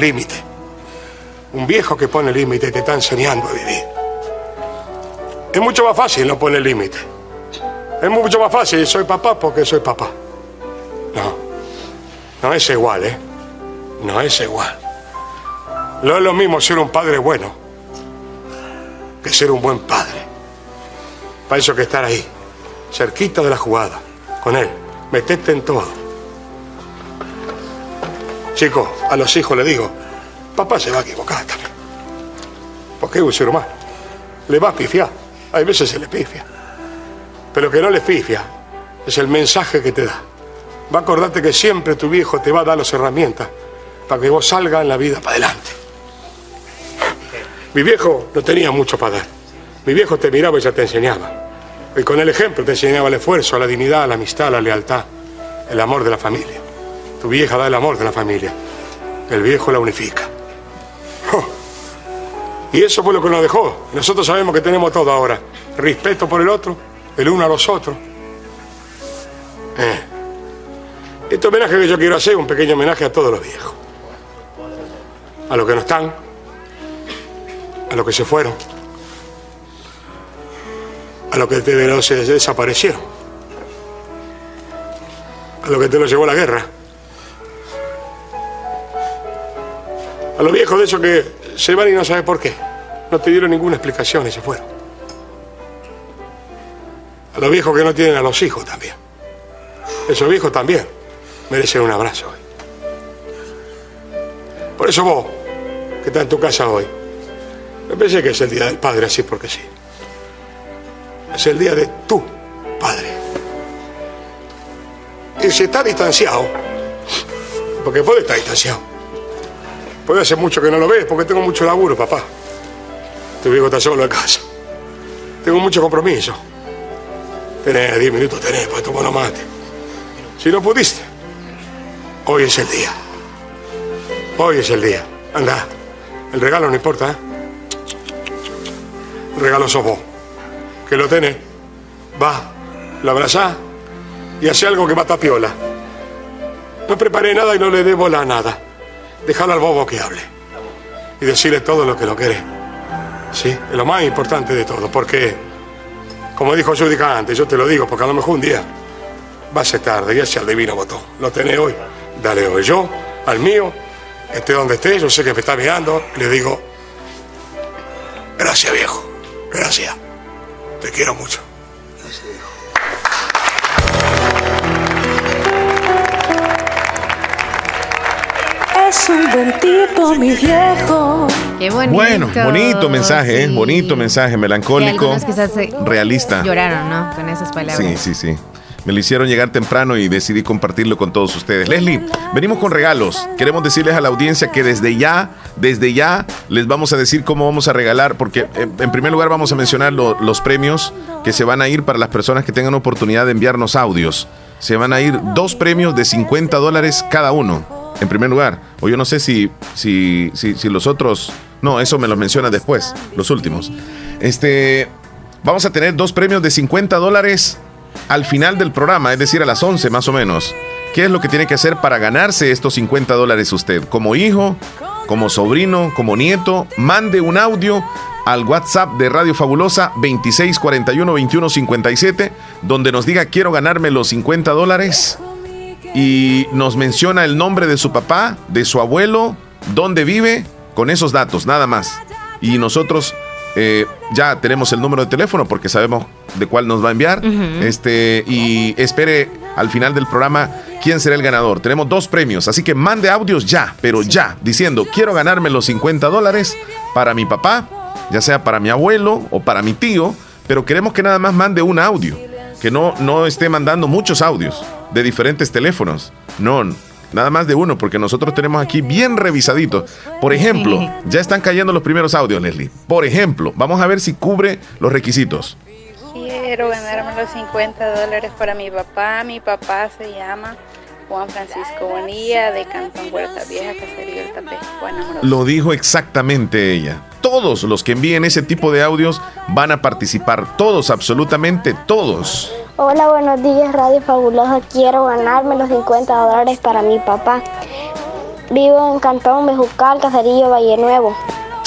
límites. Un viejo que pone límites te está enseñando a vivir. Es mucho más fácil no poner límites. Es mucho más fácil, soy papá porque soy papá. No, no es igual, ¿eh? No es igual. No es lo mismo ser un padre bueno que ser un buen padre. Para eso que estar ahí, cerquita de la jugada, con él, meterte en todo. Chicos, a los hijos le digo, papá se va a equivocar también. Porque es un ser humano. Le va a pifiar. Hay veces se le pifia. Pero que no le pifia es el mensaje que te da. Va a acordarte que siempre tu viejo te va a dar las herramientas para que vos salgas en la vida para adelante. Mi viejo no tenía mucho para dar. Mi viejo te miraba y ya te enseñaba. Y con el ejemplo te enseñaba el esfuerzo, la dignidad, la amistad, la lealtad, el amor de la familia. Tu vieja da el amor de la familia. El viejo la unifica. Oh. Y eso fue lo que nos dejó. Nosotros sabemos que tenemos todo ahora. Respeto por el otro, el uno a los otros. Eh. Este homenaje que yo quiero hacer un pequeño homenaje a todos los viejos. A los que no están, a los que se fueron, a los que te se desaparecieron, a los que te lo llevó la guerra, a los viejos de esos que se van y no sabes por qué, no te dieron ninguna explicación y se fueron, a los viejos que no tienen a los hijos también, esos viejos también merecen un abrazo hoy. Por eso vos, que estás en tu casa hoy, me parece que es el día del padre, así porque sí. Es el día de tu padre. Y si está distanciado, porque puede estar distanciado. Puede hacer mucho que no lo ves, porque tengo mucho laburo, papá. Tu viejo está solo en casa. Tengo mucho compromiso. Tenés 10 minutos, tenés para tomar una mate. Si no pudiste, hoy es el día. Hoy es el día. Anda, el regalo no importa, ¿eh? regalo sos vos, que lo tenés, va, lo abrazás y hace algo que mata piola. No preparé nada y no le dé bola a nada. Déjalo al bobo que hable y decirle todo lo que lo quiere. Sí, es lo más importante de todo, porque, como dijo Judica antes, yo te lo digo, porque a lo mejor un día va a ser tarde y hacia el divino botón. Lo tenés hoy, dale hoy. Yo, al mío, esté donde esté, yo sé que me está mirando, le digo, gracias viejo. Gracias. Te quiero mucho. Un buen tipo, mi viejo. Qué bonito. Bueno, bonito mensaje, ¿eh? bonito mensaje, melancólico, realista. Lloraron, ¿no? Con esas palabras. Sí, sí, sí. Me lo hicieron llegar temprano y decidí compartirlo con todos ustedes. Leslie, venimos con regalos. Queremos decirles a la audiencia que desde ya, desde ya, les vamos a decir cómo vamos a regalar, porque eh, en primer lugar vamos a mencionar los premios que se van a ir para las personas que tengan oportunidad de enviarnos audios. Se van a ir dos premios de 50 dólares cada uno, en primer lugar. O yo no sé si, si, si, si los otros... No, eso me lo menciona después, los últimos. Este, vamos a tener dos premios de 50 dólares al final del programa, es decir, a las 11 más o menos. ¿Qué es lo que tiene que hacer para ganarse estos 50 dólares usted? Como hijo, como sobrino, como nieto, mande un audio al WhatsApp de Radio Fabulosa 2641-2157, donde nos diga quiero ganarme los 50 dólares y nos menciona el nombre de su papá, de su abuelo, dónde vive, con esos datos, nada más. Y nosotros eh, ya tenemos el número de teléfono porque sabemos de cuál nos va a enviar. Este, y espere al final del programa quién será el ganador. Tenemos dos premios, así que mande audios ya, pero ya, diciendo quiero ganarme los 50 dólares para mi papá, ya sea para mi abuelo o para mi tío, pero queremos que nada más mande un audio, que no, no esté mandando muchos audios de diferentes teléfonos. No, nada más de uno, porque nosotros tenemos aquí bien revisadito. Por ejemplo, ya están cayendo los primeros audios, Leslie. Por ejemplo, vamos a ver si cubre los requisitos. Quiero ganarme los 50 dólares para mi papá. Mi papá se llama Juan Francisco Bonilla de Cantón Huerta Vieja, Caserío El Tapé. Lo dijo exactamente ella. Todos los que envíen ese tipo de audios van a participar. Todos, absolutamente todos. Hola, buenos días, Radio Fabulosa. Quiero ganarme los 50 dólares para mi papá. Vivo en Cantón Mejucal, Caserillo, Valle Nuevo.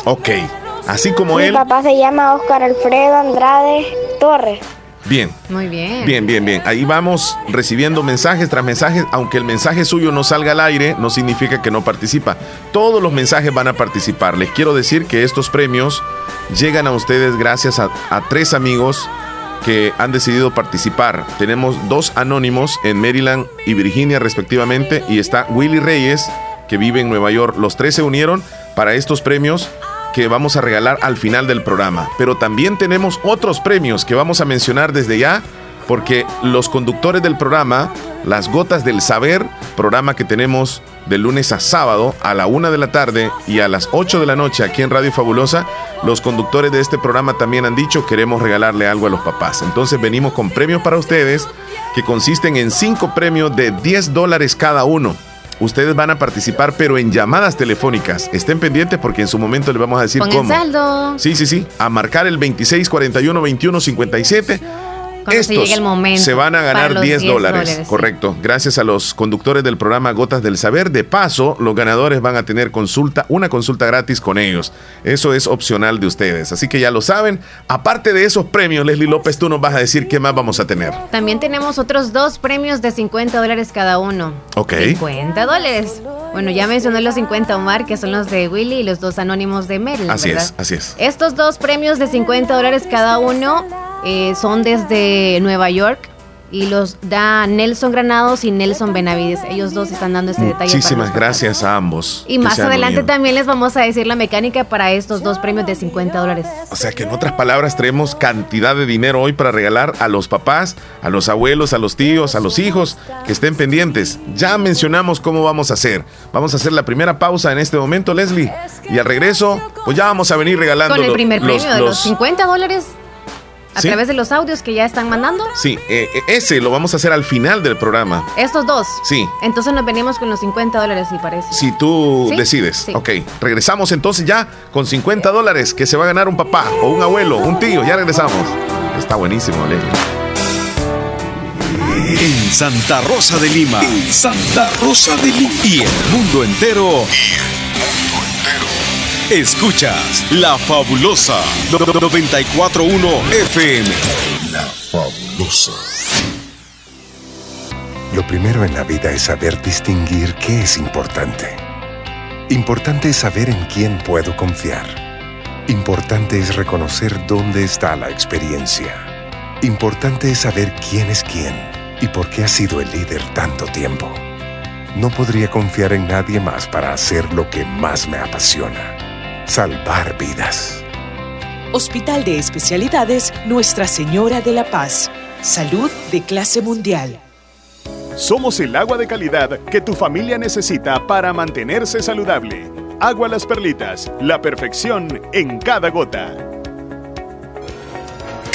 Ok, así como Mi él. papá se llama Oscar Alfredo Andrade Torres. Bien. Muy bien. Bien, bien, bien. Ahí vamos recibiendo mensajes tras mensajes. Aunque el mensaje suyo no salga al aire, no significa que no participa. Todos los mensajes van a participar. Les quiero decir que estos premios llegan a ustedes gracias a, a tres amigos que han decidido participar. Tenemos dos anónimos en Maryland y Virginia respectivamente y está Willy Reyes que vive en Nueva York. Los tres se unieron para estos premios que vamos a regalar al final del programa. Pero también tenemos otros premios que vamos a mencionar desde ya, porque los conductores del programa, Las Gotas del Saber, programa que tenemos de lunes a sábado a la una de la tarde y a las 8 de la noche aquí en Radio Fabulosa, los conductores de este programa también han dicho queremos regalarle algo a los papás. Entonces venimos con premios para ustedes que consisten en cinco premios de 10 dólares cada uno. Ustedes van a participar, pero en llamadas telefónicas. Estén pendientes porque en su momento les vamos a decir Pongan cómo. saldo. Sí, sí, sí. A marcar el 26 41 21 57. Cuando se llegue el momento se van a ganar los 10 10 dólares. Correcto. Gracias a los conductores del programa Gotas del Saber. De paso, los ganadores van a tener consulta, una consulta gratis con ellos. Eso es opcional de ustedes. Así que ya lo saben. Aparte de esos premios, Leslie López, tú nos vas a decir qué más vamos a tener. También tenemos otros dos premios de 50 dólares cada uno. Ok. 50 dólares. Bueno, ya mencioné los 50 Omar, que son los de Willy y los dos anónimos de Maryland. Así ¿verdad? es, así es. Estos dos premios de 50 dólares cada uno eh, son desde Nueva York y los da Nelson Granados y Nelson Benavides. Ellos dos están dando ese detalle. Muchísimas gracias a ambos. Y más adelante unido. también les vamos a decir la mecánica para estos dos premios de 50 dólares. O sea que en otras palabras traemos cantidad de dinero hoy para regalar a los papás, a los abuelos, a los tíos, a los hijos que estén pendientes. Ya mencionamos cómo vamos a hacer. Vamos a hacer la primera pausa en este momento, Leslie. Y al regreso, pues ya vamos a venir regalando Con el primer los- premio de los los- 50 dólares a Sí. través de los audios que ya están mandando. Sí, eh, eh, ese lo vamos a hacer al final del programa. Estos dos. Sí. Entonces nos venimos con los 50 dólares, si parece. Si tú Sí, decides. sí. Ok, regresamos entonces ya con 50 dólares que se va a ganar un papá o un abuelo, un tío. Ya regresamos. Está buenísimo, Leslie. En Santa Rosa de Lima. En Santa Rosa de Lima. Y el mundo entero. Escuchas La Fabulosa 941 FM. La fabulosa. Lo primero en la vida es saber distinguir qué es importante. Importante es saber en quién puedo confiar. Importante es reconocer dónde está la experiencia. Importante es saber quién es quién y por qué ha sido el líder tanto tiempo. No podría confiar en nadie más para hacer lo que más me apasiona. Salvar vidas. Hospital de Especialidades Nuestra Señora de la Paz. Salud de clase mundial. Somos el agua de calidad que tu familia necesita para mantenerse saludable. Agua Las Perlitas, la perfección en cada gota.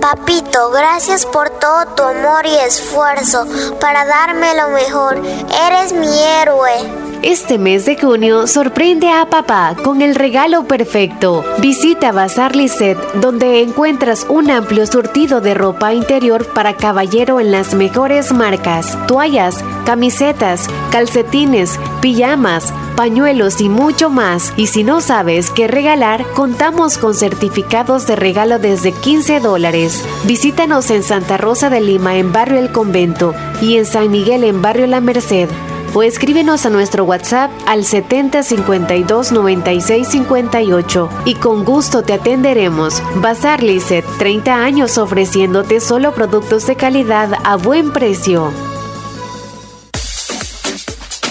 Papito, gracias por todo tu amor y esfuerzo para darme lo mejor. Eres mi héroe. Este mes de junio sorprende a papá con el regalo perfecto. Visita Bazar Lisset, donde encuentras un amplio surtido de ropa interior para caballero en las mejores marcas: toallas, camisetas, calcetines, pijamas, pañuelos y mucho más. Y si no sabes qué regalar, contamos con certificados de regalo desde 15 dólares. Visítanos en Santa Rosa de Lima, en Barrio El Convento, y en San Miguel, en Barrio La Merced. o escríbenos a nuestro WhatsApp al 70 52 96 58 y con gusto te atenderemos. Bazar Lizet, 30 años ofreciéndote solo productos de calidad a buen precio.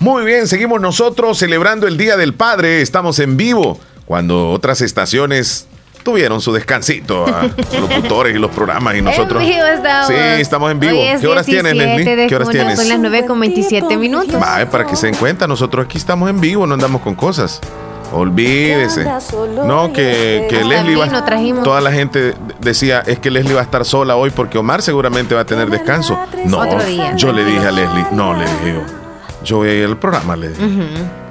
Muy bien, seguimos nosotros celebrando el Día del Padre. Estamos en vivo cuando otras estaciones tuvieron su descansito, a los locutores y los programas y nosotros. En vivo estamos. Sí, estamos en vivo. Hoy es ¿Qué horas tienes, 17 Leslie? de ¿Qué horas tienes? Son las 9 con 27 minutos. Vale, para que se den cuenta, nosotros aquí estamos en vivo, no andamos con cosas. Olvídese. No, que, que Está Leslie va. trajimos. Toda la gente decía, es que Leslie va a estar sola hoy porque Omar seguramente va a tener descanso. No, Otro día. yo le dije a Leslie, no, le dije yo. Yo voy a ir al programa, le dije.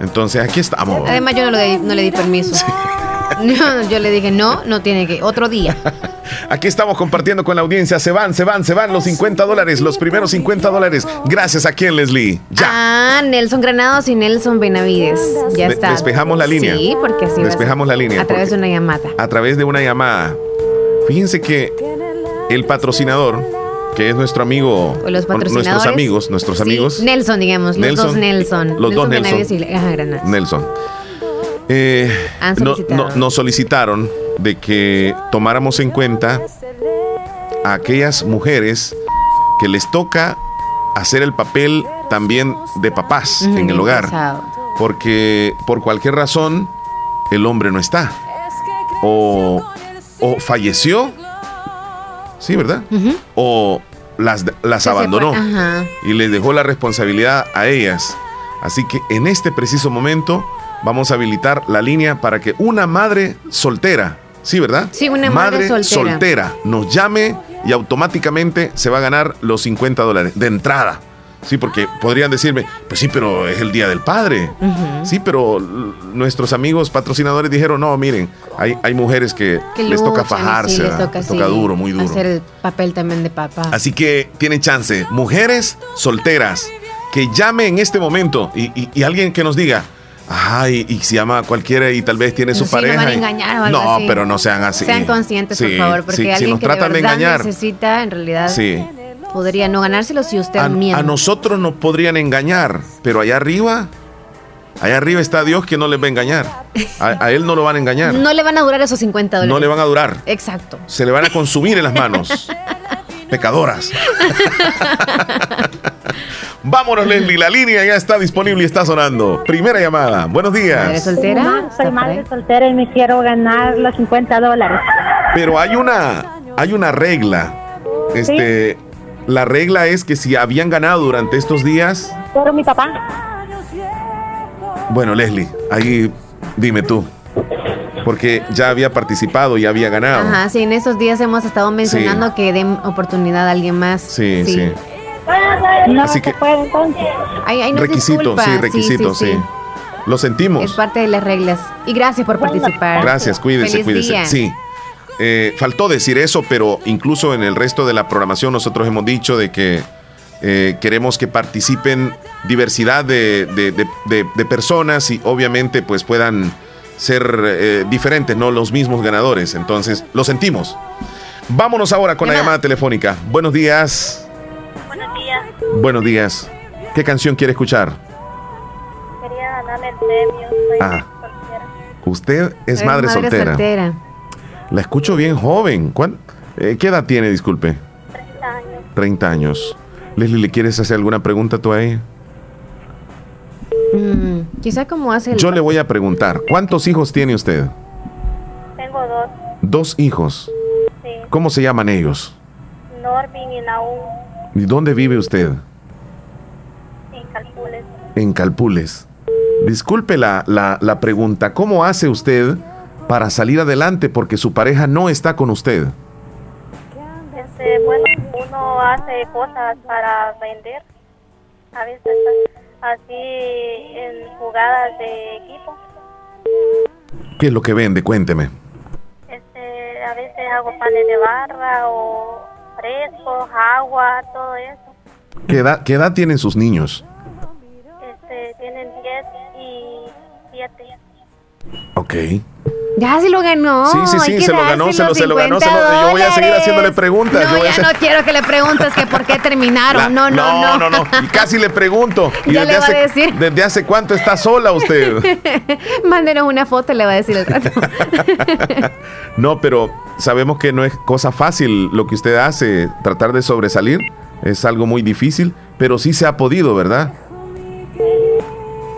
Entonces aquí estamos. Además, yo no le, di- no le di permiso. No, yo le dije, no, no tiene que. Otro día. Aquí estamos compartiendo con la audiencia. Se van, se van, se van los 50 dólares, los primeros 50 dólares. Gracias a quién, Leslie. Ya. Ah, Nelson Granados y Nelson Benavides. Ya está. despejamos la línea. Sí, porque así Despejamos la línea, A través de una llamada. a través de una llamada. Fíjense que el patrocinador, que es nuestro amigo, O los patrocinadores. nuestros amigos, nuestros Sí, amigos, Nelson, digamos. Los dos Nelson. los dos Nelson, y ajá, Granados. Nelson, eh, Han no- solicitado. no- nos solicitaron de que tomáramos en cuenta a aquellas mujeres que les toca hacer el papel también de papás en el hogar, porque por cualquier razón el hombre no está o, o falleció, sí, ¿verdad? O las, las abandonó Ajá. y les dejó la responsabilidad a ellas. Así que en este preciso momento vamos a habilitar la línea para que una madre soltera, sí, ¿verdad? Sí, una madre soltera. soltera nos llame y automáticamente se va a ganar los 50 dólares de entrada. Sí, porque podrían decirme, pues sí, pero es el Día del Padre. Sí, pero nuestros amigos patrocinadores dijeron, no, miren, hay, hay mujeres que, Que les toca fajarse, sí, les toca, les toca sí, duro, muy duro. Hacer el papel también de papá. Así que tienen chance. Mujeres solteras que llame en este momento y, y- y alguien que nos diga, ay, y se llama cualquiera y tal vez tiene su Sí, pareja. van a y-". engañar o algo no, así. pero no sean así. Sean conscientes, por favor, porque sí, si alguien nos que tratan de de engañar. necesita, en realidad, Sí. Podría no ganárselo si usted A, miente. a nosotros nos podrían engañar, pero allá arriba, allá arriba está Dios que no les va a engañar. A, a Él no lo van a engañar. No le van a durar esos 50 dólares. No le van a durar. Exacto. Se le van a consumir en las manos. Pecadoras. Vámonos, Leslie. La línea ya está disponible y está sonando. Primera llamada. Buenos días. soltera? Soy madre soltera y me quiero ganar los 50 dólares. Pero hay una, hay una regla. Este, la regla es que si habían ganado durante estos días, Pero mi papá, bueno, Leslie, ahí dime tú, porque ya había participado, ya había ganado. Ajá, sí, en esos días hemos estado mencionando que den oportunidad a alguien más. Sí, sí. no Así que- puede. Ay, ay, Requisito, sí, requisito, sí. Lo sentimos. Es parte de las reglas. Y gracias por participar. Gracias, cuídese, Feliz cuídese. día. Sí. Eh, faltó decir eso, pero incluso en el resto de la programación nosotros hemos dicho de que eh, queremos que participen diversidad de, de- de- de- de personas y obviamente pues puedan ser eh, diferentes, no los mismos ganadores. Entonces, lo sentimos. Vámonos ahora con la llamada telefónica. Buenos días. Buenos días. Buenos días. ¿Qué canción quiere escuchar? Quería ganarme el premio. Soy Ah. soltera. Usted es madre, soltera. soltera. La escucho bien joven. ¿Cuán- eh, ¿Qué edad tiene, disculpe? 30 años. 30 años. Leslie, ¿le quieres hacer alguna pregunta tú a ella? Mm, quizá como hace el... Yo le voy a preguntar, ¿cuántos hijos tiene usted? Tengo dos. Dos hijos. Sí. ¿Cómo se llaman ellos? Norbin y Naum ¿Y dónde vive usted? en Calpules. En Calpules. Disculpe la, la, la pregunta, ¿cómo hace usted para salir adelante porque su pareja no está con usted? Este, bueno, uno hace cosas para vender. A veces así en jugadas de equipo. ¿Qué es lo que vende? Cuénteme. Este, a veces hago panes de barra o frescos, agua, todo eso. ¿Qué edad, qué edad tienen sus niños? Este, tienen 10 y 7. Ok. Ya se lo ganó. Sí, sí, sí, se lo ganó, se lo, se lo ganó. se lo- 50 yo voy a seguir haciéndole preguntas. No, yo voy a ya hacer- no quiero que le preguntes que por qué terminaron. La- no, no, no. no, no. Y casi le pregunto. ¿Y Ya desde, le va a hace, decir. desde hace cuánto está sola usted? Mándenos una foto, le va a decir el rato. No, pero sabemos que no es cosa fácil lo que usted hace, tratar de sobresalir. Es algo muy difícil, pero sí se ha podido, ¿verdad?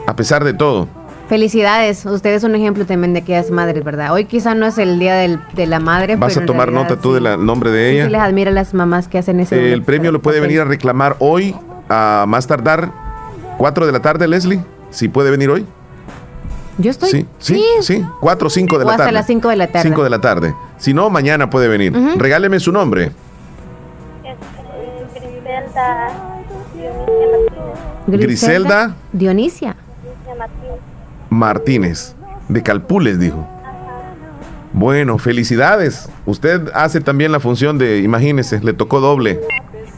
A pesar de todo. Felicidades, usted es un ejemplo también de aquellas madres, ¿verdad? Hoy quizá no es el día del- de la madre. ¿Vas pero a tomar realidad nota tú sí. del nombre de Sí, ella? sí les admira a las mamás que hacen ese El premio lo puede venir a reclamar hoy, a más tardar 4 de la tarde, Leslie. Si puede venir hoy. Yo estoy. Sí, sí, sí. 4 o 5 de O la hasta tarde. las 5 de la tarde. 5 de la tarde. Si no, mañana puede venir. Regáleme su nombre. Griselda Dionisia Martínez. Griselda Dionisia. Martínez. De Calpules, dijo. Bueno, felicidades. Usted hace también la función de, imagínese, le tocó doble,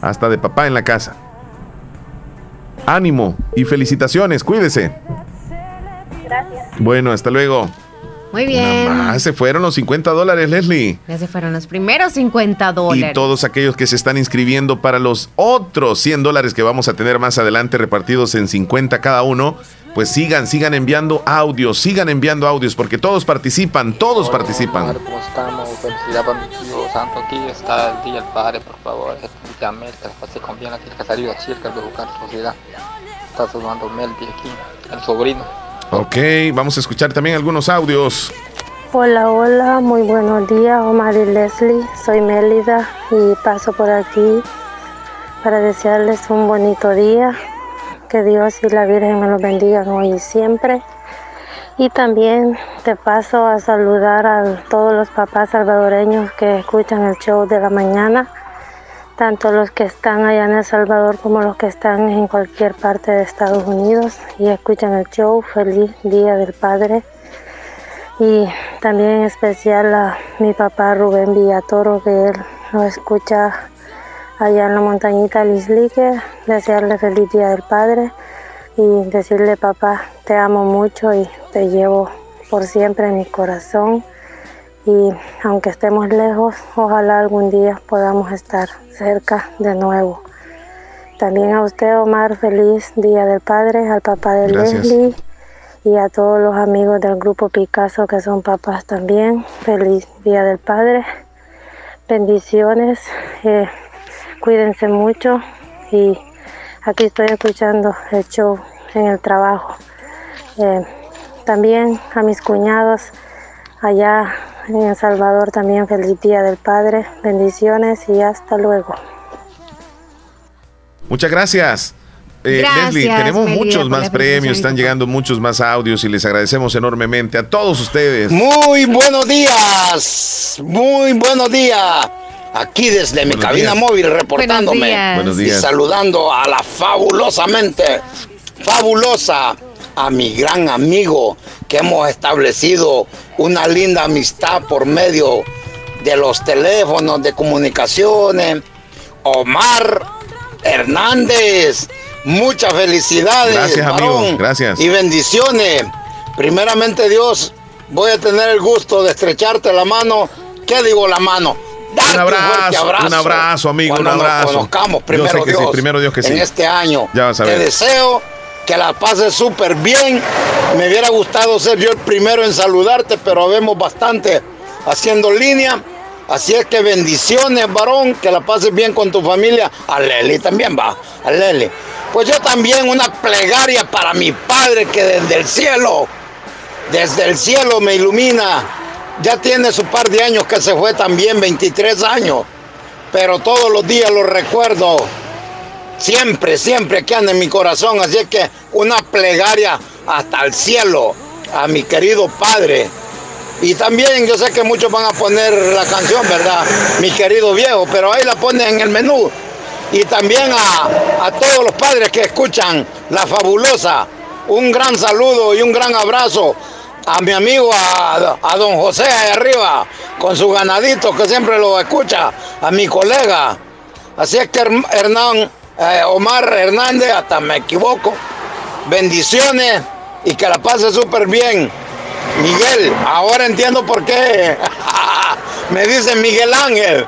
hasta de papá en la casa. Ánimo y felicitaciones, cuídese. Gracias. Bueno, hasta luego. Muy bien. Ah, se fueron los 50 dólares, Leslie. Ya se fueron los primeros 50 dólares. Y todos aquellos que se están inscribiendo para los otros 100 dólares que vamos a tener más adelante repartidos en 50 cada uno, pues sigan, sigan enviando audios, sigan enviando audios, porque todos participan, todos participan. ¿Cómo estamos? Felicidad para mi tío Santo. Aquí está el Día del Padre, por favor. De América, se conviene aquí que ha salido a Chirca de buscar sociedad. Está saludando Meldy aquí, el sobrino. Ok, vamos a escuchar también algunos audios. Hola, hola, muy buenos días, Omar y Leslie. Soy Mélida y paso por aquí para desearles un bonito día. Que Dios y la Virgen me los bendigan hoy y siempre. Y también te paso a saludar a todos los papás salvadoreños que escuchan el show de la mañana, tanto los que están allá en El Salvador como los que están en cualquier parte de Estados Unidos y escuchan el show. Feliz Día del Padre. Y también en especial a mi papá Rubén Villatoro, que él lo escucha allá en la montañita Lislique, desearle feliz día del padre y decirle papá, te amo mucho y te llevo por siempre en mi corazón. Y aunque estemos lejos, ojalá algún día podamos estar cerca de nuevo. También a usted, Omar, feliz Día del Padre, al papá de Gracias. Leslie y a todos los amigos del grupo Picasso que son papás también. Feliz Día del Padre. Bendiciones. eh, cuídense mucho y aquí estoy escuchando el show en el trabajo. Eh, también a mis cuñados allá en El Salvador también feliz Día del Padre. Bendiciones y hasta luego. Muchas gracias. Eh, Gracias, Leslie, tenemos muchos más premios, están llegando muchos más audios y les agradecemos enormemente a todos ustedes. Muy buenos días, muy buenos días. Aquí desde mi cabina días. móvil reportándome Buenos días. y saludando a la fabulosamente fabulosa a mi gran amigo que hemos establecido una linda amistad por medio de los teléfonos de comunicaciones, Omar Hernández. Muchas felicidades. Gracias, amigo. Gracias. Y bendiciones. Primeramente, Dios, voy a tener el gusto de estrecharte la mano. ¿Qué digo la mano? Darte Un abrazo, un abrazo, amigo, Cuando un nos abrazo. conozcamos, Yo primero sé que sí, Dios. primero Dios que sí. En este año. Ya vas a Te ver. deseo que la pases súper bien. Me hubiera gustado ser yo el primero en saludarte, pero vemos bastante haciendo línea. Así es que bendiciones, varón, que la pases bien con tu familia. A Leli también va, a Leli. Pues yo también una plegaria para mi padre que desde el cielo, desde el cielo me ilumina. Ya tiene su par de años que se fue también, 23 años. Pero todos los días lo recuerdo siempre, siempre que anda en mi corazón. Así es que una plegaria hasta el cielo a mi querido padre. Y también yo sé que muchos van a poner la canción, ¿verdad? Mi querido viejo, pero ahí la ponen en el menú. Y también a, a todos los padres que escuchan La Fabulosa, un gran saludo y un gran abrazo a mi amigo, a, a don José ahí arriba, con su ganadito que siempre lo escucha, a mi colega. Así es que Hernán, eh, Omar Hernández, hasta me equivoco. Bendiciones y que la pase súper bien. Miguel, ahora entiendo por qué me dicen Miguel Ángel.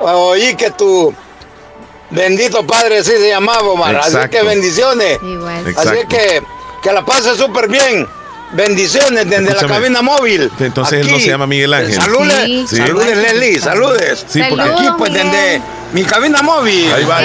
Oí que tu bendito padre sí se llamaba Omar. Así Exacto. que bendiciones. Igual. Así que que la pase súper bien. Bendiciones desde la cabina móvil. Entonces él no se llama Miguel Ángel. Saludes, Sí. Sí. saludes Leslie, saludes. Sí, porque- Aquí pues desde mi cabina móvil. Ahí va,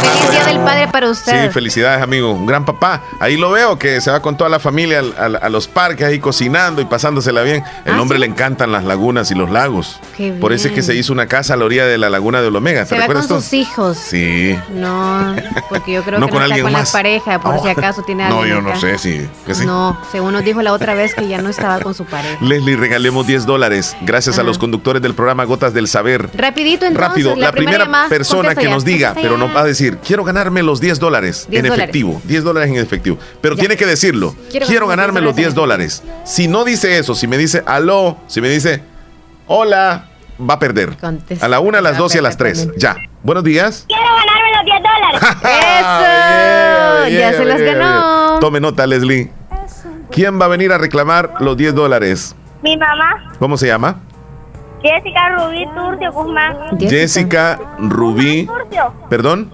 Feliz Día del Padre para usted. Sí, felicidades, amigo. Un gran papá. Ahí lo veo que se va con toda la familia al- al- a, los parques ahí cocinando y pasándosela bien. El Ah, hombre ¿sí? le encantan las lagunas y los lagos. Qué Por eso es que se hizo una casa a la orilla de la laguna de Olomega. ¿Te Se va con recuerdas tú? sus hijos. Sí. No, porque yo creo No que con no está alguien con más. la pareja, por No. si acaso tiene No, alguien yo no sé si. Sí. No, según nos dijo la otra vez que ya no estaba con su pareja. Leslie, regalemos 10 dólares gracias a los conductores del programa Gotas del Saber. Rapidito entonces, Rápido, la, primera, llamada, persona que ya, nos diga, pero nos va a decir, quiero ganarme los 10 dólares 10 en dólares. efectivo. 10 dólares en efectivo. Pero Ya. tiene que decirlo. Quiero, Quiero ganarme los 10 dólares. Si no dice eso, si me dice aló, si me dice hola, va a perder. Contesta. A la una, a las Va a dos y a las perder tres. Ya. Buenos días. Quiero ganarme los 10 dólares. ¡Eso! ya se las ganó. Tome nota, Leslie. ¿Quién va a venir a reclamar los 10 dólares? Mi mamá, ¿Cómo se llama? Jessica Rubí Turcio Guzmán. Jessica Rubí. Turcio. Perdón.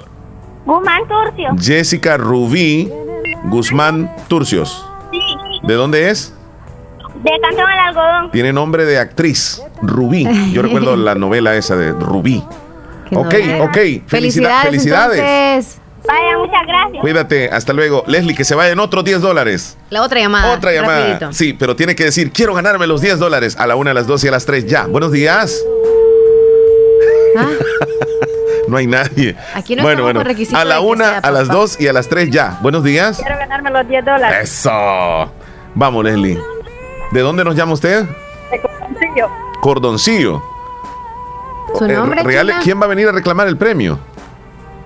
Guzmán Turcio. Jessica Rubí Guzmán Turcios. Sí. ¿De dónde es? De Cantón al Algodón. Tiene nombre de actriz, Rubí. Yo recuerdo la novela esa de Rubí. Qué Ok, novela. ok. Felicida- Felicidades. felicidades. entonces. Vaya, muchas gracias. Cuídate, hasta luego. Leslie, que se vayan otros 10 dólares. La otra llamada. Otra llamada. Rapidito. Sí, pero tiene que decir, quiero ganarme los 10 dólares a la una, a las dos y a las tres. Ya. Buenos días. Ah, No hay nadie. Aquí no bueno, bueno. A la de que una, sea a las papá. dos y a las tres. Ya. Buenos días. Quiero ganarme los 10 dólares. Eso. Vamos, Leslie. ¿De dónde nos llama usted? De Costoncillo. Cordoncillo. ¿Su Eh, nombre, regale- China? ¿Quién va a venir a reclamar el premio?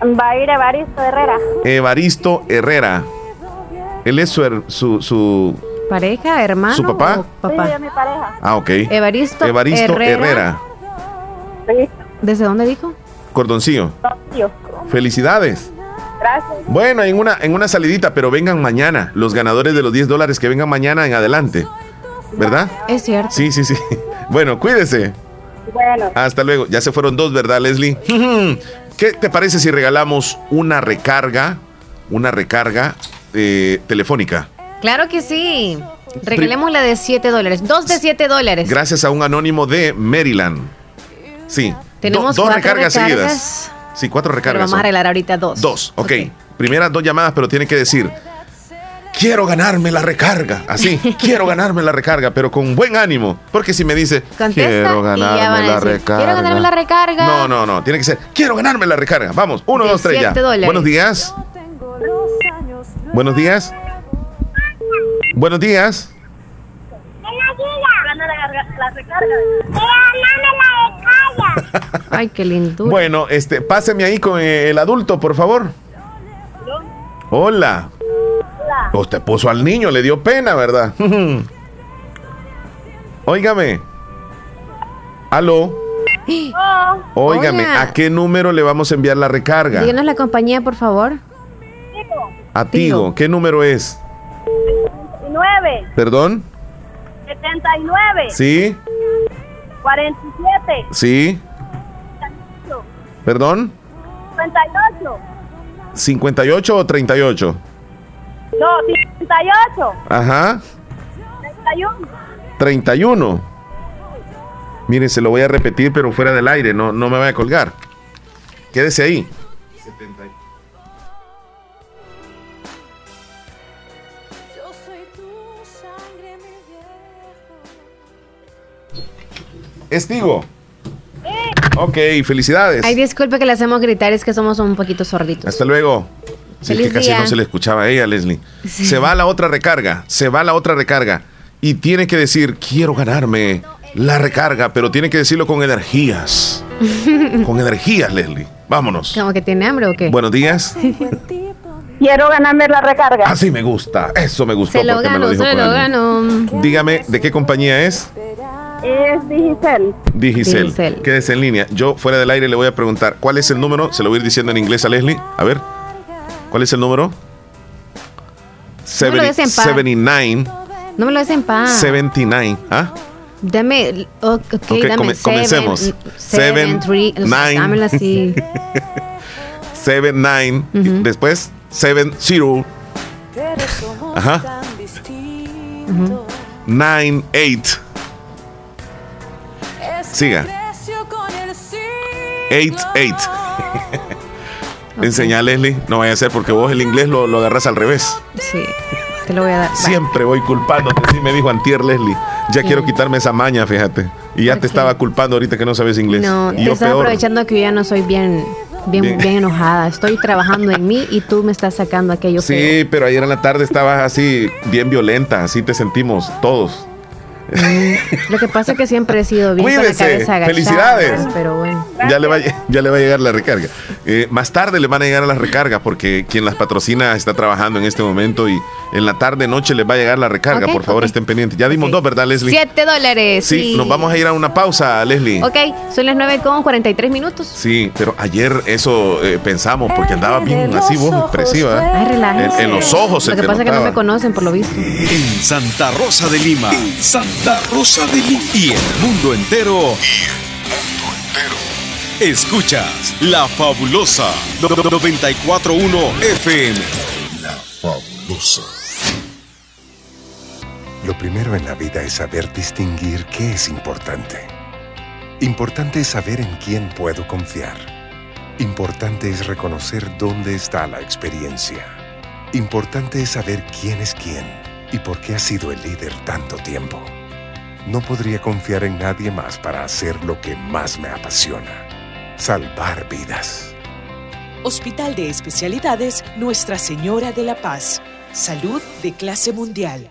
Va a ir Evaristo Herrera. Evaristo Herrera. Él es su, su, su- ¿Pareja, hermano? ¿Su papá? o papá? Sí, es mi pareja. Ah, ok. Evaristo Evaristo Herrera. Herrera. Sí, ¿Desde dónde dijo? Cordoncillo. socio. Felicidades. Gracias. Bueno, en una, en una salidita, pero vengan mañana. Los ganadores de los 10 dólares que vengan mañana en adelante. ¿Verdad? Es cierto. Sí, sí, sí. Bueno, cuídese. Bueno. Hasta luego. Ya se fueron dos, ¿verdad, Leslie? ¿Qué te parece si regalamos una recarga? Una recarga eh, telefónica. Claro que sí. Regalemos la de 7 dólares. Dos de 7 dólares. Gracias a un anónimo de Maryland. Sí. Tenemos Do- dos recargas, recargas, seguidas. Sí, cuatro Pero recargas. vamos a arreglar ahorita dos. Dos, ok. Primeras dos llamadas, pero tiene que decir, quiero ganarme la recarga. Así, quiero ganarme la recarga, pero con buen ánimo. Porque si me dice, Contesta quiero ganarme a la recarga. Quiero ganarme la recarga. No, no, no, tiene que ser, quiero ganarme la recarga. Vamos, uno, De dos, tres, ya. dólares. Buenos días. Buenos días. Buenos días. Gana la, la recarga. Ay, qué lindo. Bueno, este, páseme ahí con el adulto, por favor. Hola. Usted puso al niño, le dio pena, ¿verdad? Óigame. Aló. Óigame, Hola. ¿a qué número le vamos a enviar la recarga? Díganos la compañía, por favor. A Tigo. ¿Qué número es? 9, ¿Perdón? 79, ¿Sí? 47, ¿Sí? ¿Perdón? 58, ¿58 o 38? No, 58, Ajá. 31. 31. Mire, se lo voy a repetir, pero fuera del aire, no, no me vaya a colgar. Quédese ahí. Estigo. Ok, felicidades. Ay, disculpe que le hacemos gritar, es que somos un poquito sorditos. Hasta luego. Sí, Feliz que casi día. no se le escuchaba a ella, Leslie. Se va a la otra recarga, se va a la otra recarga. Y tiene que decir, quiero ganarme la recarga, pero tiene que decirlo con energías. Con energías, Leslie. Vámonos. ¿Como que tiene hambre o qué? Buenos días. Quiero ganarme la recarga. Así me gusta. Eso me gustó se lo porque me lo dijo se lo ganó. Dígame, ¿de qué compañía es? Es Digicel. Digicel. Digicel. Quédese en línea. Yo fuera del aire le voy a preguntar, ¿cuál es el número? Se lo voy a ir diciendo en inglés a Leslie. A ver. ¿Cuál es el número? No me lo des en paz. 79. No me lo des en paz. 79. ¿Ah? Dame, ok, Ok, dame come- seven, comencemos. Seven, Seven, three, nine. dámelo así. 79. Después, 70. Ajá. 98. Siga. 88. Enseñá, Leslie. No vaya a ser porque vos el inglés lo, lo agarras al revés. Sí, te lo voy a dar. Siempre voy culpándote. Sí, me dijo Antier Leslie. Ya Sí. quiero quitarme esa maña, fíjate. Y ya te estaba culpando ahorita que no sabes inglés. No, y te yo estás peor. aprovechando que yo ya no soy bien, bien, Bien. bien, enojada. Estoy trabajando en mí y tú me estás sacando aquello feo. Sí, pero ayer en la tarde estabas así, bien violenta. Así te sentimos todos. Lo que pasa es que siempre he sido bien Cuídese. con la cabeza agachada. Felicidades. Pero bueno. Ya le, va, a- ya le va a llegar la recarga. Eh, más tarde le van a llegar a las recargas porque quien las patrocina está trabajando en este momento y en la tarde, noche les va a llegar la recarga. Por favor, estén pendientes. Ya dimos dos, ¿verdad, Leslie? Siete dólares. Sí, nos vamos a ir a una pausa, Leslie. Ok, son las 9 con 43 minutos. Sí, pero ayer eso eh, pensamos porque andaba bien así vos expresiva. ¿eh? Ay, relájense. En, en los ojos se Lo que te pasa es que no me conocen por lo visto. En Santa Rosa de Lima. Santa Rosa de Lima. Y el mundo entero. Escuchas La Fabulosa 941 FM. La fabulosa. Lo primero en la vida es saber distinguir qué es importante. Importante es saber en quién puedo confiar. Importante es reconocer dónde está la experiencia. Importante es saber quién es quién y por qué ha sido el líder tanto tiempo. No podría confiar en nadie más para hacer lo que más me apasiona. Salvar vidas. Hospital de Especialidades Nuestra Señora de la Paz. Salud de clase mundial.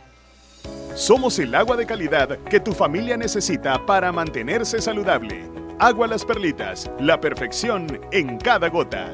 Somos el agua de calidad que tu familia necesita para mantenerse saludable. Agua Las Perlitas, la perfección en cada gota.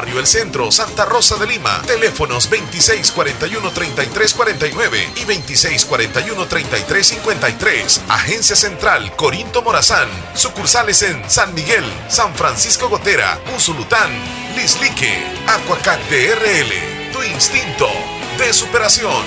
Barrio El Centro, Santa Rosa de Lima. Teléfonos 2641-3349 y 2641-3353. Agencia Central Corinto Morazán. Sucursales en San Miguel, San Francisco Gotera, Usulután, Lislique, Aquacac de RL. Tu instinto de superación.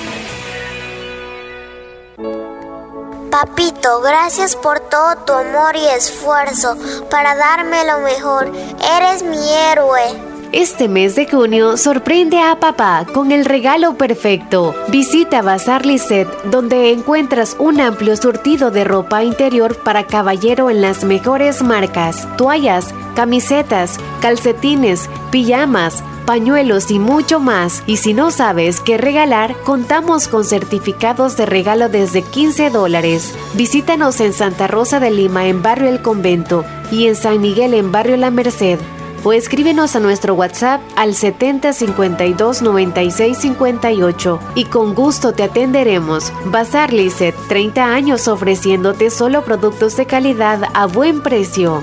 Papito, gracias por todo tu amor y esfuerzo para darme lo mejor. Eres mi héroe. Este mes de junio sorprende a papá con el regalo perfecto. Visita Bazar Lisset, donde encuentras un amplio surtido de ropa interior para caballero en las mejores marcas, toallas, camisetas, calcetines, pijamas, pañuelos y mucho más. Y si no sabes qué regalar, contamos con certificados de regalo desde 15 dólares. Visítanos en Santa Rosa de Lima en Barrio El Convento y en San Miguel en Barrio La Merced. O escríbenos a nuestro WhatsApp al 70 52 96 58 y con gusto te atenderemos. Bazar Lizet, 30 años ofreciéndote solo productos de calidad a buen precio.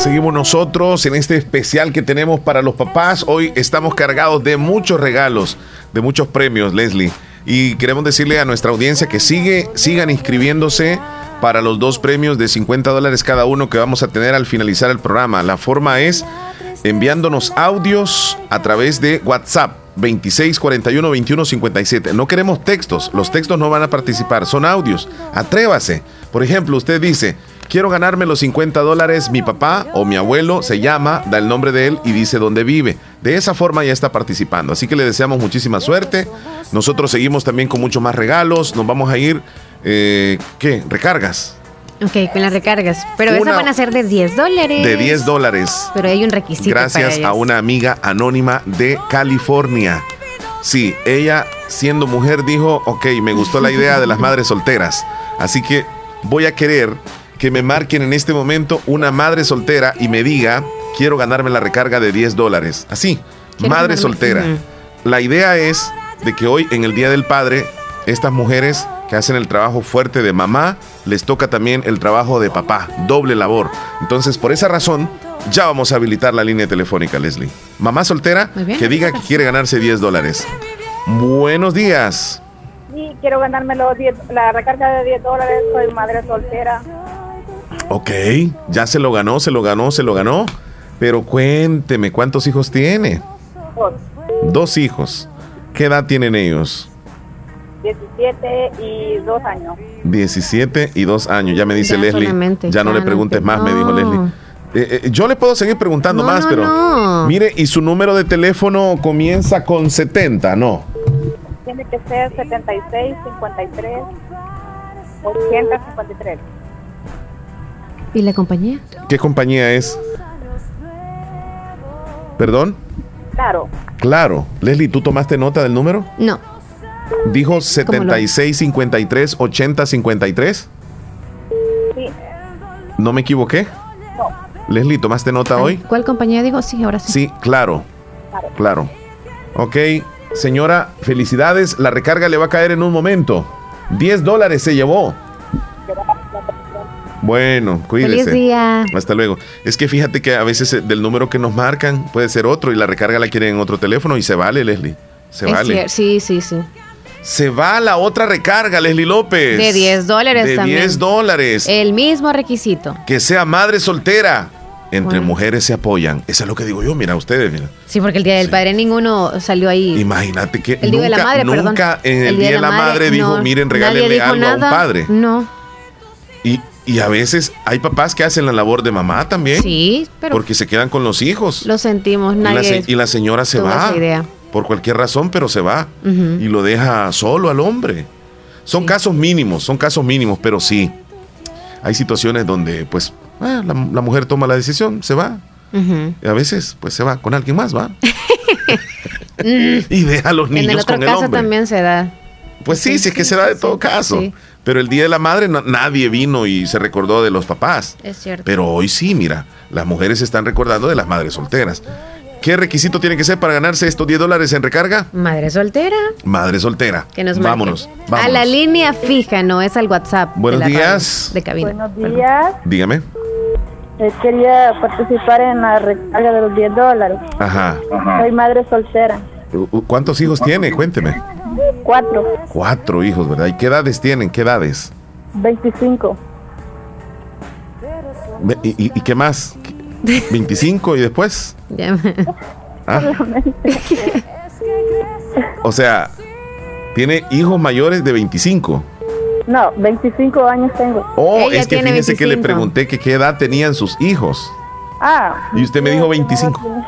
Seguimos nosotros en este especial que tenemos para los papás. Hoy estamos cargados de muchos regalos, de muchos premios, Leslie. Y queremos decirle a nuestra audiencia que sigue, sigan inscribiéndose para los dos premios de 50 dólares cada uno que vamos a tener al finalizar el programa. La forma es enviándonos audios a través de WhatsApp 2641 2157. No queremos textos, los textos no van a participar, son audios. Atrévase. Por ejemplo, usted dice, quiero ganarme los 50 dólares, mi papá o mi abuelo se llama, da el nombre de él y dice dónde vive. De esa forma ya está participando. Así que le deseamos muchísima suerte. Nosotros seguimos también con muchos más regalos. Nos vamos a ir, eh, ¿qué? Recargas. Ok, con las recargas. Pero esas van a ser de 10 dólares. De 10 dólares. Pero hay un requisito. Gracias para a una amiga anónima de California. Sí, ella siendo mujer dijo, ok, me gustó la idea de las madres solteras. Así que voy a querer que me marquen en este momento una madre soltera y me diga, quiero ganarme la recarga de 10 dólares. Así, Quiero madre ganarme- soltera. La idea es de que hoy, en el Día del Padre, estas mujeres que hacen el trabajo fuerte de mamá, les toca también el trabajo de papá, doble labor. Entonces, por esa razón, ya vamos a habilitar la línea telefónica, Leslie. Mamá soltera que diga que quiere ganarse 10 dólares. Buenos días. Sí, quiero ganarme los 10 la recarga de 10 dólares. Soy madre soltera. Ok, ya se lo ganó, se lo ganó, se lo ganó. Pero cuénteme, ¿cuántos hijos tiene? Dos, Dos hijos. ¿Qué edad tienen ellos? 17 y 2 años. 17 y 2 años. Ya me dice Ya Leslie. solamente, ya no ya le preguntes te- más, me dijo. Leslie. Eh, eh, yo le puedo seguir preguntando No, más, no, pero. no. Mire, y su número de teléfono comienza con 70, ¿no? Tiene que ser 76, 53, 80, 53. ¿Y la compañía? ¿Qué compañía es? ¿Perdón? Claro, Claro. Leslie, ¿tú tomaste nota del número? No. Dijo 76 53 80 53. sí, ¿No me equivoqué? no. Leslie, ¿tomaste nota hoy? ¿Cuál compañía digo? Sí, ahora sí. Sí, claro. Claro. Ok, señora, felicidades. La recarga le va a caer en un momento. 10 dólares se llevó. Bueno, cuídese. Feliz día. Hasta luego. Es que fíjate que a veces eh, del número que nos marcan puede ser otro y la recarga la quieren en otro teléfono y se vale, Leslie. Se Es vale. Sí, sí, sí. Se va la otra recarga, Leslie López. De 10 dólares De también. 10 dólares. El mismo requisito. Que sea madre soltera. Entre Bueno. mujeres se apoyan. Eso es lo que digo yo. Mira, ustedes, mira. Sí, porque el Día del Padre ninguno salió ahí. Imagínate que El Día de la nunca, Madre, perdón. nunca en el, Día de la Madre, dijo, no, miren, regálenle algo a un padre. No. Y, y a veces hay papás que hacen la labor de mamá también. Sí, pero Porque se quedan con los hijos. lo sentimos. Y la, Nadie y la señora se va. idea. Por cualquier razón, pero se va. Y lo deja solo al hombre. Son casos mínimos, son casos mínimos, pero sí. Hay situaciones donde, pues, ah, la, la mujer toma la decisión, se va. Y a veces, pues, se va con alguien más, va. y deja a los niños en el otro con el caso hombre. también se da. Pues sí, sí, es que se da de todo caso. Pero el Día de la Madre na- nadie vino y se recordó de los papás. Es cierto. Pero hoy sí, mira, las mujeres se están recordando de las madres solteras. ¿Qué requisito tiene que ser para ganarse estos 10 dólares en recarga? Madre soltera. Madre soltera. Que nos marque. vámonos, A vámonos. la línea fija, no es al WhatsApp. de Buenos días. De cabina. Buenos días. Dígame. Eh, quería participar en la recarga de los 10 dólares. Ajá. Soy madre soltera. ¿Cuántos hijos tiene? Cuénteme. Cuatro. Cuatro hijos, ¿verdad? ¿Y qué edades tienen? ¿Qué edades? 25. Ve- ¿Y, y- y qué más? ¿25 y después? Ah, o sea, tiene hijos mayores de 25. No, 25 años tengo. Oh, es que fíjese que le pregunté que qué edad tenían sus hijos. Ah. Y usted me dijo 25.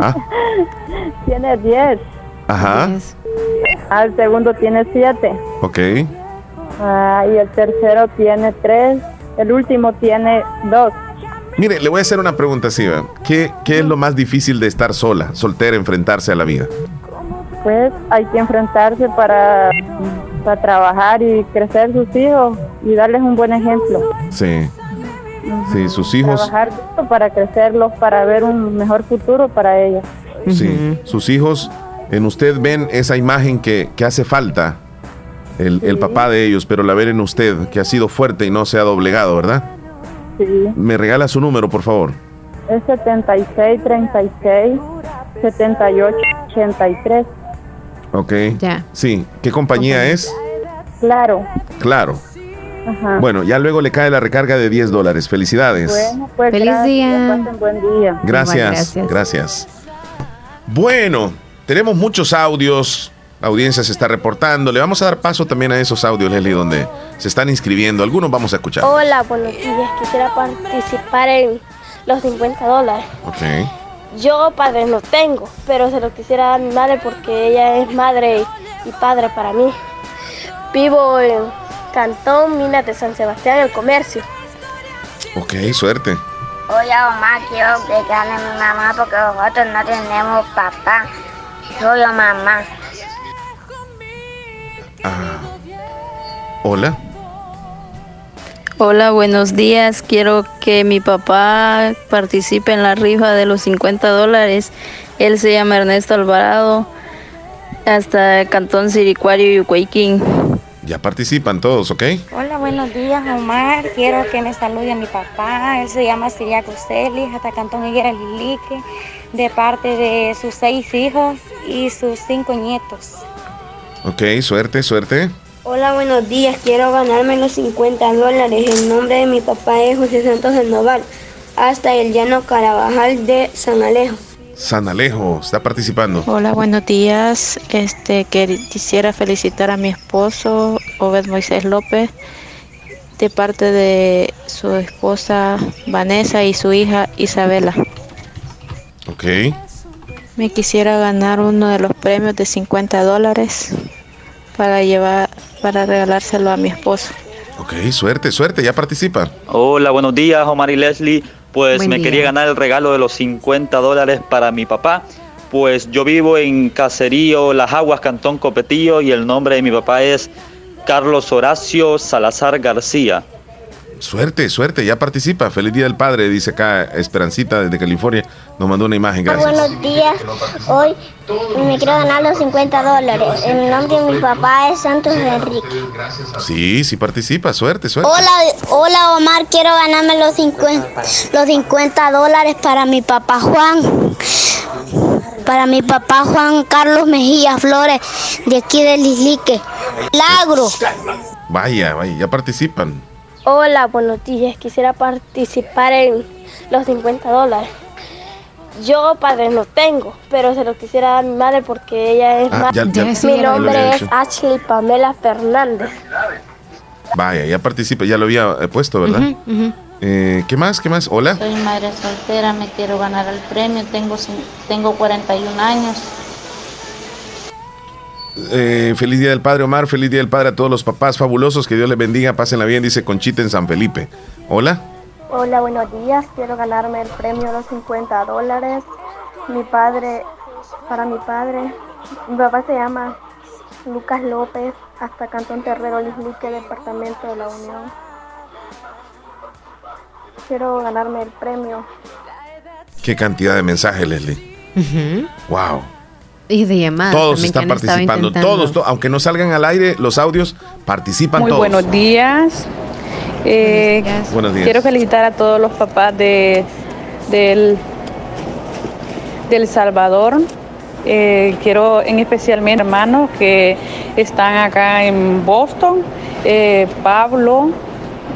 Ah, Tiene 10. Ajá. El segundo tiene 7. Ok. Ah, y el tercero tiene 3. El último tiene 2. Mire, le voy a hacer una pregunta ¿verdad? ¿Qué, ¿Qué es lo más difícil de estar sola, soltera, enfrentarse a la vida? Pues hay que enfrentarse para, para trabajar y crecer sus hijos y darles un buen ejemplo. Sí. Sí, sus hijos, Trabajar para crecerlos, para ver un mejor futuro para ellos. sí, sus hijos, en usted ven esa imagen que, que hace falta, el, el papá de ellos, pero la ven en usted, que ha sido fuerte y no se ha doblegado, ¿verdad? Sí. Me regala su número, por favor. Es 76, 36, 78, 83. Ok. Ya. Sí. ¿Qué compañía es? Claro. Claro. Ajá. Bueno, ya luego le cae la recarga de 10 dólares. Felicidades. Bueno, pues Feliz gracias, día. pasen buen día. Gracias, gracias. gracias. Bueno, tenemos muchos audios. La audiencia se está reportando. Le vamos a dar paso también a esos audios, Leslie, donde se están inscribiendo. Algunos vamos a escuchar. Hola, buenos días. Quisiera participar en los 50 dólares. Ok. Yo padre no tengo, pero se lo quisiera dar a mi madre porque ella es madre y padre para mí. Vivo en Cantón Minas de San Sebastián, el comercio. Ok, suerte. Oye, mamá, quiero que gane mi mamá porque nosotros no tenemos papá. Solo mamá. Hola. Hola, buenos días. Quiero que mi papá participe en la rifa de los 50 dólares. Él se llama Ernesto Alvarado, hasta Cantón Siricuario y Ucuayquín. Ya participan todos, ¿ok? Hola, buenos días, Omar. Quiero que me salude a mi papá. Él se llama Siriaco Celis, hasta Cantón Higuera Lilique, de parte de sus seis hijos y sus cinco nietos. Ok, suerte, suerte. Hola, buenos días. Quiero ganarme los 50 dólares. El nombre de mi papá es José Santos del Noval, hasta el llano Carabajal de San Alejo. San Alejo está participando. Hola, buenos días. Este que quisiera felicitar a mi esposo Obed Moisés López de parte de su esposa Vanessa y su hija Isabela. Ok. Me quisiera ganar uno de los premios de 50 dólares para llevar para regalárselo a mi esposo. Ok, suerte, suerte, ya participa. Hola, buenos días, Omar y Leslie. Pues Buen me día. quería ganar el regalo de los 50 dólares para mi papá. Pues yo vivo en Caserío, Las Aguas, Cantón Copetillo y el nombre de mi papá es Carlos Horacio Salazar García. Suerte, suerte, ya participa. Feliz Día del Padre, dice acá Esperancita desde California. Nos mandó una imagen, Ah, gracias. buenos días. Hoy me quiero ganar los 50 dólares. El nombre de mi papá es Santos Enrique. Sí, sí participa, suerte, suerte. Hola, hola Omar, quiero ganarme los 50, los 50 dólares para mi papá Juan. Para mi papá Juan Carlos Mejía Flores, de aquí de Lislique. Lagro. Vaya, vaya, ya participan. Hola, buenos días. Quisiera participar en los 50 dólares. Yo padre no tengo, pero se lo quisiera dar a mi madre porque ella es Ah, madre. ya- ya- mi ya nombre es. Ashley Pamela Fernández. Vaya, ya participa, ya lo había eh, puesto, ¿verdad? Eh, ¿Qué más? ¿Qué más? Hola. Soy madre soltera, me quiero ganar el premio, tengo, cin- tengo 41 años. Eh, feliz Día del Padre, Omar. Feliz Día del Padre a todos los papás fabulosos. Que Dios les bendiga. Pásenla bien, dice Conchita en San Felipe. Hola. Hola, buenos días. Quiero ganarme el premio de los 50 dólares. Mi padre, para mi padre, mi papá se llama Lucas López, hasta Cantón Terrero, Lislique, Departamento de la Unión. Quiero ganarme el premio. Qué cantidad de mensajes, Leslie. Wow. Y de llamadas. Todos también están participando. Todos, to- aunque no salgan al aire los audios, participan Muy todos. buenos días. Eh, Buenos días. Quiero felicitar a todos los papás de, del, del Salvador. Eh, quiero en especial a mis hermanos que están acá en Boston, eh, Pablo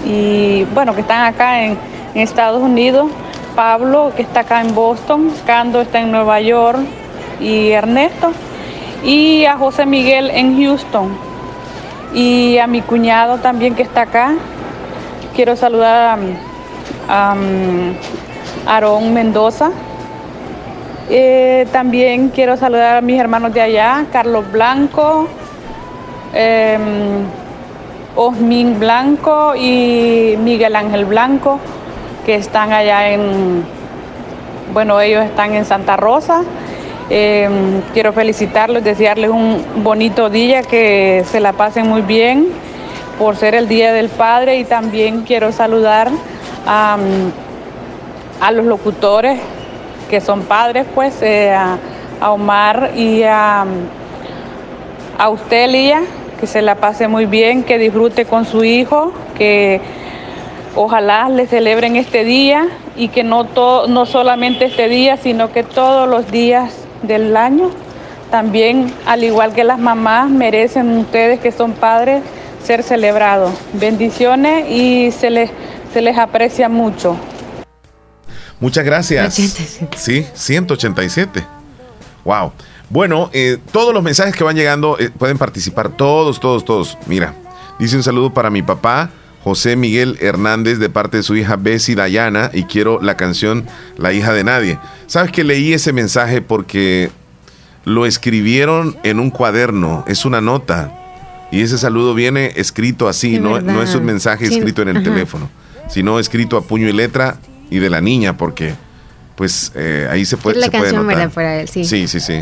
y bueno, que están acá en, en Estados Unidos. Pablo, que está acá en Boston, Cando está en Nueva York y Ernesto. Y a José Miguel en Houston. Y a mi cuñado también que está acá. Quiero saludar a, um, Aarón Mendoza. Eh, también quiero saludar a mis hermanos de allá, Carlos Blanco, eh, Osmin Blanco y Miguel Ángel Blanco, que están allá en, bueno, ellos están en Santa Rosa. Eh, quiero felicitarlos, desearles un bonito día, que se la pasen muy bien por ser el Día del Padre y también quiero saludar a, los locutores que son padres, pues eh, a, a Omar y a, a usted, Lía, que se la pase muy bien, que disfrute con su hijo, que ojalá le celebren este día y que no, to- no solamente este día, sino que todos los días del año. También, al igual que las mamás, merecen ustedes que son padres ser celebrados. Bendiciones y se les, se les aprecia mucho. Muchas gracias. Sí, 187. Wow. Bueno, eh, todos los mensajes que van llegando eh, pueden participar. Todos, todos, todos. Mira, dice un saludo para mi papá, José Miguel Hernández, de parte de su hija Bessie Dayana. Y quiero la canción La hija de nadie. ¿Sabes que leí ese mensaje porque lo escribieron en un cuaderno? Es una nota. Y ese saludo viene escrito así, Sí, no, no es un mensaje Sí, escrito en el ajá. teléfono, sino escrito a puño y letra y de la niña, porque pues eh, ahí se puede, Es la se puede canción, él, sí. Sí, sí, sí.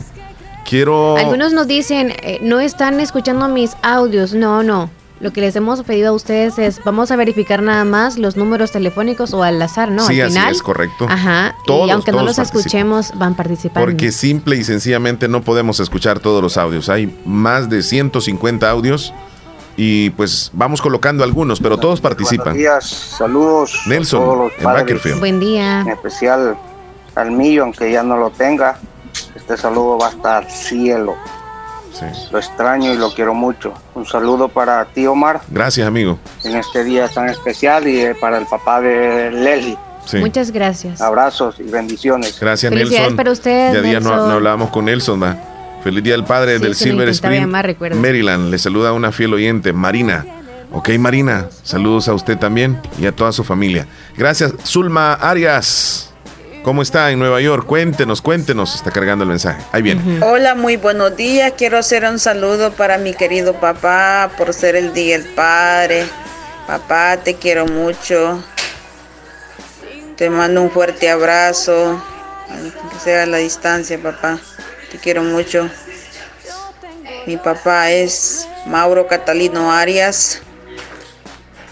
Quiero. Algunos nos dicen, eh, no están escuchando mis audios. No, no. Lo que les hemos pedido a ustedes es, vamos a verificar nada más los números telefónicos o al azar, ¿no? sí, al así final. es correcto. Ajá. Todos, y aunque no los participan. escuchemos, van participando. Porque simple y sencillamente no podemos escuchar todos los audios. Hay más de 150 audios y pues vamos colocando alguos, pero todos participan. Buenos días, saludos Nelson, a todos los en padres, Bakersfield. Buen día. en especial al mío, aunque ya no lo tenga. Este saludo va hasta el cielo. Lo extraño y lo quiero mucho. Un saludo para ti, Omar, Gracias, amigo. en este día tan especial y eh, para el papá de Leslie. Sí. Muchas gracias. Abrazos y bendiciones. Gracias, Nelson. para usted, Ya día no, no hablábamos con Nelson, ¿va? Feliz Día del Padre Sí, del Silver Spring, llamar. Maryland. Le saluda una fiel oyente, Marina. Ok, Marina, saludos a usted también y a toda su familia. Gracias, Zulma Arias. ¿Cómo está en Nueva York? Cuéntenos, cuéntenos. Está cargando el mensaje. Ahí viene. Hola, muy buenos días. Quiero hacer un saludo para mi querido papá por ser el Día del Padre. Papá, te quiero mucho. Te mando un fuerte abrazo, aunque sea a la distancia, papá. Te quiero mucho. Mi papá es Mauro Catalino Arias.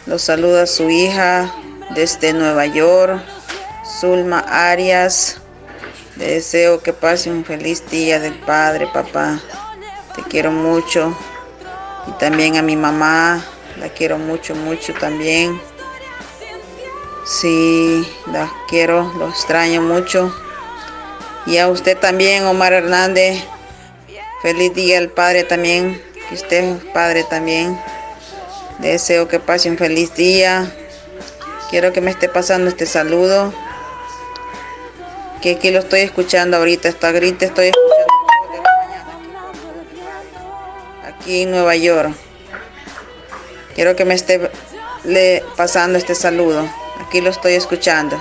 Los saluda su hija desde Nueva York, Zulma Arias. Deseo que pase un feliz día del Padre, papá. Te quiero mucho. Y también a mi mamá, la quiero mucho, mucho también. Sí, la quiero, lo extraño mucho. Y a usted también, Omar Hernández. Feliz día del Padre también. Que usted Padre también. Deseo que pase un feliz día. Quiero que me esté pasando este saludo. Que aquí lo estoy escuchando ahorita. Esta grita estoy escuchando. Aquí en Nueva York. Quiero que me esté le pasando este saludo. Aquí lo estoy escuchando.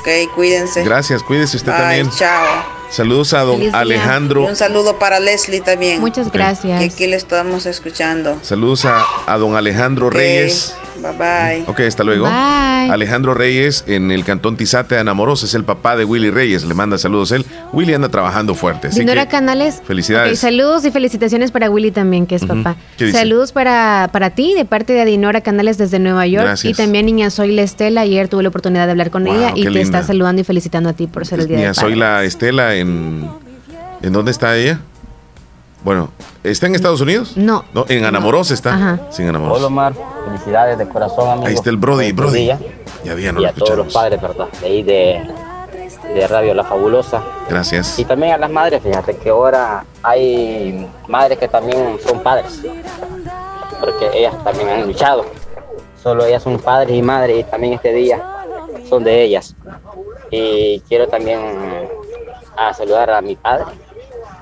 Ok, cuídense. Gracias, cuídese usted Bye, también. Chao. Saludos a don Feliz. Alejandro. Y un saludo para Leslie también. Muchas gracias. Que aquí le estamos escuchando. Saludos a, a don Alejandro Reyes. Bye bye. Ok, hasta luego. Bye. Alejandro Reyes en el cantón Tizate de Anamoros es el papá de Willy Reyes. Le manda saludos él. Willy anda trabajando fuerte. Así Dinora que Canales. felicidades. Ok, saludos y felicitaciones para Willy también, que es papá. Saludos para, para ti, de parte de Adinora Canales desde Nueva York. Gracias. Y también niña Soy la Estela. Ayer tuve la oportunidad de hablar con Wow, ella y te está saludando y felicitando a ti por ser el día Mira, del soy padre. la Estela en. ¿En dónde está ella? Bueno, ¿está en Estados Unidos? No. No, en Anamoros está. Ajá. Sí, en Anamoros. Hola Omar, felicidades de corazón amigo. Ahí está el Brody, Brody. Ya había, no y lo a todos los padres, ¿verdad? De ahí de, de Radio La Fabulosa. Gracias. Y también a las madres, fíjate que ahora hay madres que también son padres. Porque ellas también han luchado. Solo ellas son padres y madres y también este día son de ellas. Y quiero también a saludar a mi padre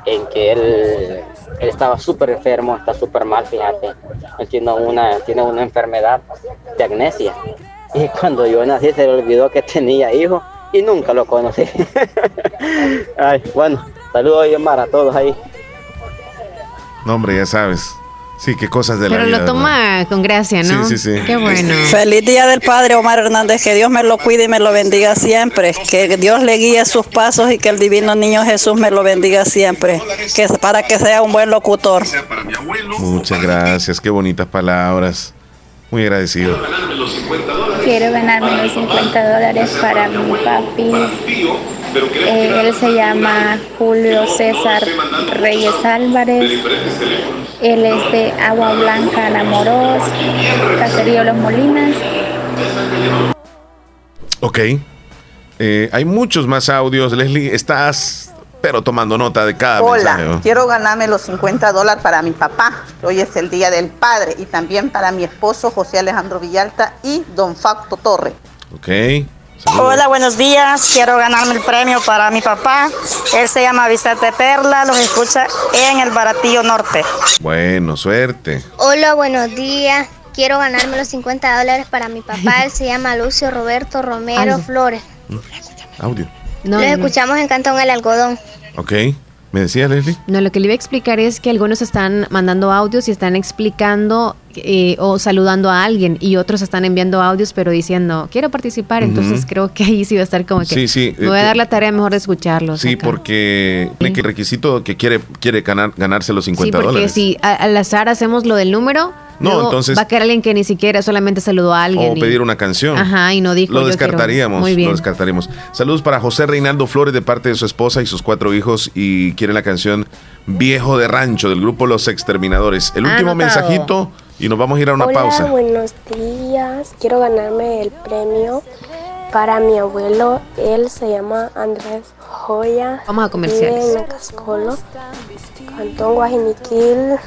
en que él, estaba súper enfermo, está súper mal, fíjate. Él tiene una, tiene una enfermedad de amnesia. Y cuando yo nací se le olvidó que tenía hijo y nunca lo conocí. Bueno, saludos y Omar a todos ahí. No, hombre, ya sabes. Sí, qué cosas de la Pero vida. lo ¿verdad? toma con gracia, ¿no? Sí, sí, sí. Qué bueno. Feliz día del Padre Omar Hernández, que Dios me lo cuide y me lo bendiga siempre, que Dios le guíe sus pasos y que el divino niño Jesús me lo bendiga siempre, que para que sea un buen locutor. Muchas gracias, qué bonitas palabras. Muy agradecido. Quiero ganarme los 50 dólares para mi papi. Eh, él se llama Julio César Reyes Álvarez. Él es de Agua Blanca, Anamoros, Caserío Los Molinas. Ok. Eh, hay muchos más audios. Leslie, estás, pero tomando nota de cada mensaje. Hola, ¿no? quiero ganarme los 50 dólares para mi papá. Hoy es el Día del Padre y también para mi esposo José Alejandro Villalta y don Facto Torre. Ok. Hola, buenos días. Quiero ganarme el premio para mi papá. Él se llama Vicente Perla, los escucha en el Baratillo Norte. Bueno, suerte. Hola, buenos días. Quiero ganarme los 50 dólares para mi papá. Él se llama Lucio Roberto Romero. Flores. Audio. No, Los no. escuchamos en Cantón El Algodón. Ok. ¿Me decías, Leslie? No, lo que le iba a explicar es que algunos están mandando audios y están explicando eh, o saludando a alguien y otros están enviando audios pero diciendo, quiero participar, entonces creo que ahí sí va a estar como que Sí, sí, me voy a eh, dar la tarea mejor de escucharlos. Sí, acá. porque tiene que requisito que quiere, quiere ganar, ganarse los 50 Sí, porque dólares. si a- al azar hacemos lo del número, No, luego entonces- va a quedar alguien que ni siquiera solamente saludó a alguien. O y- pedir una canción. Ajá, y no dijo. Lo descartaríamos. Muy bien. Lo descartaríamos. Saludos para José Reinaldo Flores de parte de su esposa y sus cuatro hijos y quiere la canción Viejo de Rancho del grupo Los Exterminadores. El último Anotado. mensajito y nos vamos a ir a una Hola, pausa. buenos días. Quiero ganarme el premio para mi abuelo. Él se llama Andrés Joya. Vamos a comerciales. Vive en Cascolo, Cantón Guajiniquil.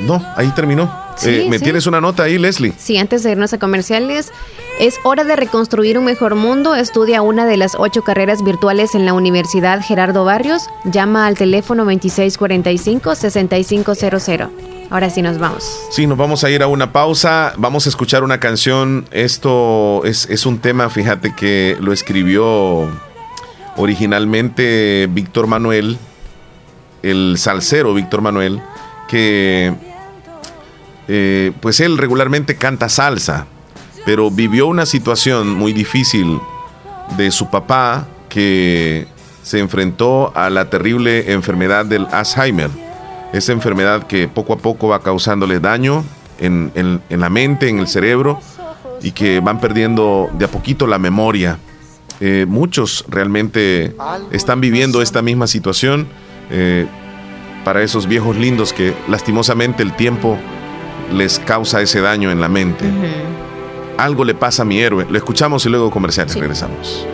No, ahí terminó. Sí, Eh, ¿Me sí. tienes una nota ahí, Leslie? Sí, antes de irnos a comerciales, es hora de reconstruir un mejor mundo. Estudia una de las ocho carreras virtuales en la Universidad Gerardo Barrios. Llama al teléfono 2645-6500. Ahora sí nos vamos. Sí, nos vamos a ir a una pausa. Vamos a escuchar una canción. Esto es, un tema, fíjate que lo escribió originalmente Víctor Manuel, el salsero Víctor Manuel, que eh, pues él regularmente canta salsa, pero vivió una situación muy difícil de su papá que se enfrentó a la terrible enfermedad del Alzheimer esa enfermedad que poco a poco va causándole daño en, la mente, en el cerebro, y que van perdiendo de a poquito la memoria. Eh, muchos realmente están viviendo esta misma situación eh, para esos viejos lindos que lastimosamente el tiempo les causa ese daño en la mente. Algo le pasa a mi héroe. Lo escuchamos y luego comerciales. Regresamos.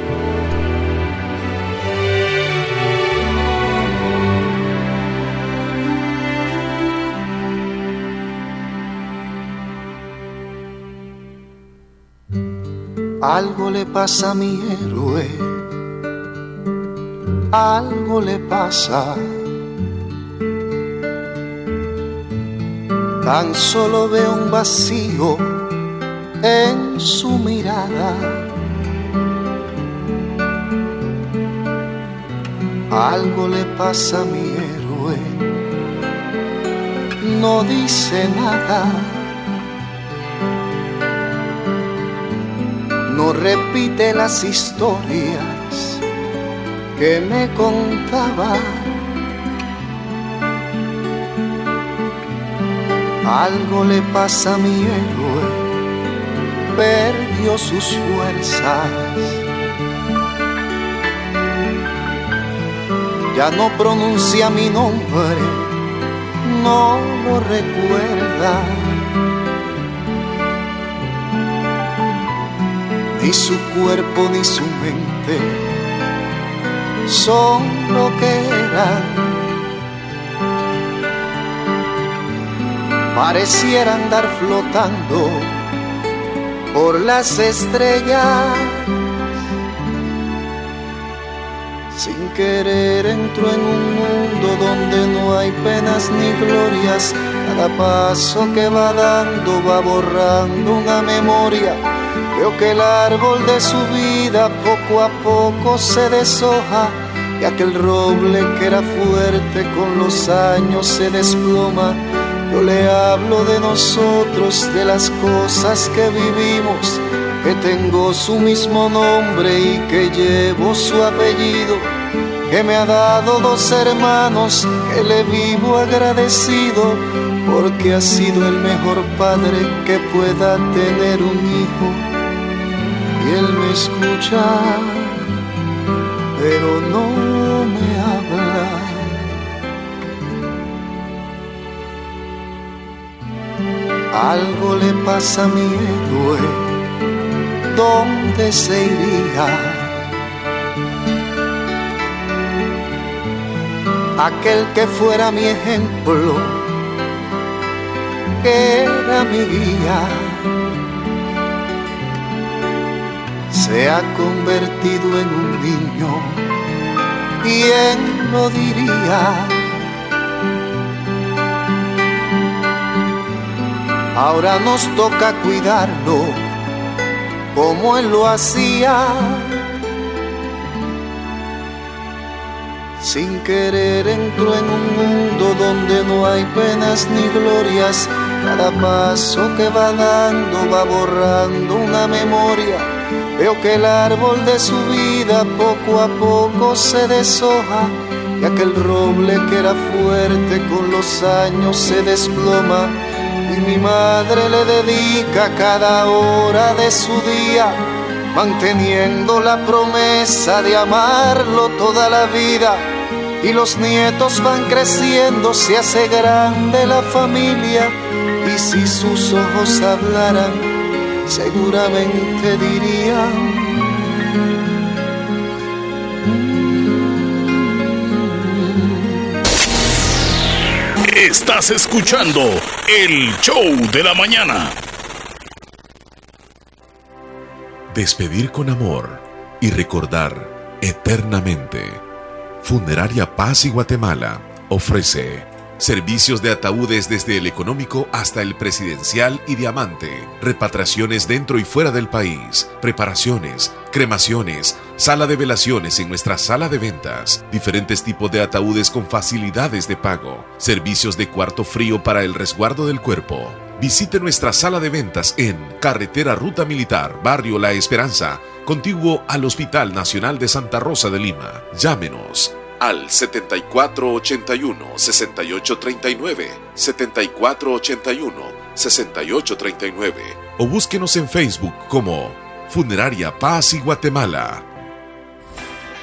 Algo le pasa a mi héroe, algo le pasa. Tan solo veo un vacío en su mirada. Algo le pasa a mi héroe, no dice nada no repite las historias que me contaba. Algo le pasa a mi héroe, perdió sus fuerzas. Ya no pronuncia mi nombre, no lo recuerda ni su cuerpo ni su mente son lo que eran. Pareciera andar flotando por las estrellas. Sin querer entró en un mundo donde no hay penas ni glorias. Cada paso que va dando va borrando una memoria Veo que el árbol de su vida poco a poco se deshoja y aquel roble que era fuerte con los años se desploma. Yo le hablo de nosotros, de las cosas que vivimos, que tengo su mismo nombre y que llevo su apellido, que me ha dado dos hermanos, que le vivo agradecido, porque ha sido el mejor padre que pueda tener un hijo. Y él me escucha, Algo le pasa a mi héroe, ¿dónde se iría? Aquel que fuera mi ejemplo, que era mi guía se ha convertido en un niño. ¿Quién lo diría? Ahora nos toca cuidarlo como él lo hacía. Sin querer entró en un mundo donde no hay penas ni glorias. Cada paso que va dando va borrando una memoria Veo que el árbol de su vida poco a poco se deshoja y aquel roble que era fuerte con los años se desploma mi madre le dedica cada hora de su día manteniendo la promesa de amarlo toda la vida y los nietos van creciendo, se hace grande la familia y si sus ojos hablaran seguramente dirían. Estás escuchando el show de la mañana. Despedir con amor y recordar eternamente. Funeraria Paz y Guatemala ofrece Servicios de ataúdes desde el económico hasta el presidencial y diamante. Repatriaciones dentro y fuera del país. Preparaciones, cremaciones, sala de velaciones en nuestra sala de ventas. Diferentes tipos de ataúdes con facilidades de pago. Servicios de cuarto frío para el resguardo del cuerpo. Visite nuestra sala de ventas en Carretera Ruta Militar, Barrio La Esperanza, contiguo al Hospital Nacional de Santa Rosa de Lima. Llámenos al 7481-6839, 7481-6839 o búsquenos en Facebook como Funeraria Paz y Guatemala.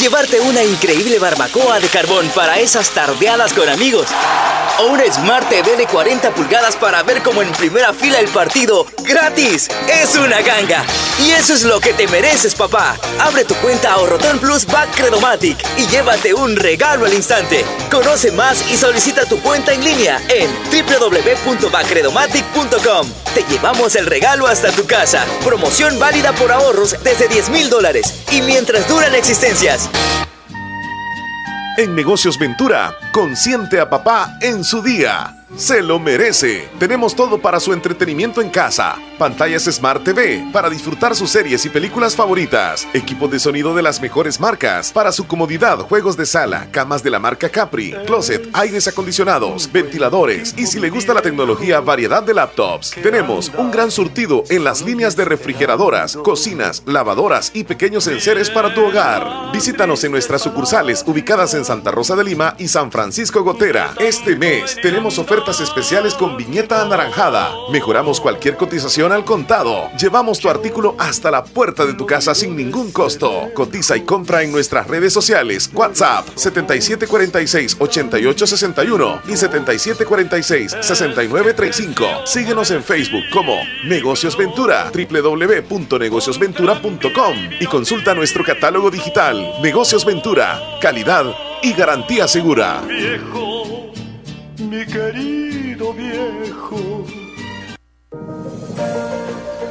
Llevarte una increíble barbacoa de carbón para esas tardeadas con amigos. O un Smart TV de 40 pulgadas para ver como en primera fila el partido gratis. Es una ganga. Y eso es lo que te mereces, papá. Abre tu cuenta Ahorrotón Plus Back Credomatic y llévate un regalo al instante. Conoce más y solicita tu cuenta en línea en www.backcredomatic.com. Te llevamos el regalo hasta tu casa. Promoción válida por ahorros desde 10 mil dólares y mientras duran existencias. En Negocios Ventura, consiente a papá en su día. Se lo merece. Tenemos todo para su entretenimiento en casa. Pantallas Smart TV para disfrutar sus series y películas favoritas. Equipo de sonido de las mejores marcas. Para su comodidad, juegos de sala, camas de la marca Capri, closet, aires acondicionados, ventiladores y si le gusta la tecnología, variedad de laptops. Tenemos un gran surtido en las líneas de refrigeradoras, cocinas, lavadoras y pequeños enseres para tu hogar. Visítanos en nuestras sucursales ubicadas en Santa Rosa de Lima y San Francisco Gotera. Este mes tenemos ofertas especiales con viñeta anaranjada. Mejoramos cualquier cotización al contado. Llevamos tu artículo hasta la puerta de tu casa sin ningún costo. Cotiza y compra en nuestras redes sociales. WhatsApp 7746-8861 y 7746-6935. Síguenos en Facebook como Negocios Ventura, www.negociosventura.com y consulta nuestro catálogo digital. Negocios Ventura, calidad y garantía segura. Mi querido viejo.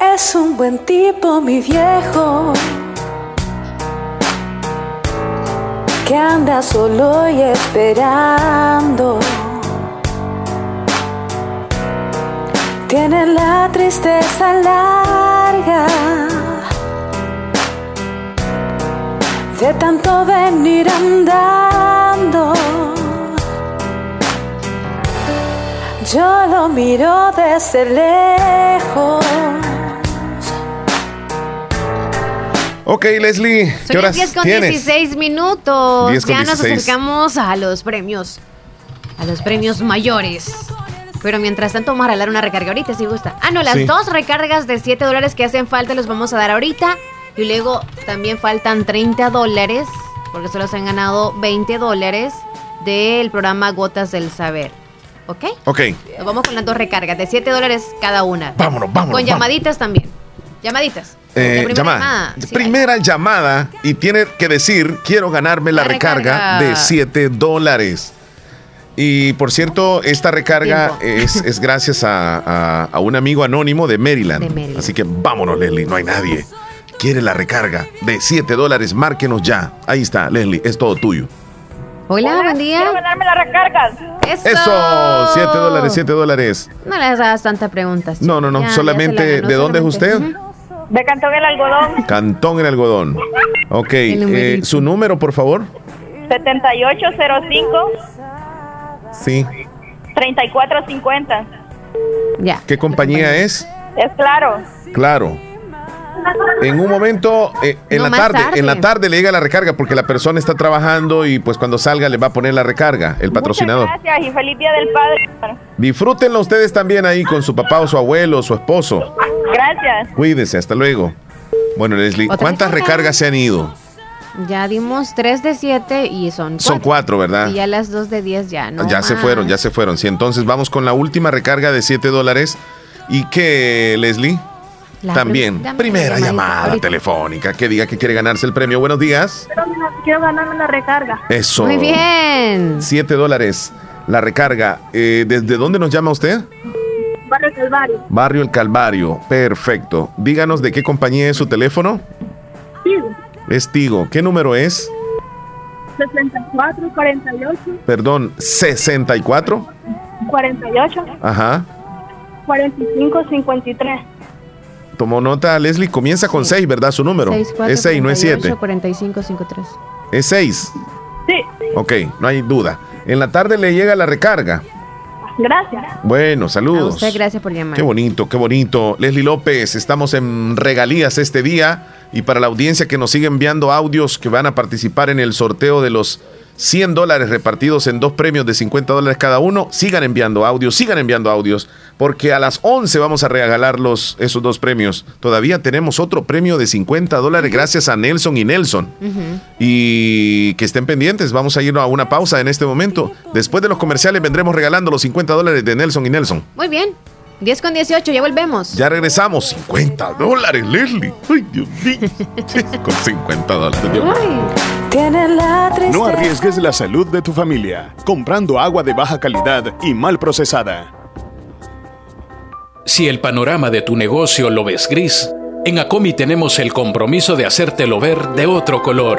Es un buen tipo, mi viejo, que anda solo y esperando. Tiene la tristeza larga de tanto venir andando. Yo lo miro desde lejos. Ok, Leslie, Son ¿qué las horas 10 con tienes? 16 minutos. 10 con ya nos 16. acercamos a los premios. A los premios mayores. Pero mientras tanto vamos a regalar una recarga ahorita, si gusta. Ah, no, las Sí. dos recargas de 7 dólares que hacen falta los vamos a dar ahorita. Y luego también faltan 30 dólares, porque solo se han ganado 20 dólares del programa Gotas del Saber. ¿Ok? Ok, Nos vamos con las dos recargas de 7 dólares cada una. vámonos, vámonos. Con vámonos. llamaditas también. Llamaditas. Eh, primera llamada. llamada. Sí, primera llamada y tiene que decir, quiero ganarme la, La recarga, recarga. de 7 dólares. Y por cierto, esta recarga es, es gracias a, a- a un amigo anónimo de Maryland. De Maryland. Así que vámonos, Leslie, no hay nadie. Quiere la recarga de 7 dólares, márquenos ya. Ahí está, Leslie, es todo tuyo. Hola, buen día. Quiero ganarme las recargas. Eso. Eso, 7 dólares, 7 dólares. No le hagas tanta preguntas. No, no, no, Ya, solamente, se la ganó, ¿de dónde es usted? solamente. De Cantón el Algodón. Cantón en algodón. Ok, eh, su número, por favor. 7805 Sí. 3450. Ya. ¿Qué compañía es? Es claro. Claro. En un momento, eh, en No, la tarde, tarde. en la tarde le llega la recarga porque la persona está trabajando y pues cuando salga le va a poner la recarga, el patrocinador. Muchas gracias y feliz día del padre. Disfrútenlo ustedes también ahí con su papá o su abuelo o su esposo. Gracias. Cuídense, hasta luego. Bueno, Leslie, ¿cuántas recarga. recargas se han ido? Ya dimos 3 de 7 y son 4. Son cuatro, ¿verdad? Y ya las 2 de 10 ya, ¿no? ya se fueron, ya se fueron. Sí, entonces vamos con la última recarga de 7 dólares. ¿Y qué, Leslie? La También, primera llamada ahorita. telefónica que diga que quiere ganarse el premio. Buenos días. Quiero ganarme la recarga. Eso. Muy bien. 7 dólares la recarga. Eh, ¿Desde dónde nos llama usted? Barrio Calvario. Barrio El Calvario. Perfecto. Díganos de qué compañía es su teléfono. Sí. Es Tigo. ¿Qué número es? 64, 48, Perdón, 64. 48, Ajá. 45, 53. Tomó nota, Leslie. Comienza con 6, ¿verdad? Su número. 64, es 6, no es 7. 45, 53. Es 6. Sí. Ok, no hay duda. En la tarde le llega la recarga. Gracias. Bueno, A saludos. usted, gracias por llamar. Qué bonito, qué bonito. Leslie López, estamos en regalías este día y para la audiencia que nos sigue enviando audios que van a participar en el sorteo de los 100 dólares repartidos en dos premios de 50 dólares cada uno, sigan enviando audios, sigan enviando audios, porque a las 11 vamos a regalar los, esos dos premios. Todavía tenemos otro premio de 50 dólares gracias a Nelson y Nelson. Y que estén pendientes, vamos a ir a una pausa en este momento. Después de los comerciales vendremos regalando los 50 dólares de Nelson y Nelson. Muy bien. 10 con 18, ya volvemos. Ya regresamos. 50 dólares, Leslie. Ay, Dios mío. Con 50 dólares. Dios mío. Tiene la tristeza. No arriesgues la salud de tu familia comprando agua de baja calidad y mal procesada. Si el panorama de tu negocio lo ves gris, en Acomi tenemos el compromiso de hacértelo ver de otro color.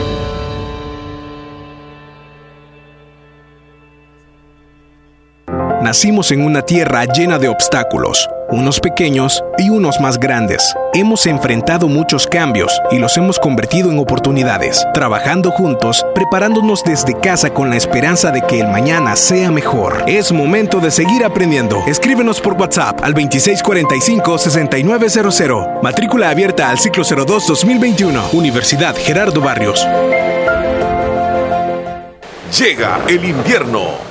Nacimos en una tierra llena de obstáculos, unos pequeños y unos más grandes. Hemos enfrentado muchos cambios y los hemos convertido en oportunidades, trabajando juntos, preparándonos desde casa con la esperanza de que el mañana sea mejor. Es momento de seguir aprendiendo. Escríbenos por WhatsApp al 2645-6900. Matrícula abierta al ciclo 02-2021. Universidad Gerardo Barrios. Llega el invierno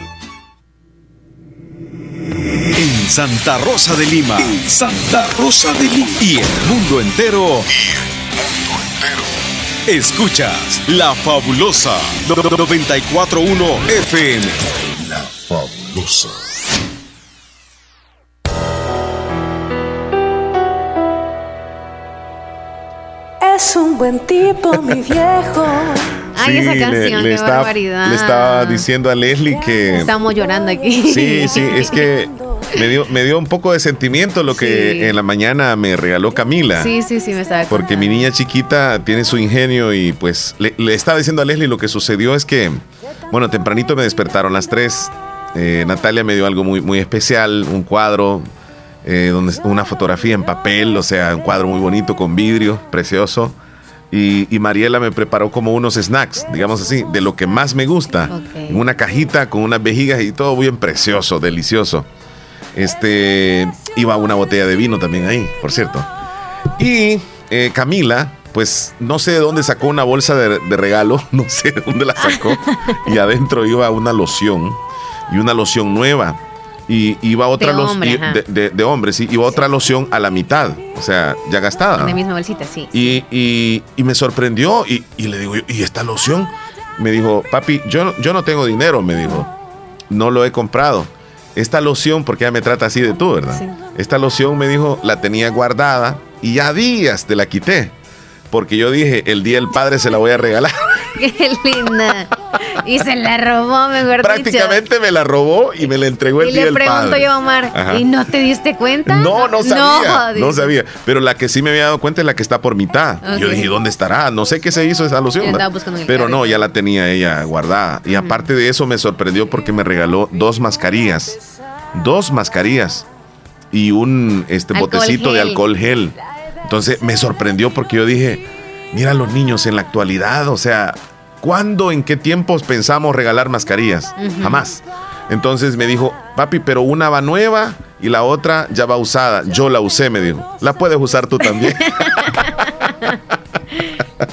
Santa Rosa de Lima. Santa Rosa de Lima. Y el mundo entero. Escuchas La Fabulosa 941 FM. La Fabulosa. Es un buen tipo, mi viejo. Ay, esa canción, qué estaba, barbaridad. le estaba diciendo a Leslie que... Estamos llorando aquí. Sí, sí, es que me dio, me dio un poco de sentimiento lo que Sí. en la mañana me regaló Camila. Sí, sí, sí, me estaba Porque mi niña chiquita tiene su ingenio y pues le, le estaba diciendo a Leslie lo que sucedió es que, bueno, tempranito me despertaron las tres. Eh, Natalia me dio algo muy, muy especial, un cuadro, eh, donde una fotografía en papel, o sea, un cuadro muy bonito con vidrio, precioso. Y, y Mariela me preparó como unos snacks, digamos así, de lo que más me gusta. En una cajita con unas vejigas y todo bien precioso, delicioso. Este, iba una botella de vino también ahí, por cierto. Y eh, Camila, pues no sé de dónde sacó una bolsa de, de regalo, no sé de dónde la sacó. y adentro iba una loción y una loción nueva. Y iba otra De hombre, ajá. de, de- de hombre, sí, iba otra loción a la mitad, o sea, ya gastada. En la misma bolsita, sí. Y, y- y me sorprendió y, y le digo, ¿y esta loción? Me dijo, papi, yo, yo no tengo dinero, me dijo, no lo he comprado. Esta loción, porque ella me trata así de tú, ¿verdad? Esta loción, me dijo, la tenía guardada y ya días te la quité. Porque yo dije, el día del padre se la voy a regalar. Qué linda. Y se la robó, mejor Prácticamente me la robó y me la entregó el Y día le pregunto yo a Omar, Ajá. ¿y no te diste cuenta? No, no sabía. No, dice. sabía. Pero la que sí me había dado cuenta es la que está por mitad. Yo dije, ¿dónde estará? No sé qué se hizo esa el Pero no, ya la tenía ella guardada. Y aparte de eso me sorprendió porque me regaló dos mascarillas. Dos mascarillas. Y un este, Alcohol botecito de alcohol gel. Entonces me sorprendió porque yo dije, mira los niños en la actualidad, o sea, ¿cuándo, en qué tiempos pensamos regalar mascarillas? Jamás. Entonces me dijo, papi, pero una va nueva y la otra ya va usada. Yo la usé, me dijo. La puedes usar tú también.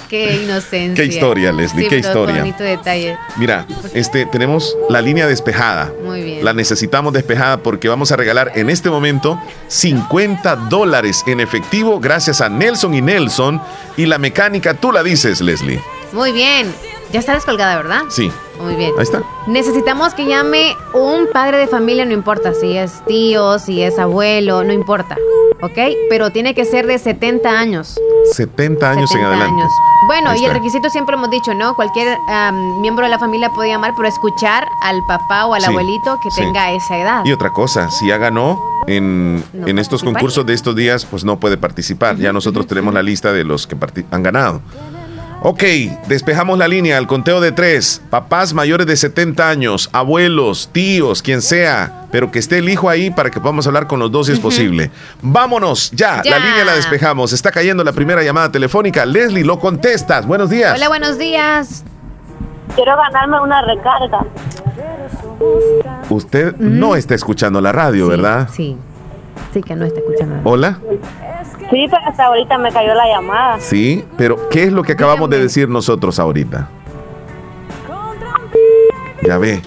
Qué inocencia. Qué historia, Leslie, Sí, qué historia. bonito detalle. Mira, este, tenemos la línea despejada. Muy bien. La necesitamos despejada porque vamos a regalar en este momento 50 dólares en efectivo gracias a Nelson y Nelson. Y la mecánica, tú la dices, Leslie. Muy bien. Ya está descolgada, ¿verdad? Sí. Muy bien. Ahí está. Necesitamos que llame un padre de familia, no importa si es tío, si es abuelo, no importa. ¿Ok? Pero tiene que ser de 70 años. 70 años 70 en adelante. años. Bueno, Ahí y el requisito siempre hemos dicho, ¿no? Cualquier miembro de la familia puede llamar, pero escuchar al papá o al Sí, abuelito que sí. tenga esa edad. Y otra cosa, si ya ganó, en, en estos concursos de estos días, pues no puede participar. Ya nosotros tenemos la lista de los que han ganado. Ok, despejamos la línea al conteo de tres. Papás mayores de 70 años, abuelos, tíos, quien sea, pero que esté el hijo ahí para que podamos hablar con los dos si es posible. Vámonos, ya, Ya. la línea la despejamos. Está cayendo la primera llamada telefónica. Leslie, lo contestas. Buenos días. Hola, buenos días. Quiero ganarme una recarga. Usted no está escuchando la radio, ¿verdad? Sí. Sí, que no está escuchando. Hola. Sí, pero hasta ahorita me cayó la llamada. Sí, pero ¿qué es lo que acabamos de decir nosotros ahorita? Ya ve.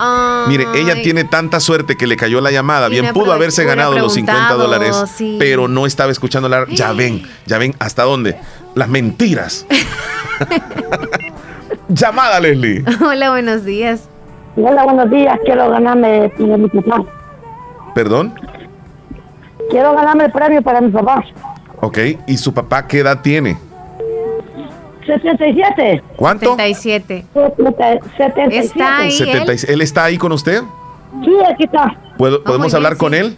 Mire, ella tiene tanta suerte que le cayó la llamada. Y Bien pudo haberse ganado los 50 preguntado, dólares, sí. pero no estaba escuchando la. Ya ven, ya ven hasta dónde. Las mentiras. Llamada, Leslie. Hola, buenos días. Hola, buenos días. Quiero ganarme mi papá. Perdón. Quiero ganarme el premio para mi papá. Ok. ¿Y su papá qué edad tiene? 77. ¿Cuánto? 77. 77. Está ahí. 70 y- ¿Él está ahí con usted? Sí, aquí está. ¿Puedo- ¿Podemos hablar con él?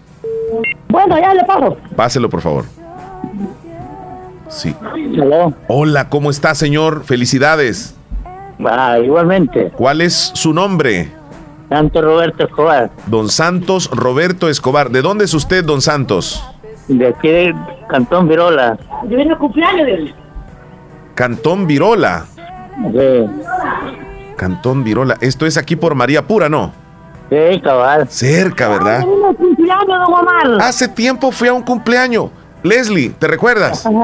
Bueno, ya le paso. Páselo, por favor. Sí. Hola, ¿cómo está, señor? Felicidades. Ah, igualmente. ¿Cuál es su nombre? Santo Roberto Escobar. Don Santos Roberto Escobar. ¿De dónde es usted, don Santos? De aquí del Cantón Virola. Yo vine el cumpleaños de él. Cantón Virola. Cantón Virola. Esto es aquí por María Pura, ¿no? Sí, cabal. Cerca, ¿verdad? Cumpleaños, don Omar. Hace tiempo fui a un cumpleaños. Leslie, ¿te recuerdas?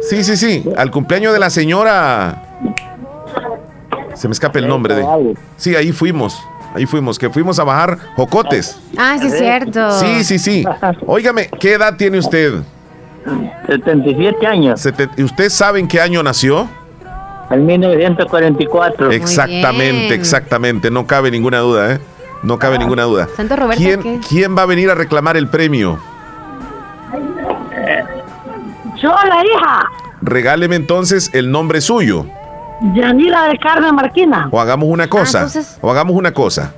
Sí, sí, sí. Al cumpleaños de la señora. Se me escapa el nombre de. Sí, ahí fuimos. Ahí fuimos, que fuimos a bajar jocotes. Ah, sí, es cierto. Sí, sí, sí. Óigame, ¿qué edad tiene usted? 77 años. Sete- ¿Y usted sabe en qué año nació? En 1944. Exactamente, exactamente. No cabe ninguna duda, ¿eh? No cabe ninguna duda. Santo Roberto, ¿Quién, ¿qué? ¿Quién va a venir a reclamar el premio? Yo, la hija. Regáleme entonces el nombre suyo. Yanira del Carmen Marquina. O hagamos una cosa. entonces- O hagamos una cosa.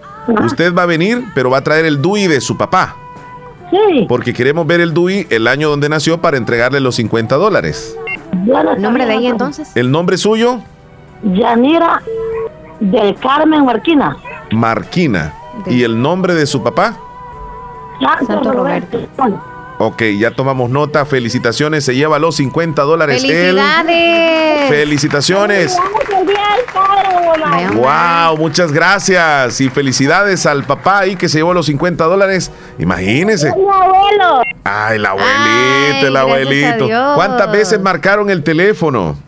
Usted va a venir, pero va a traer el DUI de su papá. Sí. Porque queremos ver el DUI el año donde nació para entregarle los 50 dólares. ¿El nombre de ella entonces? ¿El nombre suyo? Yanira del Carmen Marquina. Marquina. ¿Y el nombre de su papá? Santo, Roberto. Ok, ya tomamos nota. Felicitaciones. Se lleva los 50 dólares. él. ¡Felicidades! Felicitaciones. El día del padre, mamá. Wow, muchas gracias y felicidades al papá ahí que se llevó los 50 dólares. Imagínense. Abuelo. Ay, el abuelito, Ay, el abuelito. ¿Cuántas veces marcaron el teléfono?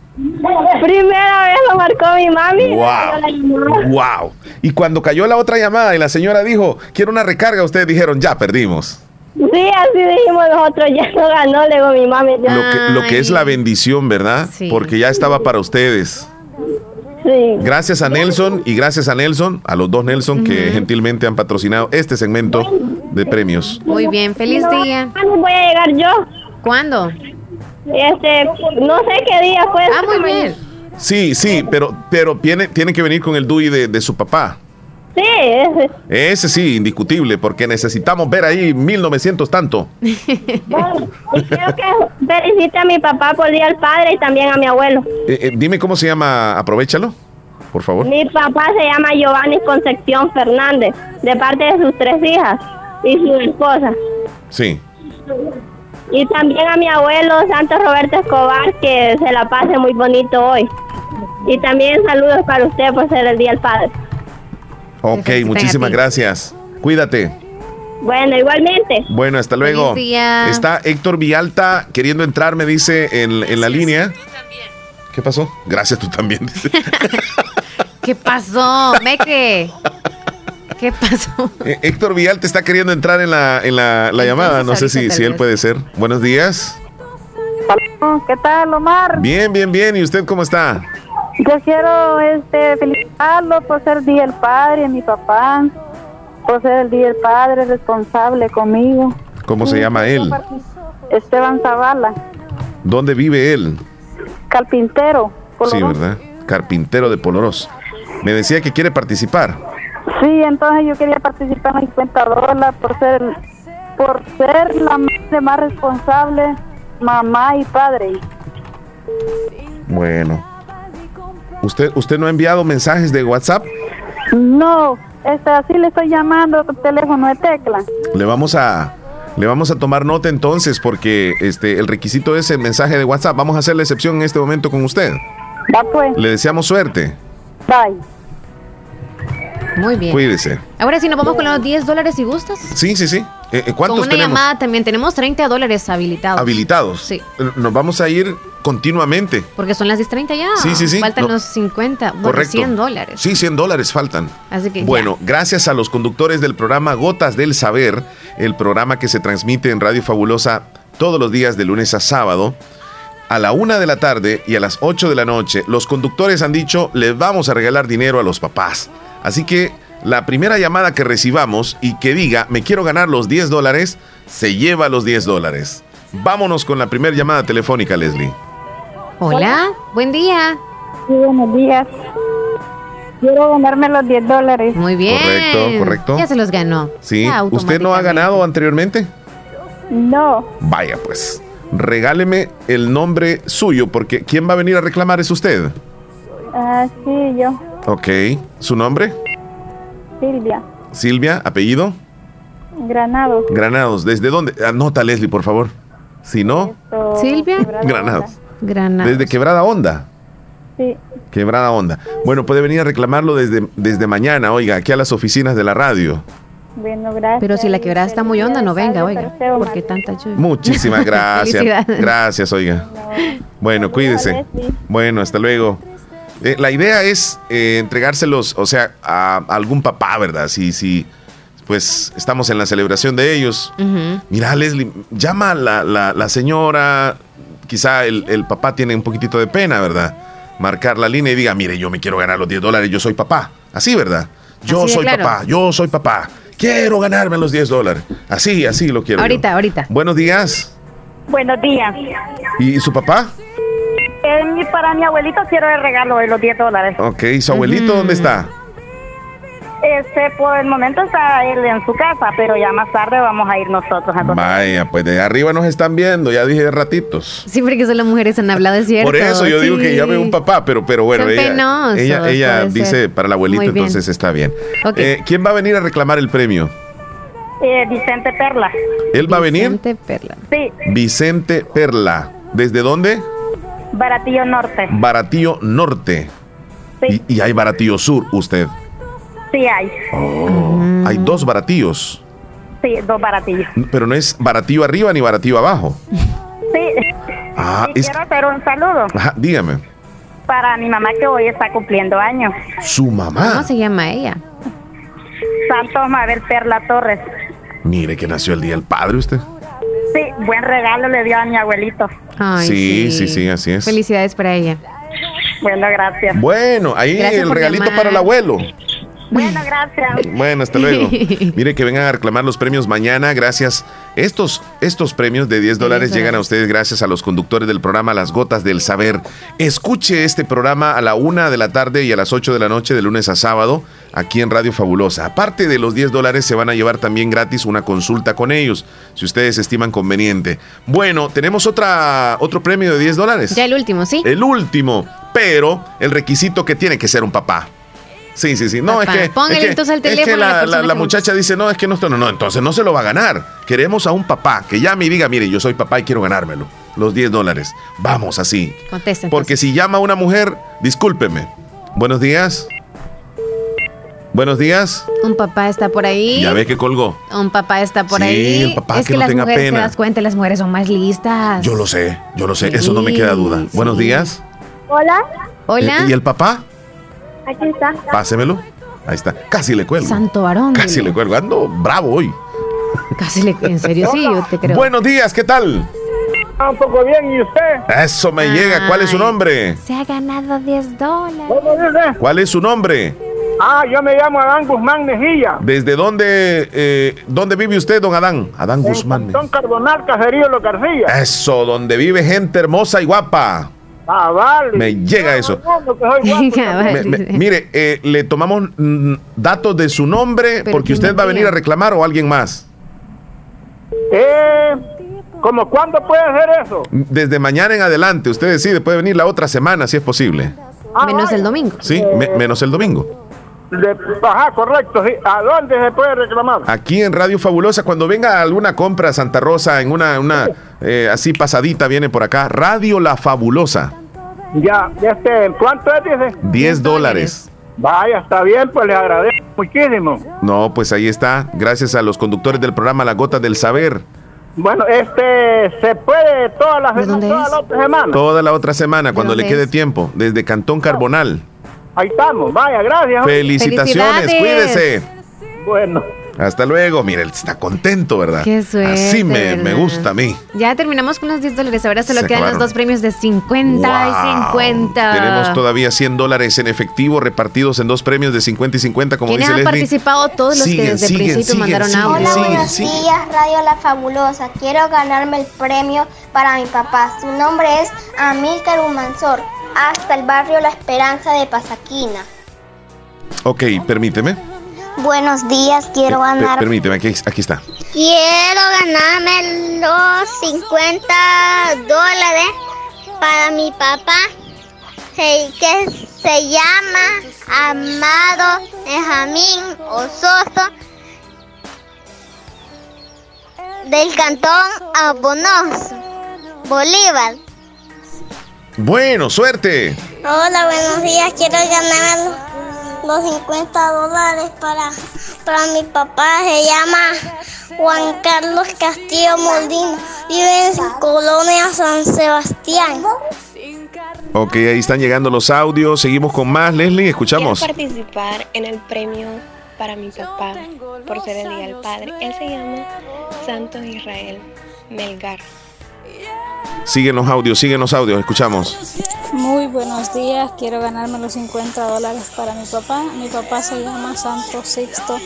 Primera vez lo marcó mi mami. Wow. Wow. Y cuando cayó la otra llamada y la señora dijo, quiero una recarga, ustedes dijeron, ya perdimos. Sí, así dijimos nosotros, ya no ganó, le digo mi mami. ya. Lo que, lo que es la bendición, ¿verdad? Porque ya estaba para ustedes. Sí. Gracias a Nelson y gracias a Nelson, a los dos Nelson que gentilmente han patrocinado este segmento de premios. Muy bien, feliz día. ¿Cuándo voy a llegar yo? ¿Cuándo? Este, no sé qué día fue. Ah, muy bien. Sí, sí, pero, pero tiene, tiene que venir con el DUI de, de su papá. Sí, ese. Sí, indiscutible, porque necesitamos ver ahí 1900 tanto. Bueno, y que felicite a mi papá por el Día del Padre y también a mi abuelo. Eh, eh, dime cómo se llama, aprovechalo, por favor. Mi papá se llama Giovanni Concepción Fernández, de parte de sus tres hijas y su esposa. Sí. Y también a mi abuelo Santos Roberto Escobar, que se la pase muy bonito hoy. Y también saludos para usted por ser el Día del Padre. Ok, muchísimas gracias. Cuídate. Bueno, igualmente. Bueno, hasta luego. Está Héctor Vialta queriendo entrar, me dice, en, en la línea. ¿Qué pasó? Gracias, tú también. dice. ¿Qué pasó? Meque. ¿Qué pasó? Eh, Héctor Vialta está queriendo entrar en la, en la, la llamada. No sé si, si él puede ser. Buenos días. ¿Qué tal, Omar? Bien, bien, bien. ¿Y usted cómo está? Yo quiero este, felicitarlo por ser Día del Padre, mi papá, por ser el Día del Padre responsable conmigo. ¿Cómo se llama él? Esteban Zavala, ¿Dónde vive él? carpintero. Sí, Colorado. ¿verdad? Carpintero de Poloros. Me decía que quiere participar. Sí, entonces yo quería participar en 50 dólares por ser por ser la madre más responsable, mamá y padre. Bueno. ¿Usted, ¿Usted no ha enviado mensajes de WhatsApp? No, este, así le estoy llamando teléfono de tecla. Le vamos a le vamos a tomar nota entonces porque este el requisito es el mensaje de WhatsApp. Vamos a hacer la excepción en este momento con usted. Va pues. Le deseamos suerte. Bye. Muy bien. Cuídese. Ahora sí, nos vamos con los 10 dólares si gustas. Sí, sí, sí. Eh, eh, Con ¿Cuántos una tenemos llamada también tenemos 30 dólares habilitados. habilitados? Sí. Nos vamos a ir continuamente. Porque son las 10.30 ya. Sí, sí, sí. Faltan No. los 50, bueno, Correcto. 100 dólares. Sí, 100 dólares faltan. Así que ya. Bueno, gracias a los conductores del programa Gotas del Saber, el programa que se transmite en Radio Fabulosa todos los días de lunes a sábado, a la una de la tarde y a las 8 de la noche, los conductores han dicho, les vamos a regalar dinero a los papás. Así que la primera llamada que recibamos y que diga, me quiero ganar los 10 dólares, se lleva los 10 dólares. Vámonos con la primera llamada telefónica, Leslie. Hola, buen día. Sí, buenos días. Quiero ganarme los 10 dólares. Muy bien. Correcto, correcto. Ya se los ganó. Sí, ¿usted no ha ganado anteriormente? No. Vaya pues, regáleme el nombre suyo porque ¿quién va a venir a reclamar es usted? Ah, sí, yo. Ok, ¿su nombre? Silvia. Silvia, apellido? Granado. Granados, ¿desde dónde? Anota Leslie, por favor. Si no, Silvia. Granados. Granada. Desde Quebrada Onda. Sí. Quebrada Onda. Bueno, puede venir a reclamarlo desde, desde mañana, oiga, aquí a las oficinas de la radio. Bueno, gracias. Pero si la quebrada está muy honda, no venga, oiga. Porque tanta lluvia. Muchísimas gracias. Gracias, oiga. Bueno, cuídese. Bueno, hasta luego. Eh, la idea es eh, entregárselos, o sea, a, a algún papá, ¿verdad? Si, si, pues estamos en la celebración de ellos. Ujú. Mira, Leslie, llama a la, la- la señora, quizá el, el papá tiene un poquitito de pena, ¿verdad? Marcar la línea y diga, mire, yo me quiero ganar los 10 dólares, yo soy papá. Así, ¿verdad? Yo Así soy claro. papá, yo soy papá. Quiero ganarme los 10 dólares. Así, así lo quiero. yo. Ahorita, ahorita. Buenos días. Buenos días. ¿Y su papá? Eh, para mi abuelito quiero el regalo de los 10 dólares. Ok, ¿y su abuelito dónde está? Este, por el momento está él en su casa, pero ya más tarde vamos a ir nosotros a Vaya, pues de arriba nos están viendo, ya dije ratitos. Sí, porque son las mujeres han hablado, es cierto. Por eso yo digo que llame un papá, pero, pero bueno, Son ella, penosos, ella, ella dice ser. para el abuelito, Muy bien. entonces está bien. Eh, ¿Quién va a venir a reclamar el premio? Eh, Vicente Perla. ¿Él va a venir? Vicente Perla. Sí, Vicente Perla. ¿Desde dónde? Baratillo Norte. Baratillo Norte. Sí. Y, y hay Baratillo Sur, usted. Sí hay. Oh, Hay dos baratillos. Sí, dos baratillos. Pero no es baratillo arriba ni baratillo abajo. Sí. Ah, y es. quiero hacer un saludo Ajá, dígame. para mi mamá que hoy está cumpliendo años. Su mamá. ¿Cómo se llama ella? Santos Mabel Perla Torres. Mire que nació el día del padre usted. Sí, buen regalo le dio a mi abuelito. Ay, Sí, sí, sí, así es. Felicidades para ella. Bueno, gracias. Bueno, ahí Gracias el regalito llamar. para el abuelo. Bueno, gracias. Bueno, hasta luego. Mire que vengan a reclamar los premios mañana. Gracias. Estos, estos premios de 10 dólares llegan a ustedes gracias a los conductores del programa Las Gotas del Saber. Escuche este programa a la una de la tarde y a las 8 de la noche de lunes a sábado aquí en Radio Fabulosa. Aparte de los 10 dólares, se van a llevar también gratis una consulta con ellos, si ustedes estiman conveniente. Bueno, tenemos otra, otro premio de 10 dólares. Ya el último, ¿sí? El último, pero el requisito que tiene que ser un papá. Sí, sí, sí. No, Papá. es que. Póngale es que, entonces el es que teléfono a la muchacha dice, no, es que no, esto no, no, entonces no se lo va a ganar. Queremos a un papá que llame y diga, mire, yo soy papá y quiero ganármelo. Los 10 dólares. Vamos así. Contesten. Porque si llama una mujer, discúlpeme. Buenos días. Buenos días. Un papá está por ahí. Ya ve que colgó. Un papá está por Sí, ahí. el papá es que que, no las tenga mujeres, pena. te das cuenta, las mujeres son más listas. Yo lo sé, yo lo sé. Eso no me queda duda. Sí, Buenos días. Hola, Hola. Eh, ¿Y el papá? Aquí está. Pásemelo. Ahí está. Casi le cuelgo. Santo varón. Casi dile. le cuelgo. Ando bravo hoy. Casi le. En serio, sí, yo te creo. Buenos días, ¿qué tal? Ah, un poco bien, ¿y usted? Eso me llega. ¿Cuál es su nombre? Se ha ganado 10 dólares. ¿Cuál es su nombre? Ah, yo me llamo Adán Guzmán Mejía. ¿Desde dónde, eh, dónde vive usted, don Adán? Adán Guzmán. Son Carbonal, Caserío Los García. Eso, donde vive gente hermosa y guapa. Ah, vale. Me llega eso. Me- me- mire, eh, le tomamos mm, datos de su nombre Pero porque ¿quién usted va a venir a reclamar o alguien más. Eh, ¿Cómo cuándo puede hacer eso? Desde mañana en adelante, usted decide, puede venir la otra semana si es posible. Menos el domingo. Sí, me- menos el domingo. De- ajá, correcto. sí. ¿A dónde se puede reclamar? Aquí en Radio Fabulosa, cuando venga alguna compra a Santa Rosa, en una, una eh, así pasadita, viene por acá. Radio La Fabulosa, Ya, este, ¿cuánto es, dice? 10 dólares. Vaya, está bien, pues le agradezco muchísimo. No, pues ahí está. Gracias a los conductores del programa La Gota del Saber. Bueno, este, se puede toda la, toda la otra semana. Toda la otra semana, cuando le quede es? tiempo, desde Cantón Carbonal. Ahí estamos, vaya, gracias. Felicitaciones, cuídese. Bueno. Hasta luego. Mire, él está contento, ¿verdad? Qué suerte, Así me, me gusta a mí. Ya terminamos con los 10 dólares. Ahora solo Se quedan los dos premios de 50 y Wow. 50. Tenemos todavía 100 dólares en efectivo repartidos en dos premios de 50 y 50, como ¿Quiénes dice han Leslie. participado? Todos los Siguen, que desde el siguen, principio siguen, mandaron siguen, audio. Hola, siguen, buenos siguen. días, Radio La Fabulosa. Quiero ganarme el premio para mi papá. Su nombre es Amílcar Humansor, hasta el barrio La Esperanza de Pasaquina. Ok, permíteme. Buenos días, quiero Per- ganar. permíteme, aquí, aquí está. Quiero ganarme los 50 dólares para mi papá, que se llama Amado Benjamín Ososo, del cantón Abonoso, Bolívar. Bueno, suerte. Hola, buenos días. Quiero ganar los 50 dólares para, para mi papá. Se llama Juan Carlos Castillo Molina. Vive en Colonia San Sebastián. Ok, ahí están llegando los audios. Seguimos con más. Leslie, escuchamos. Quiero participar en el premio para mi papá por ser el Día del Padre. Él se llama Santos Israel Melgar. Siguen los audios, siguen los audios. Escuchamos. Muy buenos días, quiero ganarme los 50 dólares para mi papá. Mi papá se llama Santo Sixto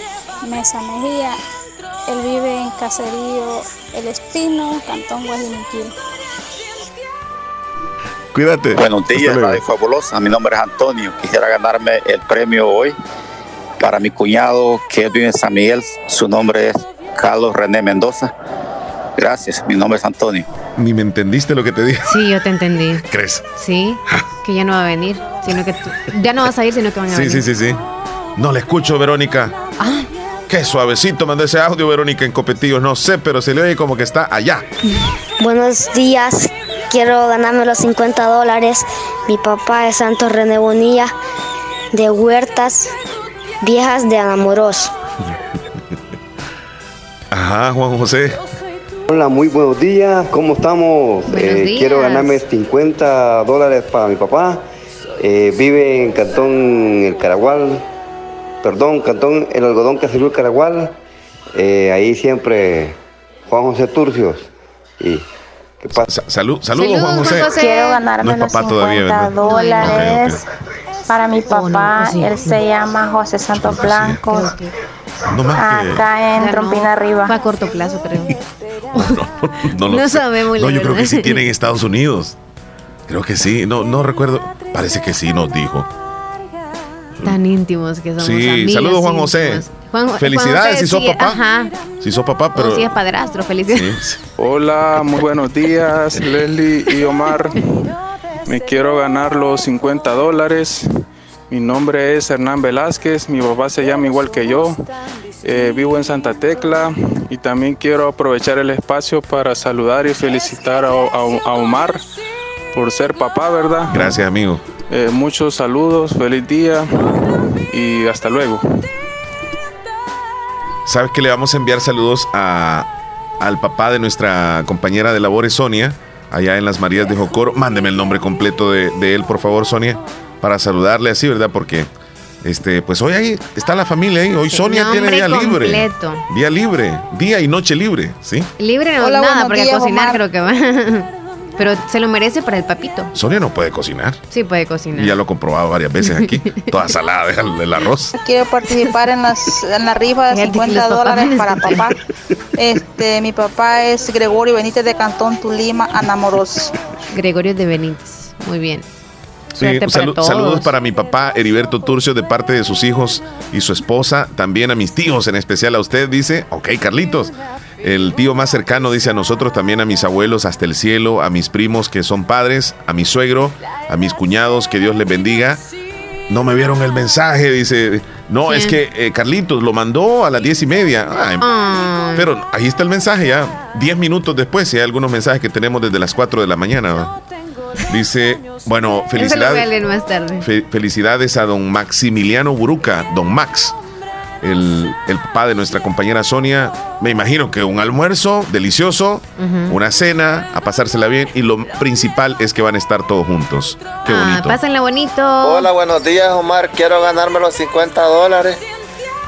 Mesa Mejía. Él vive en Caserío El Espino, Cantón Guajimiquil. Cuídate. Buenos días. Radio Fabulosa. Mi nombre es Antonio. Quisiera ganarme el premio hoy para mi cuñado que vive en San Miguel. Su nombre es Carlos René Mendoza. Gracias, mi nombre es Antonio. Ni me entendiste lo que te dije. Sí, yo te entendí. ¿Crees? Sí, que ya no va a venir, sino que tú- ya no vas a ir, sino que van a Sí, venir. sí, sí, sí. No le escucho, Verónica. Ah, Qué suavecito mandó ese audio, Verónica, en Copetillos. No sé, pero se le oye como que está allá. Buenos días, quiero ganarme los 50 dólares. Mi papá es Santos René Bonilla, de Huertas Viejas de Anamoros. Ajá, Juan José. Hola, muy buenos días. ¿Cómo estamos? Eh, días. quiero ganarme 50 dólares para mi papá. Eh, vive en Cantón El Caragual. Perdón, Cantón El Algodón Caserío El Caragual. Eh, ahí siempre Juan José Turcios. Y ¿qué pasa? salud, saludos, Juan José. Quiero ganarme No los papá 50 todavía, ¿verdad? dólares para mi papá. pues sí. Él se llama José Santos Blanco. No más que- Acá en Ya no, Trompina Arriba. Fue a corto plazo, creo. No, lo No sé. sabemos, No, yo creo que verdad. sí tiene en Estados Unidos. Creo que sí. No, no recuerdo. Parece que sí nos dijo. Tan íntimos que somos. Sí, saludos, Juan José. Juan Felicidades José si sos papá. Ajá. Si sos papá, pero. O si es padrastro, felicidades. Hola, muy buenos días, Leslie y Omar. Me quiero ganar los 50 dólares. Mi nombre es Hernán Velázquez, mi papá se llama igual que yo. Eh, vivo en Santa Tecla y también quiero aprovechar el espacio para saludar y felicitar a, a- a Omar por ser papá, ¿verdad? Gracias, amigo. Eh, muchos saludos, feliz día y hasta luego. ¿Sabes que le vamos a enviar saludos a, al papá de nuestra compañera de labores, Sonia, allá en las Marías de Jocoro? Mándeme el nombre completo de, de él, por favor, Sonia, para saludarle así, ¿verdad? Porque, este, pues hoy ahí está la familia ahí. Hoy Sonia tiene día libre. completo. Día libre, día y noche libre, ¿sí? Libre no Hola, nada, porque días, cocinar Omar. creo que va. Pero se lo merece para el papito. Sonia no puede cocinar. Sí puede cocinar. Y ya lo he comprobado varias veces aquí. Toda salada el, el arroz. Quiero participar en, las, en la rifa de Fíjate que 50 los papás dólares para papá. Este, mi papá es Gregorio Benítez de Cantón Tulima, Anamoros. Gregorio de Benítez. Muy bien. Sí, Suerte para salu- todos. saludos para mi papá Heriberto Turcio de parte de sus hijos y su esposa, también a mis tíos, en especial a usted, dice, ok, Carlitos. El tío más cercano dice a nosotros, también a mis abuelos hasta el cielo, a mis primos que son padres, a mi suegro, a mis cuñados, que Dios les bendiga. No me vieron el mensaje, dice. No, es que eh, Carlitos lo mandó a las diez y media. Ay, Ah. Pero ahí está el mensaje ya, diez minutos después, si hay algunos mensajes que tenemos desde las 4 de la mañana. ¿no? Dice, bueno, felicidades. leer más tarde. Fe- felicidades a don Maximiliano Buruca, don Max, el, el papá de nuestra compañera Sonia. Me imagino que un almuerzo delicioso, una cena, a pasársela bien y lo principal es que van a estar todos juntos. Qué Ah, bonito. pásenla bonito. Hola, buenos días, Omar. Quiero ganarme los 50 dólares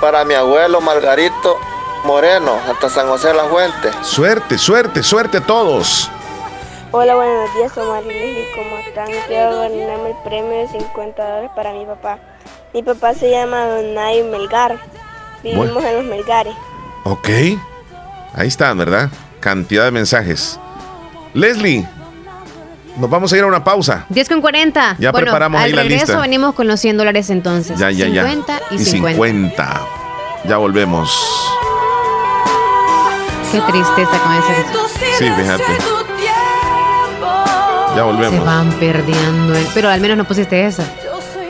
para mi abuelo Margarito Moreno, hasta San José de la Fuente. Suerte, suerte, suerte a todos. Hola, buenos días, Omar y Leslie, ¿cómo están? Quiero ganarme el premio de 50 dólares para mi papá. Mi papá se llama Donay Melgar. Vivimos Bueno. en los Melgares. Ok. Ahí están, ¿verdad? Cantidad de mensajes. Leslie, nos vamos a ir a una pausa. 10 con 40. Ya bueno, preparamos ahí la regreso lista. venimos con los 100 dólares entonces. Ya, ya, ya. 50 y 50. Ya volvemos. Qué tristeza con ese. Sí, fíjate. Ya Se volvemos. van perdiendo. el- Pero al menos no pusiste esa.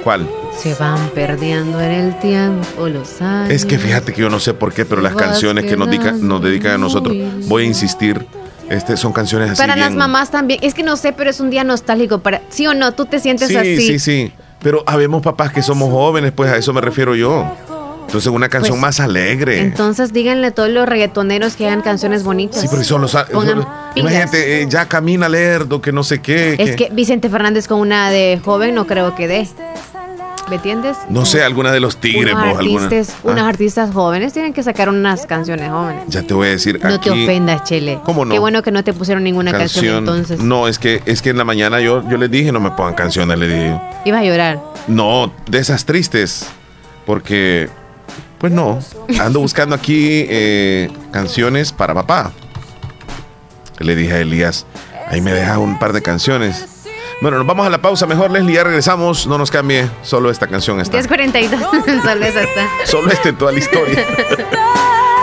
¿Cuál? Se van perdiendo en el tiempo los años. Es que fíjate que yo no sé por qué, pero las canciones que nos, dica- nos dedican a nosotros, voy a insistir, este, son canciones así Para las mamás también. Es que no sé, pero es un día nostálgico. Para... ¿Sí o no? Tú te sientes Sí, así. sí, sí. Pero habemos papás que somos jóvenes, pues a eso me refiero yo. Entonces una canción Pues, más alegre. Entonces díganle a todos los reggaetoneros que hagan canciones bonitas. Sí, pero son los... Pongan imagínate, eh, ya camina lerdo, que no sé qué. Es que Vicente Fernández con una de joven no creo que dé. ¿Me entiendes? No sé, alguna de los tigres, unos vos, artistas, Ah, unos artistas jóvenes tienen que sacar unas canciones jóvenes. ya te voy a decir No te ofendas, Chele. ¿Cómo no? Qué bueno que no te pusieron ninguna canción, entonces. No, es que, es que en la mañana yo, yo les dije, no me pongan canciones, le dije. Ibas a llorar. No, de esas tristes. Porque, pues no, ando buscando aquí eh, canciones para papá. Le dije a Elías, ahí me deja un par de canciones. Bueno, nos vamos a la pausa mejor, Leslie, ya regresamos. No nos cambie, solo esta canción está. 10.42. Solo está. Solo esta en toda la historia.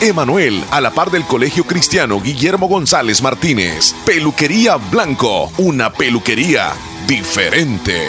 Emanuel, a la par del Colegio Cristiano Guillermo González Martínez. Peluquería Blanco, una peluquería diferente.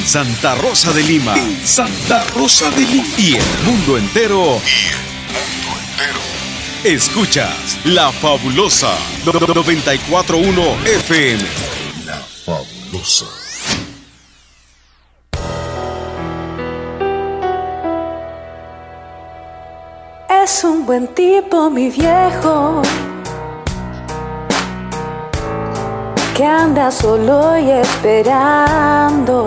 En Santa Rosa de Lima. Santa Rosa de Lima. Y el mundo entero. Escuchas La Fabulosa 941 FM. La Fabulosa. Es un buen tipo, mi viejo. Que anda solo y esperando.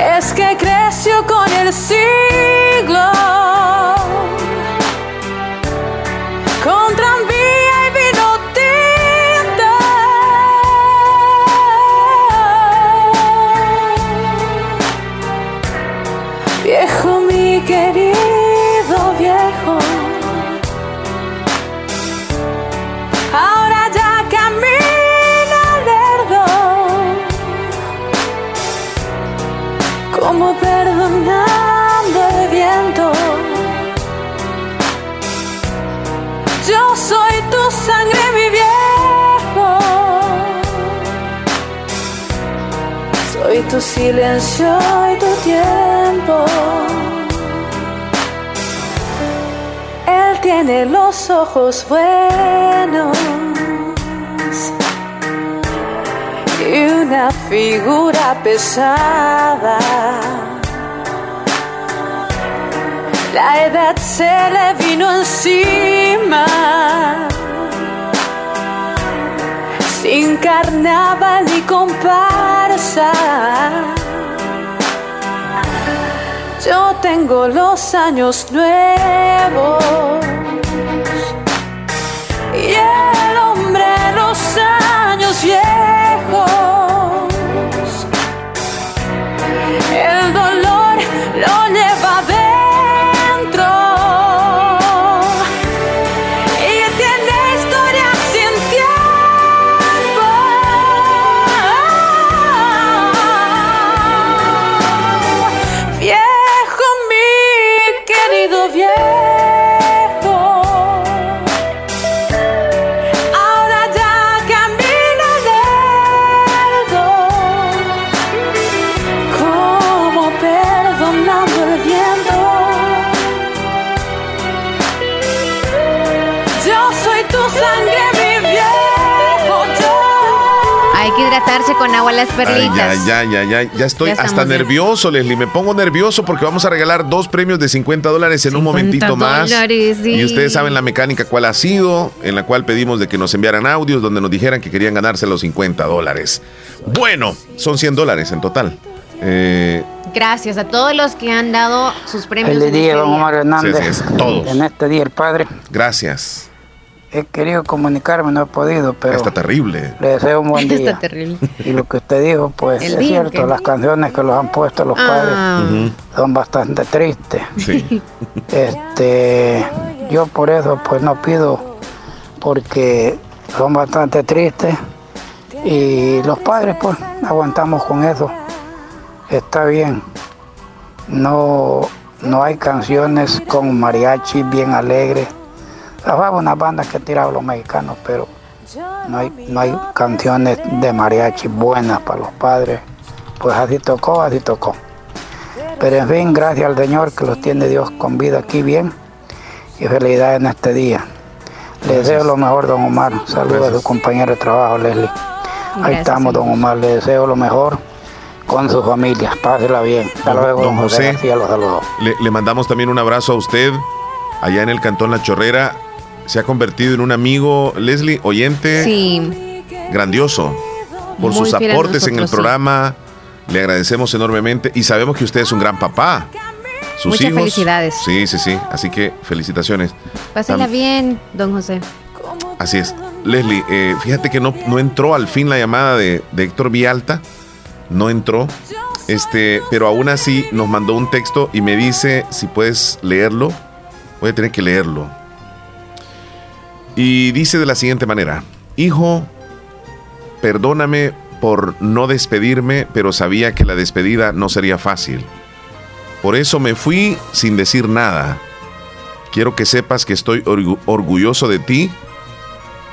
Es que creció con el siglo, con silencio y tu tiempo. Él tiene los ojos buenos y una figura pesada. La edad se le vino encima. Sin carnaval ni comparsa. Yo tengo los años nuevos. Y el hombre los años viejos. Las Ay, perlitas. ya, ya, ya, ya, ya estoy Ya hasta bien. nervioso, Leslie. Me pongo nervioso porque vamos a regalar dos premios de 50 dólares en un momentito más. dólares, sí. Y ustedes saben la mecánica cuál ha sido, en la cual pedimos de que nos enviaran audios donde nos dijeran que querían ganarse los 50 dólares. Bueno, son 100 dólares en total. Eh, Gracias a todos los que han dado sus premios. Feliz día, este don Omar Hernández. Sí, todos. En este día el Padre. gracias. He querido comunicarme, no he podido, pero Está terrible. le deseo un buen día. Está terrible. Y lo que usted dijo, pues El es cierto, las canciones que los han puesto los Ah. padres son bastante tristes. Sí. Este, yo por eso pues no pido porque son bastante tristes y los padres pues aguantamos con eso. Está bien. No no hay canciones con mariachi bien alegres. Había unas bandas que tiraban los mexicanos, pero no hay, no hay canciones de mariachi buenas para los padres. Pues así tocó, así tocó. Pero en fin, gracias al Señor que los tiene Dios con vida aquí bien y felicidad en este día. Le deseo lo mejor, don Omar. Saludos a su compañero de trabajo, Leslie. Ahí Gracias, estamos, don Omar. Le deseo lo mejor. con su familia. Pásela bien. Hasta luego, don José. los saludos. Le, le mandamos también un abrazo a usted allá en el Cantón La Chorrera. Se ha convertido en un amigo, Leslie, oyente. Sí. Grandioso. Por Muy sus aportes en el sí. programa. Le agradecemos enormemente y sabemos que usted es un gran papá. Sus Muchas hijos. felicidades. Sí, sí, sí. Así que felicitaciones. Pásela Tam- bien, don José. Así es. Leslie, eh, fíjate que no, no entró al fin la llamada de, de Héctor Vialta. No entró. Este, pero aún así nos mandó un texto y me dice si puedes leerlo. Voy a tener que leerlo. Y dice de la siguiente manera: Hijo, perdóname por no despedirme, pero sabía que la despedida no sería fácil. Por eso me fui sin decir nada. Quiero que sepas que estoy orgu- orgulloso de ti,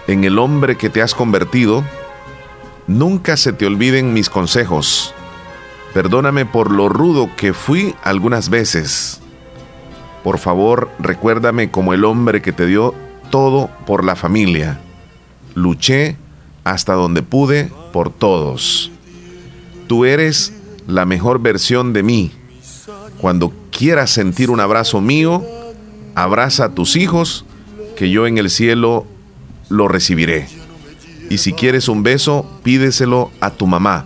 en el hombre que te has convertido. Nunca se te olviden mis consejos. Perdóname por lo rudo que fui algunas veces. Por favor, recuérdame como el hombre que te dio todo por la familia. Luché hasta donde pude por todos. Tú eres la mejor versión de mí. Cuando quieras sentir un abrazo mío, abraza a tus hijos, que yo en el cielo lo recibiré. Y si quieres un beso, pídeselo a tu mamá,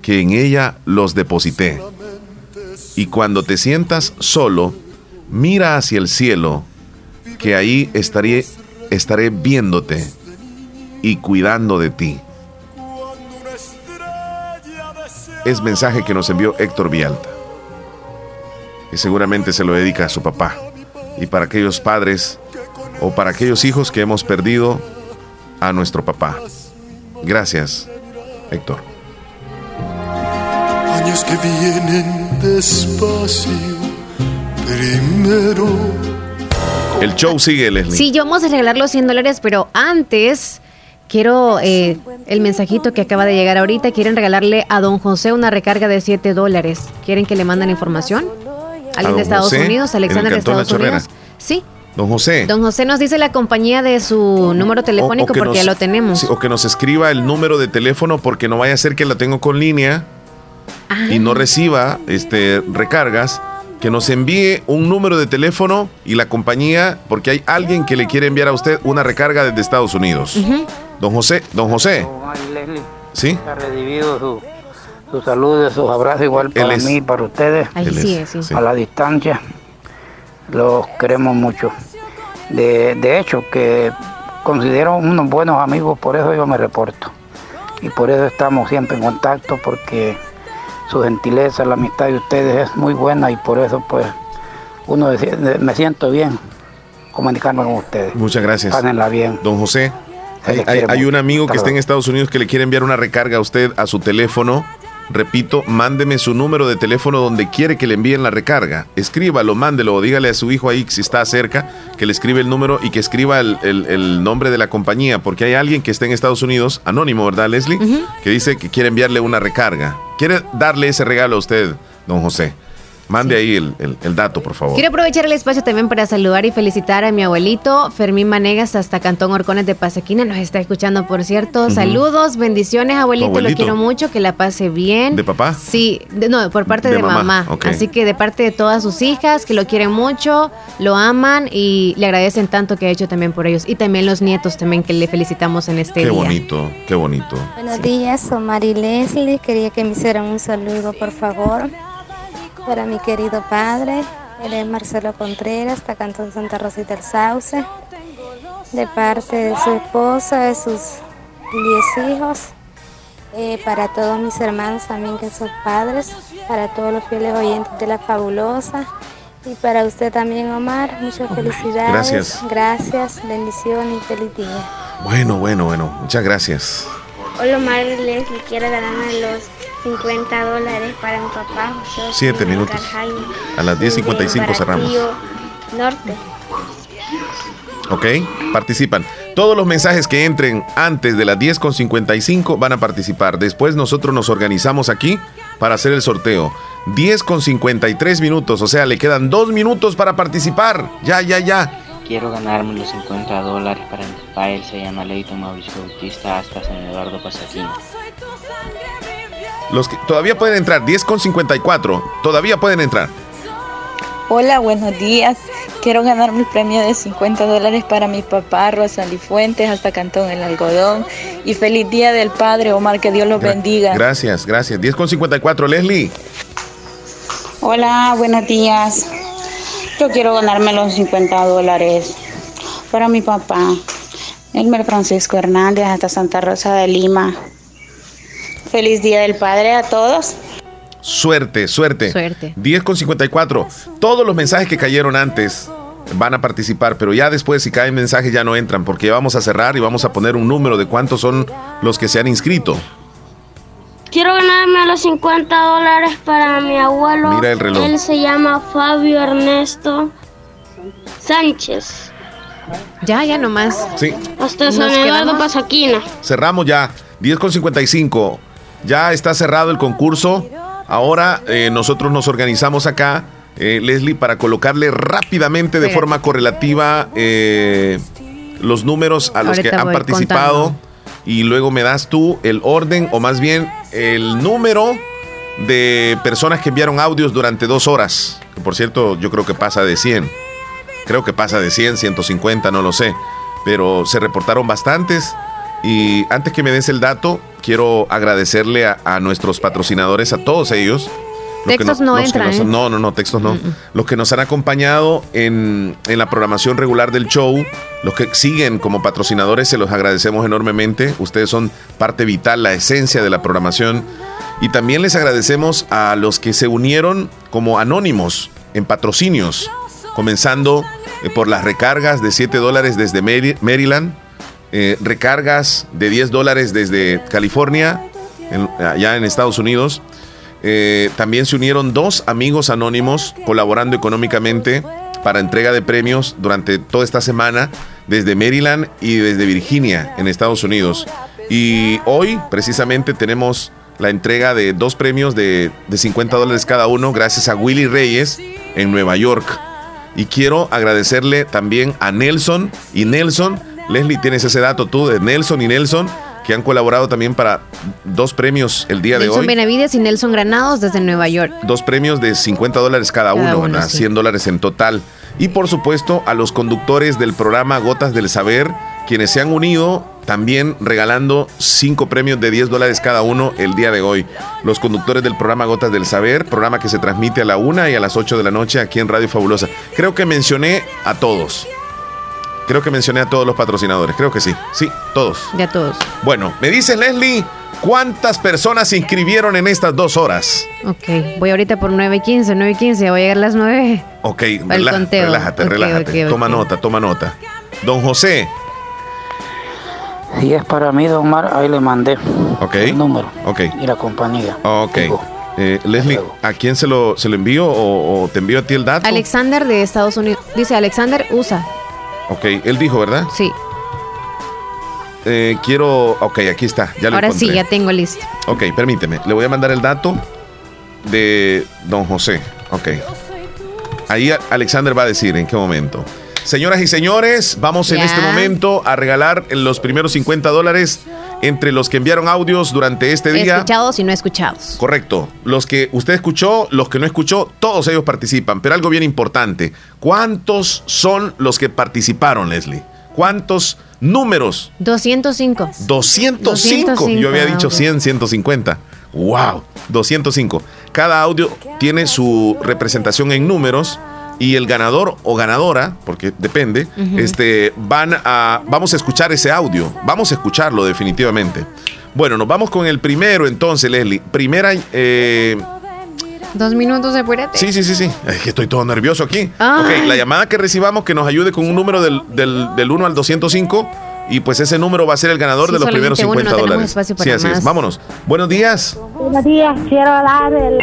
que en ella los deposité. Y cuando te sientas solo, mira hacia el cielo, que ahí estaré, estaré viéndote y cuidando de ti. Es mensaje que nos envió Héctor Vialta. Y seguramente se lo dedica a su papá. Y para aquellos padres o para aquellos hijos que hemos perdido a nuestro papá. Gracias, Héctor. Años que vienen despacio, primero. El show sigue, Leslie. Sí, yo vamos a regalar los 100 dólares, pero antes quiero eh, el mensajito que acaba de llegar ahorita. Quieren regalarle a don José una recarga de 7 dólares. ¿Quieren que le manden información? ¿Alguien de Estados José, Unidos? ¿Alexander de Estados Unidos? Sí. Don José. Don José nos dice la compañía de su número telefónico que porque ya lo tenemos. sí, o que nos escriba el número de teléfono porque no vaya a ser que la tengo con línea y no reciba este recargas. Que nos envíe un número de teléfono y la compañía, porque hay alguien que le quiere enviar a usted una recarga desde Estados Unidos. Don José, don José, ¿sí? Ha recibido su, su salud, sus abrazos igual para es- mí, para ustedes. Ahí sí es, es, sí. A la distancia. Los queremos mucho. De, de hecho, que considero unos buenos amigos, por eso yo me reporto. Y por eso estamos siempre en contacto, porque su gentileza, la amistad de ustedes es muy buena y por eso pues uno me siento bien comunicarme con ustedes. Muchas gracias. Pásenla bien. Don José, hay, hay- un amigo que está en. Estados Unidos que le quiere enviar una recarga a usted a su teléfono. Repito, mándeme su número de teléfono donde quiere que le envíen la recarga. Escríbalo, mándelo, o dígale a su hijo ahí si está cerca que le escribe el número y que escriba el, el- el nombre de la compañía, porque hay alguien que está en Estados Unidos, anónimo, ¿verdad, Leslie? Que dice que quiere enviarle una recarga. Quiere darle ese regalo a usted, don José. Mande ahí el, el- el dato, por favor. Quiero aprovechar el espacio también para saludar y felicitar a mi abuelito Fermín Manegas hasta Cantón Orcones de Pasaquina. Nos está escuchando, por cierto. Saludos, bendiciones, abuelito. Lo quiero mucho, que la pase bien. ¿De papá? Sí, de- no, por parte De de, mamá. Así que de parte de todas sus hijas, que lo quieren mucho, lo aman y le agradecen tanto que ha hecho también por ellos. Y también los nietos también que le felicitamos en este Qué día. bonito, qué bonito. Buenos días, soy Mari Leslie. Quería que me hicieran un saludo, por favor, para mi querido padre. Él es Marcelo Contreras, está Cantón Santa Rosita del Sauce. De parte de su esposa, de sus 10 hijos. Eh, para todos mis hermanos también que son padres. Para todos los fieles oyentes de La Fabulosa. Y para usted también, Omar, muchas felicidades. Gracias. Gracias, bendición y feliz día. Bueno, bueno, bueno. Muchas gracias. Hola, Omar Leslie, quiero ganarme los 50 dólares para mi papá. José Siete Osuna minutos. Jaime, A las 10.55 para cerramos. Tío Norte. ¿Ok? Participan. Todos los mensajes que entren antes de las 10.55 van a participar. Después nosotros nos organizamos aquí para hacer el sorteo. 10.53 minutos, o sea, le quedan dos minutos para participar. Ya, ya, ya. Quiero ganarme los 50 dólares para mi papá. Él se llama Leito Mauricio Bautista hasta San Eduardo Pasaquín. Los que todavía pueden entrar, 10 con 54, todavía pueden entrar. Hola, buenos días. Quiero ganarme el premio de 50 dólares para mi papá, Rosali Fuentes, hasta Cantón El Algodón. Y feliz Día del Padre, Omar, que Dios los bendiga. Gracias, gracias. 10 con 54, Leslie. Hola, buenos días. Yo quiero ganarme los 50 dólares para mi papá, Elmer Francisco Hernández, hasta Santa Rosa de Lima. Feliz Día del Padre a todos. Suerte, suerte. Suerte. 10 con 54. Todos los mensajes que cayeron antes van a participar, pero ya después si caen mensajes ya no entran, porque ya vamos a cerrar y vamos a poner un número de cuántos son los que se han inscrito. Quiero ganarme los 50 dólares para mi abuelo. Mira el reloj. Él se llama Fabio Ernesto Sánchez. Ya, ya nomás. Sí. Hasta San Eduardo Pasaquina. Cerramos ya. 10 con 55. Ya está cerrado el concurso. Ahora eh, nosotros nos organizamos acá, eh, Leslie, para colocarle rápidamente de Espérate. forma correlativa eh, los números a los Ahorita que han participado. contando. Y luego me das tú el orden, o más bien el número de personas que enviaron audios durante dos horas. Que por cierto, yo creo que pasa de 100. Creo que pasa de 100, 150, no lo sé. Pero se reportaron bastantes. Y antes que me des el dato, quiero agradecerle a, a nuestros patrocinadores, a todos ellos. Textos no que entran, nos- ¿eh? No, no, no, textos no. Los que nos han acompañado en, en la programación regular del show, los que siguen como patrocinadores, se los agradecemos enormemente. Ustedes son parte vital, la esencia de la programación. Y también les agradecemos a los que se unieron como anónimos en patrocinios, comenzando eh, por las recargas de 7 dólares desde Mary- Maryland, eh, recargas de 10 dólares desde California, allá en Estados Unidos. Eh, también se unieron dos amigos anónimos colaborando económicamente para entrega de premios durante toda esta semana desde Maryland y desde Virginia en Estados Unidos. Y hoy precisamente tenemos la entrega de dos premios de, de 50 dólares cada uno gracias a Willy Reyes en Nueva York. Y quiero agradecerle también a Nelson y Nelson. Leslie, tienes ese dato tú de Nelson y Nelson que han colaborado también para dos premios el día de Nelson hoy Benavides y Nelson Granados desde Nueva York. dos premios de 50 dólares cada, Cada uno, uno, ¿verdad? sí. 100 dólares en total. Y por supuesto a los conductores del programa Gotas del Saber, quienes se han unido también regalando cinco premios de 10 dólares cada uno el día de hoy. Los conductores del programa Gotas del Saber, programa que se transmite a la una y a las 8 de la noche aquí en Radio Fabulosa. Creo que mencioné a todos. Creo que mencioné a todos los patrocinadores, creo que sí. Sí, todos. Ya todos. Bueno, me dice Leslie, ¿cuántas personas se inscribieron en estas dos horas? Ok, voy ahorita por 9 y 15, 9 y 15, voy a llegar a las 9. Ok, relá- conteo. relájate, relájate. Toma nota, toma nota. Don José. Si es para mí, don Mar, ahí le mandé el número y la compañía. Ok. Eh, Leslie, ¿a quién se lo, se lo envío o, o te envío a ti el dato? Alexander de Estados Unidos. Dice Alexander USA. Ok, él dijo, ¿verdad? Sí. Eh, quiero. Ok, aquí está. Ya lo Ahora encontré. sí, ya tengo listo. Ok, permíteme. Le voy a mandar el dato de don José. Ok. Ahí Alexander va a decir en qué momento. Señoras y señores, vamos en este momento a regalar los primeros 50 dólares entre los que enviaron audios durante este día. Escuchados y no escuchados. Correcto. Los que usted escuchó, los que no escuchó, todos ellos participan. Pero algo bien importante. ¿Cuántos son los que participaron, Leslie? ¿Cuántos números? 205. 205. 205 Yo había dicho audios. 100, 150. ¡Wow! 205. Cada audio tiene su representación en números y el ganador o ganadora, porque depende, este, van a, vamos a escuchar ese audio. Vamos a escucharlo definitivamente. Bueno, nos vamos con el primero entonces, Leslie. Primera... eh, Dos minutos, apúrate. Sí, sí, sí, sí. Es que estoy todo nervioso aquí. Ay. Ok, la llamada que recibamos que nos ayude con un número del, del, del 1 al 205 y pues ese número va a ser el ganador Sí, de los primeros solamente 50 uno, no dólares. para sí, así es. más. Vámonos. Buenos días. Buenos días, quiero dar el,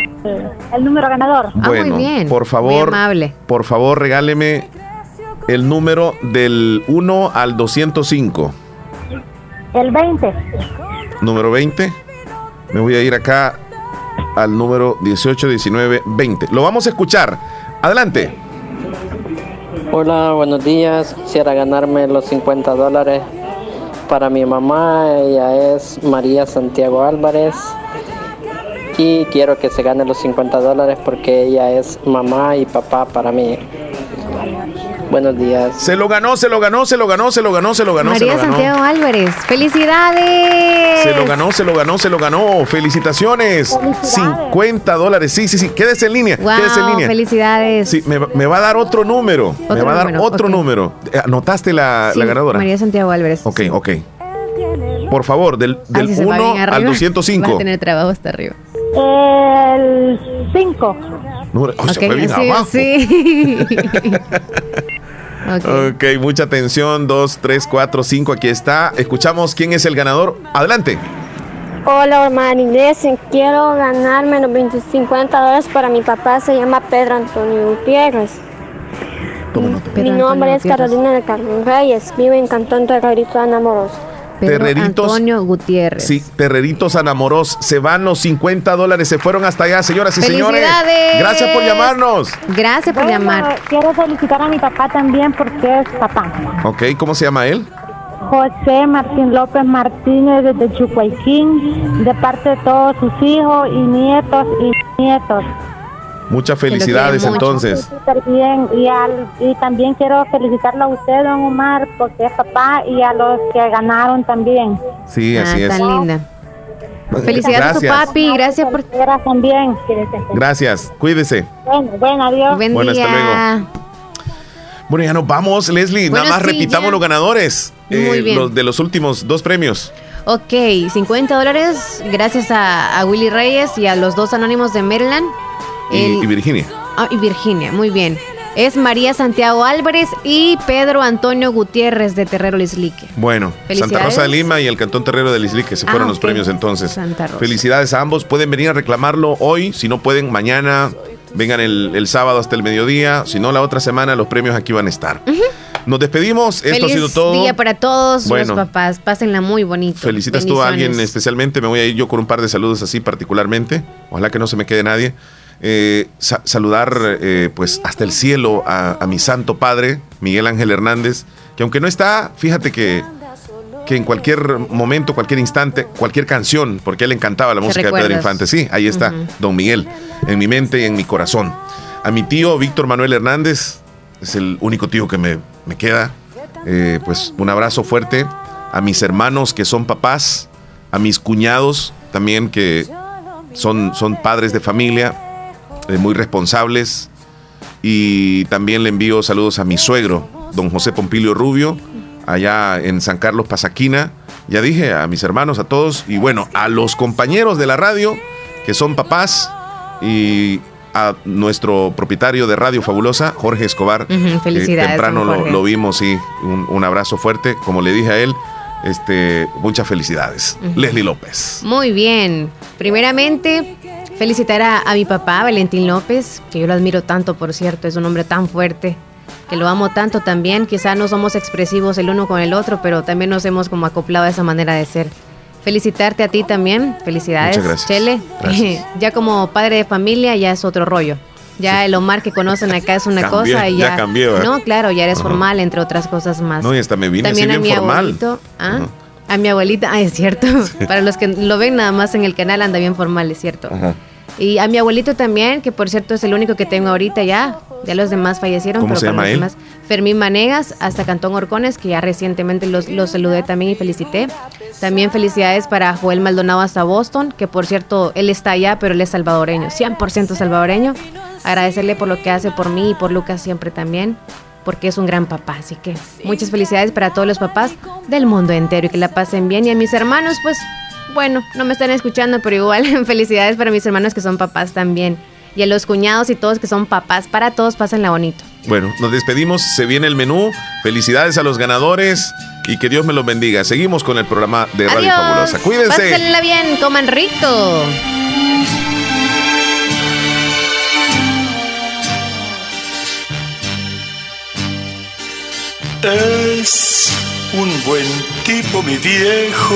el número ganador. bueno, por Muy favor, amable. por favor, regáleme el número del 1 al 205. El 20. Número 20. Me voy a ir acá al número 18, 19, 20. Lo vamos a escuchar. Adelante. Hola, buenos días. Quisiera ganarme los 50 dólares para mi mamá. Ella es María Santiago Álvarez. y quiero que se gane los 50 dólares porque ella es mamá y papá para mí. Buenos días. Se lo ganó, se lo ganó, se lo ganó, se lo ganó, se lo ganó. se María lo ganó. Santiago Álvarez. ¡Felicidades! Se lo ganó, se lo ganó, se lo ganó. Felicitaciones. 50 dólares. Sí, sí, sí. Quédese en línea. Wow, Quédese en línea. felicidades. Sí, me, me va a dar otro número. me va a dar número, otro número. Eh, ¿Anotaste la, Sí, la ganadora? María Santiago Álvarez. Ok, ok. Por favor, del, Ay, del si se va 1 bien arriba, al Vas 205. a tener trabajo hasta arriba. El 5. Número- Ay, se Ok, fue bien sí, abajo. sí. Ok, mucha atención. 2, 3, 4, 5. Aquí está. Escuchamos quién es el ganador. Adelante. Hola, Marinés. Quiero ganarme los 20 50 dólares para mi papá. Se llama Pedro Antonio Gutiérrez. mi nombre Antonio es Gutiérrez. Carolina de Carmen Reyes. Vivo en Cantón Terrorito Anamoros. Pedro Terreritos. Antonio Gutiérrez. Sí, Terreritos Anamoros. Se van los 50 dólares. Se fueron hasta allá, señoras y señores. Gracias por llamarnos. Gracias por llamar. Quiero felicitar a mi papá también porque es papá. Ok, ¿cómo se llama él? José Martín López Martínez desde Chucuayquín, de parte de todos sus hijos y nietos y nietos. Muchas felicidades entonces. Bien. Y, al- y también quiero felicitarlo a usted, don Omar, porque es papá, y a los que ganaron también. Sí, así es. Ah, Tan linda. Felicidades a tu Gracias. papi. Gracias por. también. Gracias. Cuídese. Bueno, bueno, adiós. Buen Bueno, hasta día. Bueno, ya nos vamos, Leslie. Bueno, Nada más sí, repitamos ya. los ganadores. eh. Los de los últimos dos premios. Ok, 50 dólares gracias a, a Willy Reyes y a los dos anónimos de Maryland. Y, El- y Virginia. ah, y Virginia, muy bien. Es María Santiago Álvarez y Pedro Antonio Gutiérrez de Terrero Lislique. Bueno. Santa Rosa de Lima y el Cantón Terrero de Lisli, que se fueron Ah, los ok. premios entonces. Santa Rosa. Felicidades a ambos. Pueden venir a reclamarlo hoy. Si no pueden, mañana. Vengan el, el sábado hasta el mediodía. Si no, la otra semana los premios aquí van a estar. Nos despedimos. Esto Feliz ha sido todo. día para todos Bueno. los papás. Pásenla muy bonito. Felicitas tú a alguien especialmente. Me voy a ir yo con un par de saludos así particularmente. Ojalá que no se me quede nadie. Eh, sa- saludar eh, pues hasta el cielo a, a mi santo padre, Miguel Ángel Hernández, que aunque no está, fíjate que, que en cualquier momento, cualquier instante, cualquier canción, porque a él le encantaba la música de Pedro. Infante. Sí, ahí está, don Miguel, en mi mente y en mi corazón. A mi tío Víctor Manuel Hernández, es el único tío que me, me queda. Eh, pues un abrazo fuerte a mis hermanos que son papás, a mis cuñados también que son, son padres de familia, eh, muy responsables. Y también le envío saludos a mi suegro, don José Pompilio Rubio, allá en San Carlos Pasaquina. Ya dije a mis hermanos, a todos, y bueno, a los compañeros de la radio, que son papás, y a nuestro propietario de Radio Fabulosa, Jorge Escobar. Felicidades, temprano lo, vimos, sí. Un, un abrazo fuerte. Como le dije a él, este, muchas felicidades. Leslie López. Muy bien. Primeramente, felicitar a, a mi papá, Valentín López, que yo lo admiro tanto, por cierto, es un hombre tan fuerte, que lo amo tanto también. Quizá no somos expresivos el uno con el otro, pero también nos hemos como acoplado a esa manera de ser. Felicitarte a ti también, felicidades, Muchas gracias. Chele. Gracias. ya como padre de familia ya es otro rollo. Ya el Omar que conocen acá es una Cambié, cosa y ya ya... cambié, no, claro, ya eres Ajá. formal, entre otras cosas más. No, y hasta me vine así También a bien mi formal. abuelito. ¿ah? A mi abuelita, ah, es cierto. Para los que lo ven nada más en el canal anda bien formal, es cierto. Ajá. Y a mi abuelito también, que por cierto es el único que tengo ahorita ya. Ya los demás fallecieron. ¿Cómo pero se llama los él? demás, Fermín Manegas, hasta Cantón Orcones, que ya recientemente los, los saludé también y felicité. También felicidades para Joel Maldonado hasta Boston, que por cierto él está allá, pero él es salvadoreño, 100% salvadoreño. Agradecerle por lo que hace por mí y por Lucas siempre también, porque es un gran papá. Así que muchas felicidades para todos los papás del mundo entero y que la pasen bien. Y a mis hermanos, pues bueno, no me están escuchando, pero igual felicidades para mis hermanos que son papás también. Y a los cuñados y todos que son papás, para todos pásenla bonito. Bueno, nos despedimos. Se viene el menú. Felicidades a los ganadores y que Dios me los bendiga. Seguimos con el programa de Radio Adiós. Fabulosa. Cuídense. Pásenla bien, coman rico. Es un buen tipo mi viejo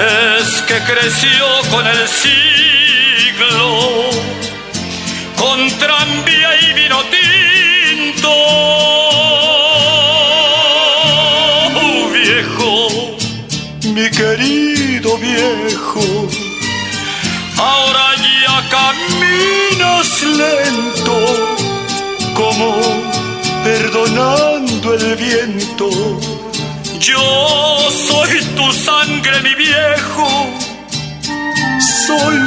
Es que creció con el siglo, con tranvía y vino tinto. Oh, viejo, mi querido viejo, ahora ya caminas lento, como perdonando el viento. Yo soy tu sangre, mi viejo, soy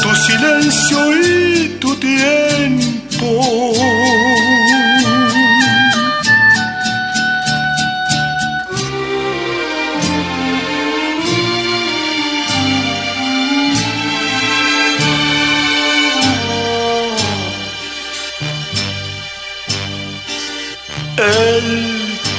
tu silencio y tu tiempo.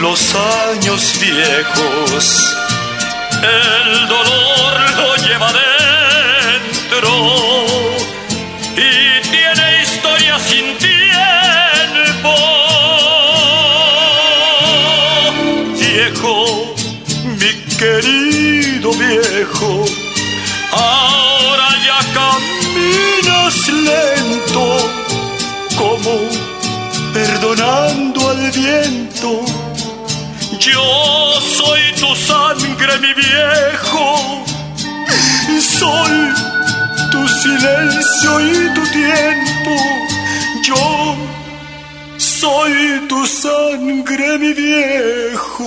los años viejos. El dolor lo lleva dentro y tiene historia sin tiempo. Viejo, mi querido viejo, ahora ya caminas lento como perdonando al viento. Yo soy tu sangre, mi viejo. Soy tu silencio y tu tiempo. Yo soy tu sangre, mi viejo.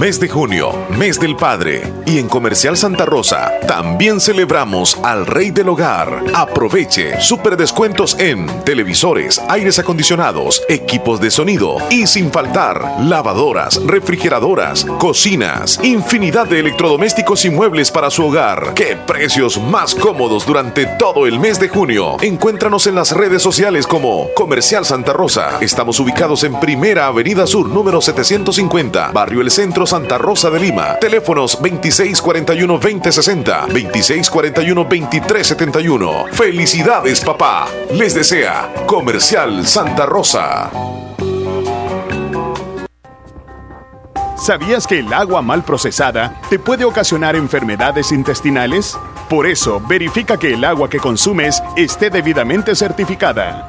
Mes de junio, mes del padre. Y en Comercial Santa Rosa también celebramos al rey del hogar. Aproveche super descuentos en televisores, aires acondicionados, equipos de sonido y sin faltar lavadoras, refrigeradoras, cocinas, infinidad de electrodomésticos y muebles para su hogar. ¡Qué precios más cómodos durante todo el mes de junio! Encuéntranos en las redes sociales como Comercial Santa Rosa. Estamos ubicados en Primera Avenida Sur, número 750, Barrio El Centro, Santa Rosa de Lima. Teléfonos 2641-2060, 2641-2371. Felicidades, papá. Les desea Comercial Santa Rosa. ¿Sabías que el agua mal procesada te puede ocasionar enfermedades intestinales? Por eso, verifica que el agua que consumes esté debidamente certificada.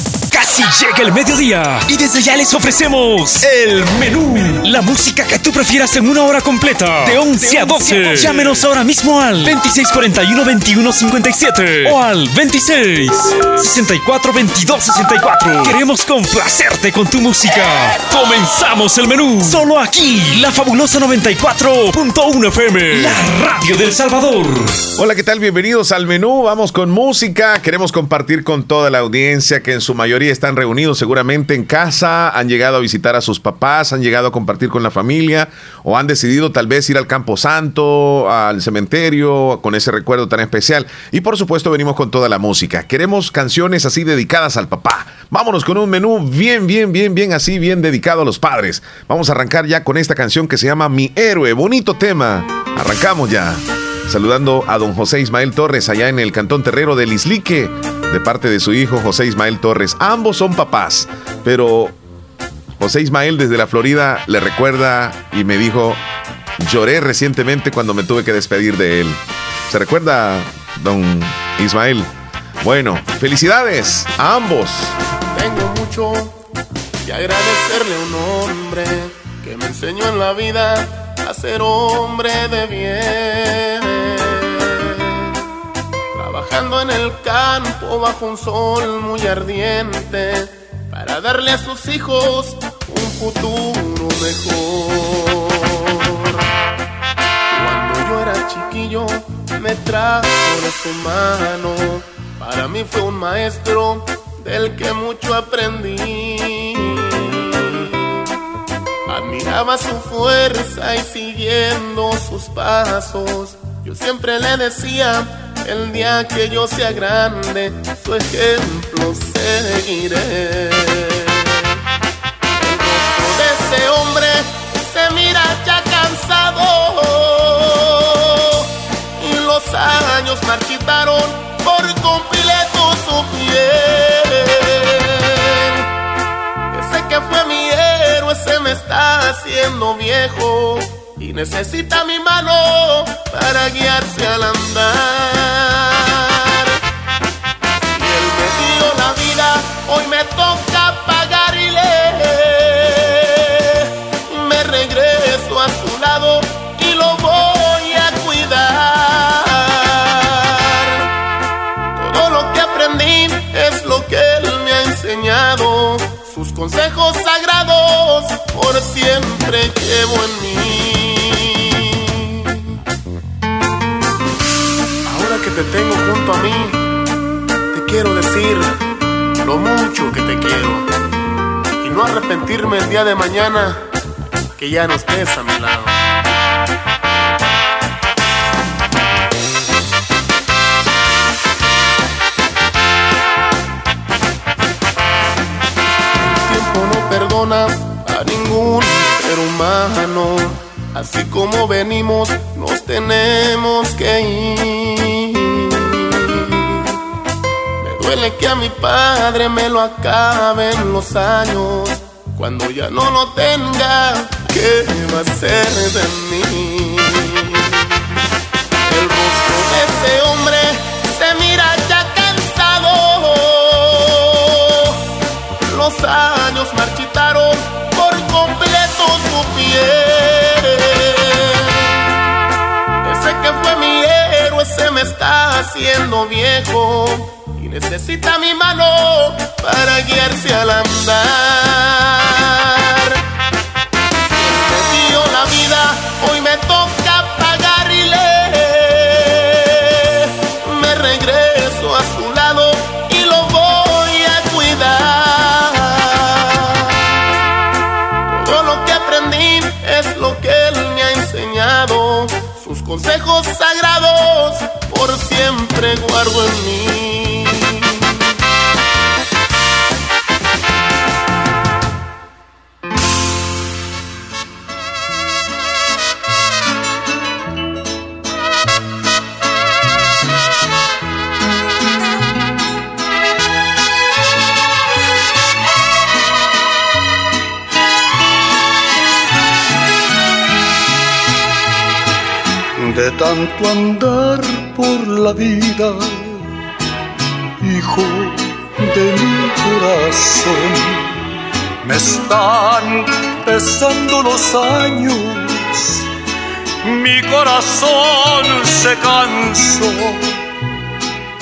Casi llega el mediodía y desde ya les ofrecemos el menú. La música que tú prefieras en una hora completa, de 11 a 12. Llámenos ahora mismo al 2641-2157 o al 2664-2264. Queremos complacerte con tu música. Comenzamos el menú. Solo aquí, la fabulosa 94.1 FM, la radio del Salvador. Hola, ¿qué tal? Bienvenidos al menú. Vamos con música. Queremos compartir con toda la audiencia que en su mayoría están reunidos seguramente en casa, han llegado a visitar a sus papás, han llegado a compartir con la familia o han decidido tal vez ir al Campo Santo, al cementerio, con ese recuerdo tan especial. Y por supuesto venimos con toda la música. Queremos canciones así dedicadas al papá. Vámonos con un menú bien, bien, bien, bien así, bien dedicado a los padres. Vamos a arrancar ya con esta canción que se llama Mi Héroe. Bonito tema. Arrancamos ya. Saludando a don José Ismael Torres allá en el Cantón Terrero del Islique, de parte de su hijo José Ismael Torres. Ambos son papás, pero José Ismael desde la Florida le recuerda y me dijo, lloré recientemente cuando me tuve que despedir de él. ¿Se recuerda, don Ismael? Bueno, felicidades a ambos. Tengo mucho que agradecerle a un hombre que me enseñó en la vida a ser hombre de bien. Trabajando en el campo bajo un sol muy ardiente para darle a sus hijos un futuro mejor. Cuando yo era chiquillo me trajo de su mano, para mí fue un maestro del que mucho aprendí. Admiraba su fuerza y siguiendo sus pasos, yo siempre le decía, el día que yo sea grande, su ejemplo seguiré. El ese hombre se mira ya cansado y los años marchitaron por completo su piel. Ese que fue mi héroe se me está haciendo viejo y necesita mi mano para guiarse al andar. Si él me dio la vida, hoy me toca pagarle. Me regreso a su lado y lo voy a cuidar. Todo lo que aprendí es lo que él me ha enseñado. Sus consejos sagrados por siempre llevo en mí. Te tengo junto a mí, te quiero decir lo mucho que te quiero. Y no arrepentirme el día de mañana que ya no estés a mi lado. El tiempo no perdona a ningún ser humano. Así como venimos, nos tenemos que ir. Duele que a mi padre me lo acaben los años. Cuando ya no lo tenga, ¿qué va a ser de mí? El rostro de ese hombre se mira ya cansado. Los años marchitaron por completo su piel. Ese que fue mi héroe se me está haciendo viejo necesita mi mano para guiarse al andar. Siempre dio la vida, hoy me toca pagar y le me regreso a su lado y lo voy a cuidar. Todo lo que aprendí es lo que él me ha enseñado, sus consejos sagrados por siempre guardo en mí. Andar por la vida, hijo de mi corazón. Me están pesando los años, mi corazón se cansó.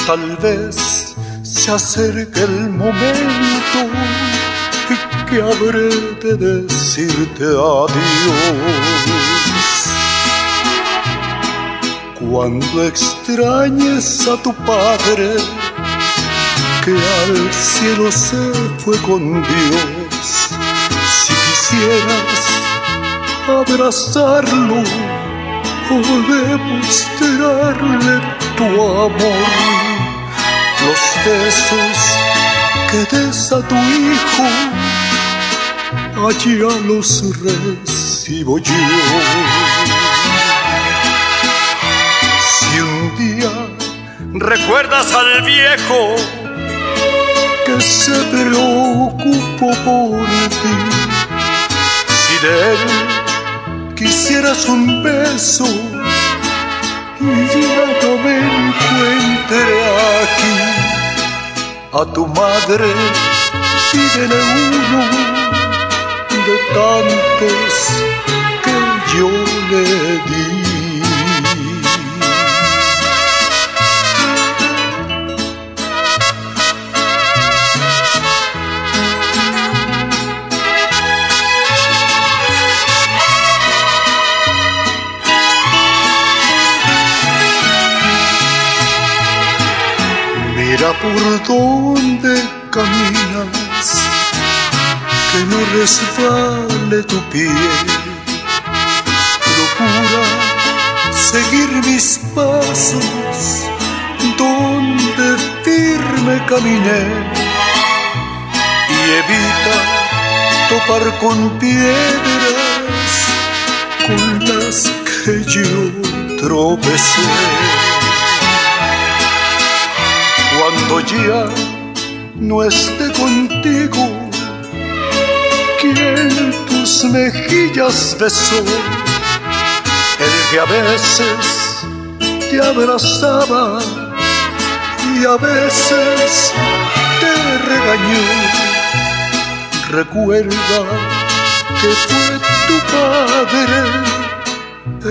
Tal vez se acerque el momento que habré de decirte adiós. Cuando extrañes a tu padre, que al cielo se fue con Dios, si quisieras abrazarlo o demostrarle tu amor, los besos que des a tu hijo, allá los recibo yo. Recuerdas al viejo que se preocupó por ti. Si de él quisieras un beso y ya no me encuentre aquí, a tu madre pídele uno de tantos que yo le di. Por dónde caminas, que no resbale tu pie. Procura seguir mis pasos donde firme caminé y evita topar con piedras con las que yo tropecé ya no esté contigo, quien tus mejillas besó, el que a veces te abrazaba y a veces te regañó. Recuerda que fue tu padre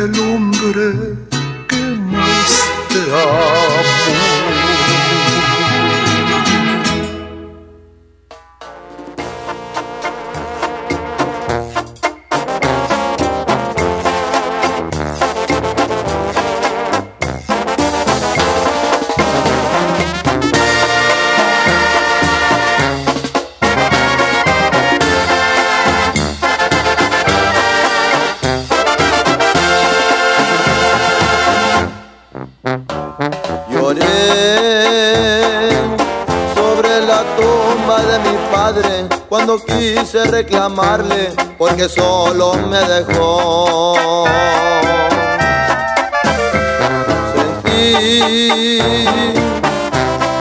el hombre que más te amó. Quise reclamarle porque solo me dejó. Sentí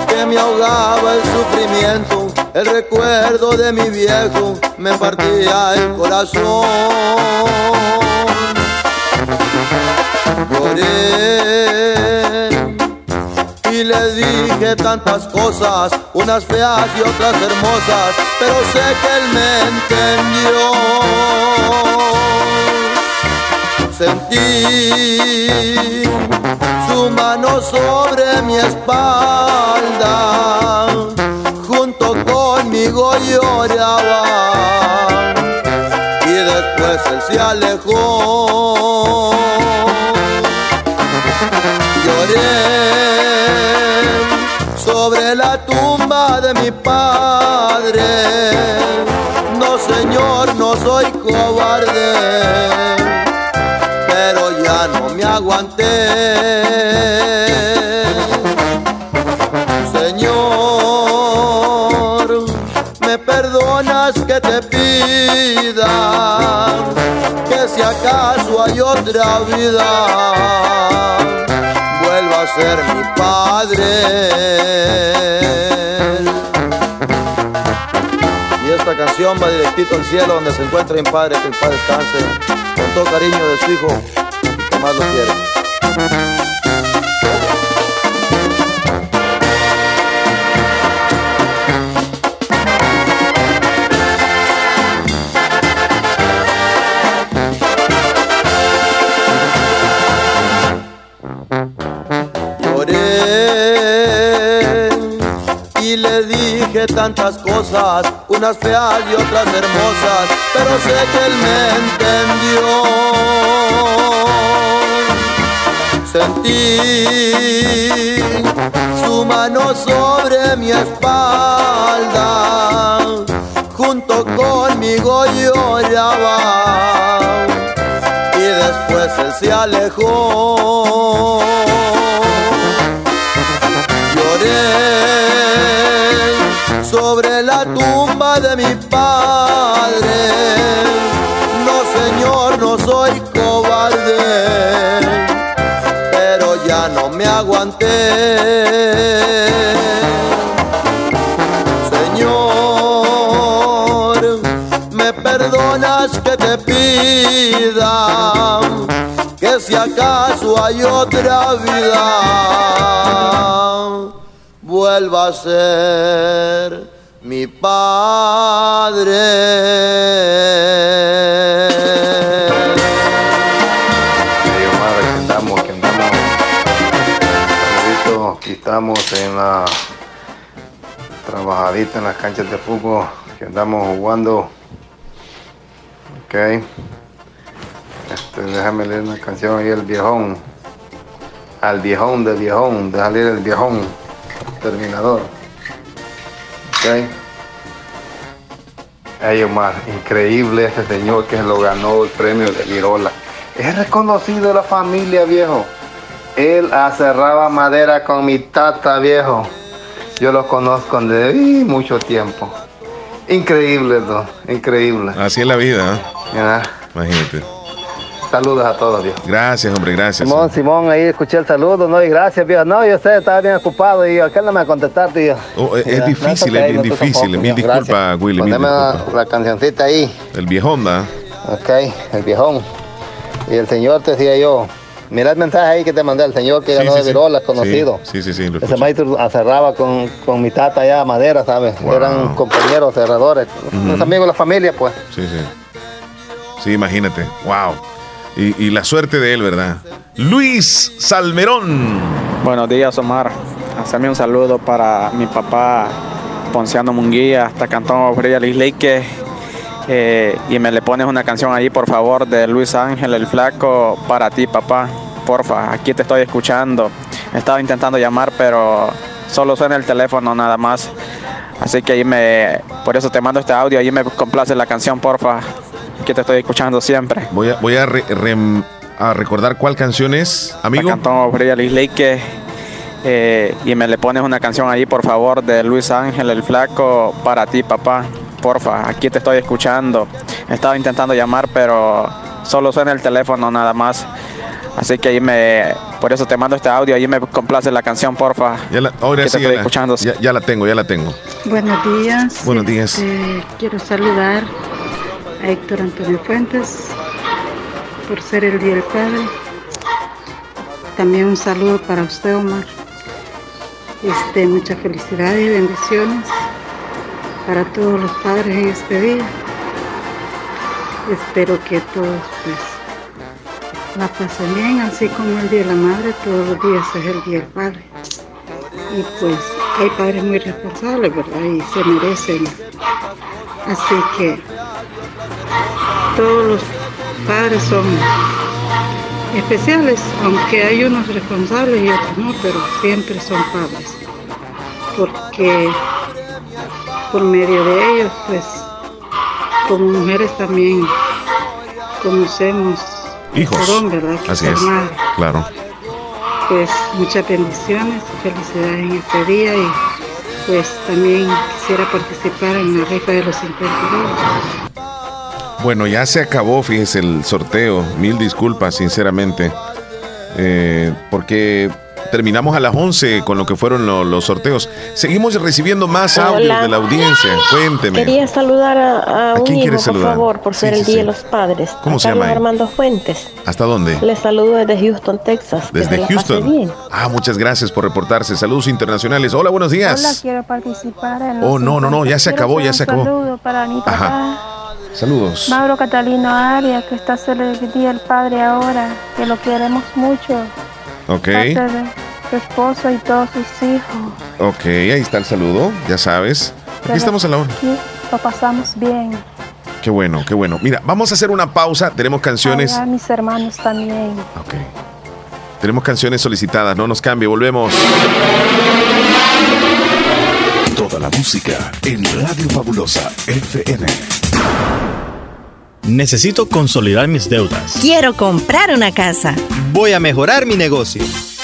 que me ahogaba el sufrimiento, el recuerdo de mi viejo me partía el corazón. Lloré y le dije tantas cosas, unas feas y otras hermosas, pero sé que él me entendió. Sentí su mano sobre mi espalda, junto conmigo lloraba y después él se alejó. Lloré sobre la tumba de mi padre. No, Señor, no soy cobarde, pero ya no me aguanté. Señor, me perdonas que te pida que si acaso hay otra vida, ser mi padre. Y esta canción va directito al cielo donde se encuentra mi padre, que el padre descanse con todo cariño de su hijo, que más lo quiere. Tantas cosas, unas feas y otras hermosas, pero sé que él me entendió. Sentí su mano sobre mi espalda, junto conmigo lloraba y después él se alejó. Sobre la tumba de mi padre. No, señor, no soy cobarde, pero ya no me aguanté. Señor, me perdonas que te pida que si acaso hay otra vida, vuelva a ser mi padre. Hey, Omar, aquí andamos, aquí estamos en la trabajadita en las canchas de fútbol que andamos jugando. Ok. Este, déjame leer una canción ahí, el viejón. Al viejón del viejón, déjame leer el viejón. Terminador. Ok. Ay, Omar, increíble ese señor que lo ganó el premio de Virola. Es reconocido de la familia, viejo. Él aserraba madera con mi tata, viejo. Yo lo conozco desde mucho tiempo. Increíble, ¿no? increíble. Así es la vida, ¿eh? Imagínate. Saludos a todos, viejo. Gracias, hombre, gracias. Simón, Simón, ahí escuché el saludo, ¿no? Y gracias, viejo. No, yo sé, estaba bien ocupado y aquel no me va a contestar, tío. Oh, es, es difícil, no, es bien difícil. tampoco, Mil disculpas. Willy. Poneme la, disculpas. la cancioncita ahí. El viejón, ¿da? Ok, el viejón. Y el señor te decía yo, mira el mensaje ahí que te mandé, el señor que Sí, ganó sí, de sí. Virola, conocido. Sí, sí, sí. Ese maestro aserraba con, con mi tata allá a madera, ¿sabes? Wow. Eran compañeros cerradores, unos amigos de la familia, pues. Sí, sí. Sí, imagínate. Wow. Y, la suerte de él, ¿verdad? Luis Salmerón. Buenos días, Omar. Hacerme un saludo para mi papá Ponciano Munguía, hasta Cantón Obrera Lisleique. Eh, y me le pones una canción ahí, por favor, de Luis Ángel el Flaco, para ti, papá. Porfa, aquí te estoy escuchando. He estado intentando llamar, pero solo suena el teléfono nada más. Así que ahí me, por eso te mando este audio, ahí me complace la canción, porfa. Aquí te estoy escuchando siempre. Voy a, voy a, re- rem- a recordar cuál canción es, amigo. Cantón Obrera Lisleique. Eh, y me le pones una canción ahí, por favor, de Luis Ángel el Flaco, para ti, papá. Porfa, aquí te estoy escuchando. He estado intentando llamar, pero solo suena el teléfono nada más. Así que ahí me, por eso te mando este audio, ahí me complace la canción, porfa. Ya la, ahora Aquí sí, te ya estoy escuchando. ya- ya la tengo, ya la tengo. Buenos días. Buenos días. Este, quiero saludar a Héctor Antonio Fuentes por ser el Día del Padre. También un saludo para usted, Omar. Este, mucha felicidad y bendiciones para todos los padres en este día. Espero que todos pues la pasen bien, así como el Día de la Madre, todos los días es el Día del Padre. Y pues hay padres muy responsables, ¿verdad? Y se merecen. Así que todos los padres son especiales, aunque hay unos responsables y otros no, pero siempre son padres. Porque por medio de ellos, pues como mujeres también conocemos Hijos. varón, ¿verdad? Que Así es. madre. Claro. Pues muchas bendiciones, felicidades en este día y pues también quisiera participar en la rifa de los 50 dólares. Bueno, ya se acabó, fíjese, el sorteo. Mil disculpas, sinceramente. Eh, porque terminamos a las 11 con lo que fueron lo- los sorteos. Seguimos recibiendo más audios de la audiencia. Cuénteme. Quería saludar a, a ¿A un quién hijo, por favor, por ser Sí, el sí, Día sí. de los Padres. ¿Cómo A se llama Carlos? Armando Fuentes. ¿Hasta dónde? Le saludo desde Houston, Texas. Desde Houston. bien. Ah, muchas gracias por reportarse. Saludos internacionales. Hola, buenos días. Hola, quiero participar en Oh, no, no, no, ya se acabó, ya se acabó. saludo para mi Ajá. Saludos. Mauro Catalino Arias, que está celebrando el Día del Padre ahora, que lo queremos mucho. Ok, Parte de su esposo y todos sus hijos. ok, ahí está el saludo, ya sabes. Aquí Que estamos a la hora. Aquí lo pasamos bien. Qué bueno, qué bueno. Mira, vamos a hacer una pausa. Tenemos canciones, A mis hermanos también. tenemos canciones solicitadas. No nos cambie, volvemos. Toda la música en Radio Fabulosa FM. Necesito consolidar mis deudas. Quiero comprar una casa. Voy a mejorar mi negocio.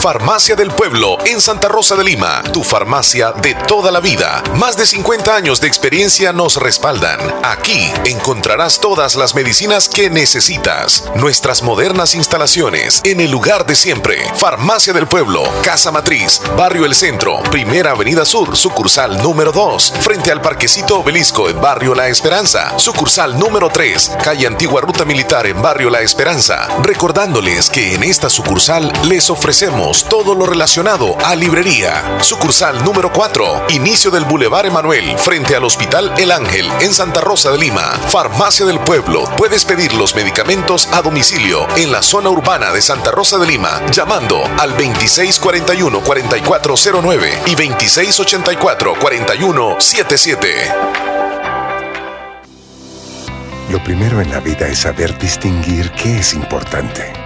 Farmacia del Pueblo en Santa Rosa de Lima, tu farmacia de toda la vida. Más de 50 años de experiencia nos respaldan. Aquí encontrarás todas las medicinas que necesitas. Nuestras modernas instalaciones en el lugar de siempre. Farmacia del Pueblo, Casa Matriz, Barrio El Centro, Primera Avenida Sur, sucursal número 2, frente al Parquecito Obelisco en Barrio La Esperanza, sucursal número 3, calle Antigua Ruta Militar en Barrio La Esperanza. Recordándoles que en esta sucursal les ofrecemos todo lo relacionado a librería. Sucursal número 4, inicio del Boulevard Emanuel, frente al Hospital El Ángel, en Santa Rosa de Lima. Farmacia del Pueblo. Puedes pedir los medicamentos a domicilio en la zona urbana de Santa Rosa de Lima, llamando al 2641-4409 y 2684-4177. Lo primero en la vida es saber distinguir qué es importante.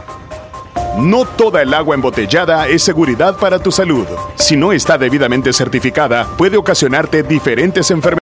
No toda el agua embotellada es seguridad para tu salud. Si no está debidamente certificada, puede ocasionarte diferentes enfermedades.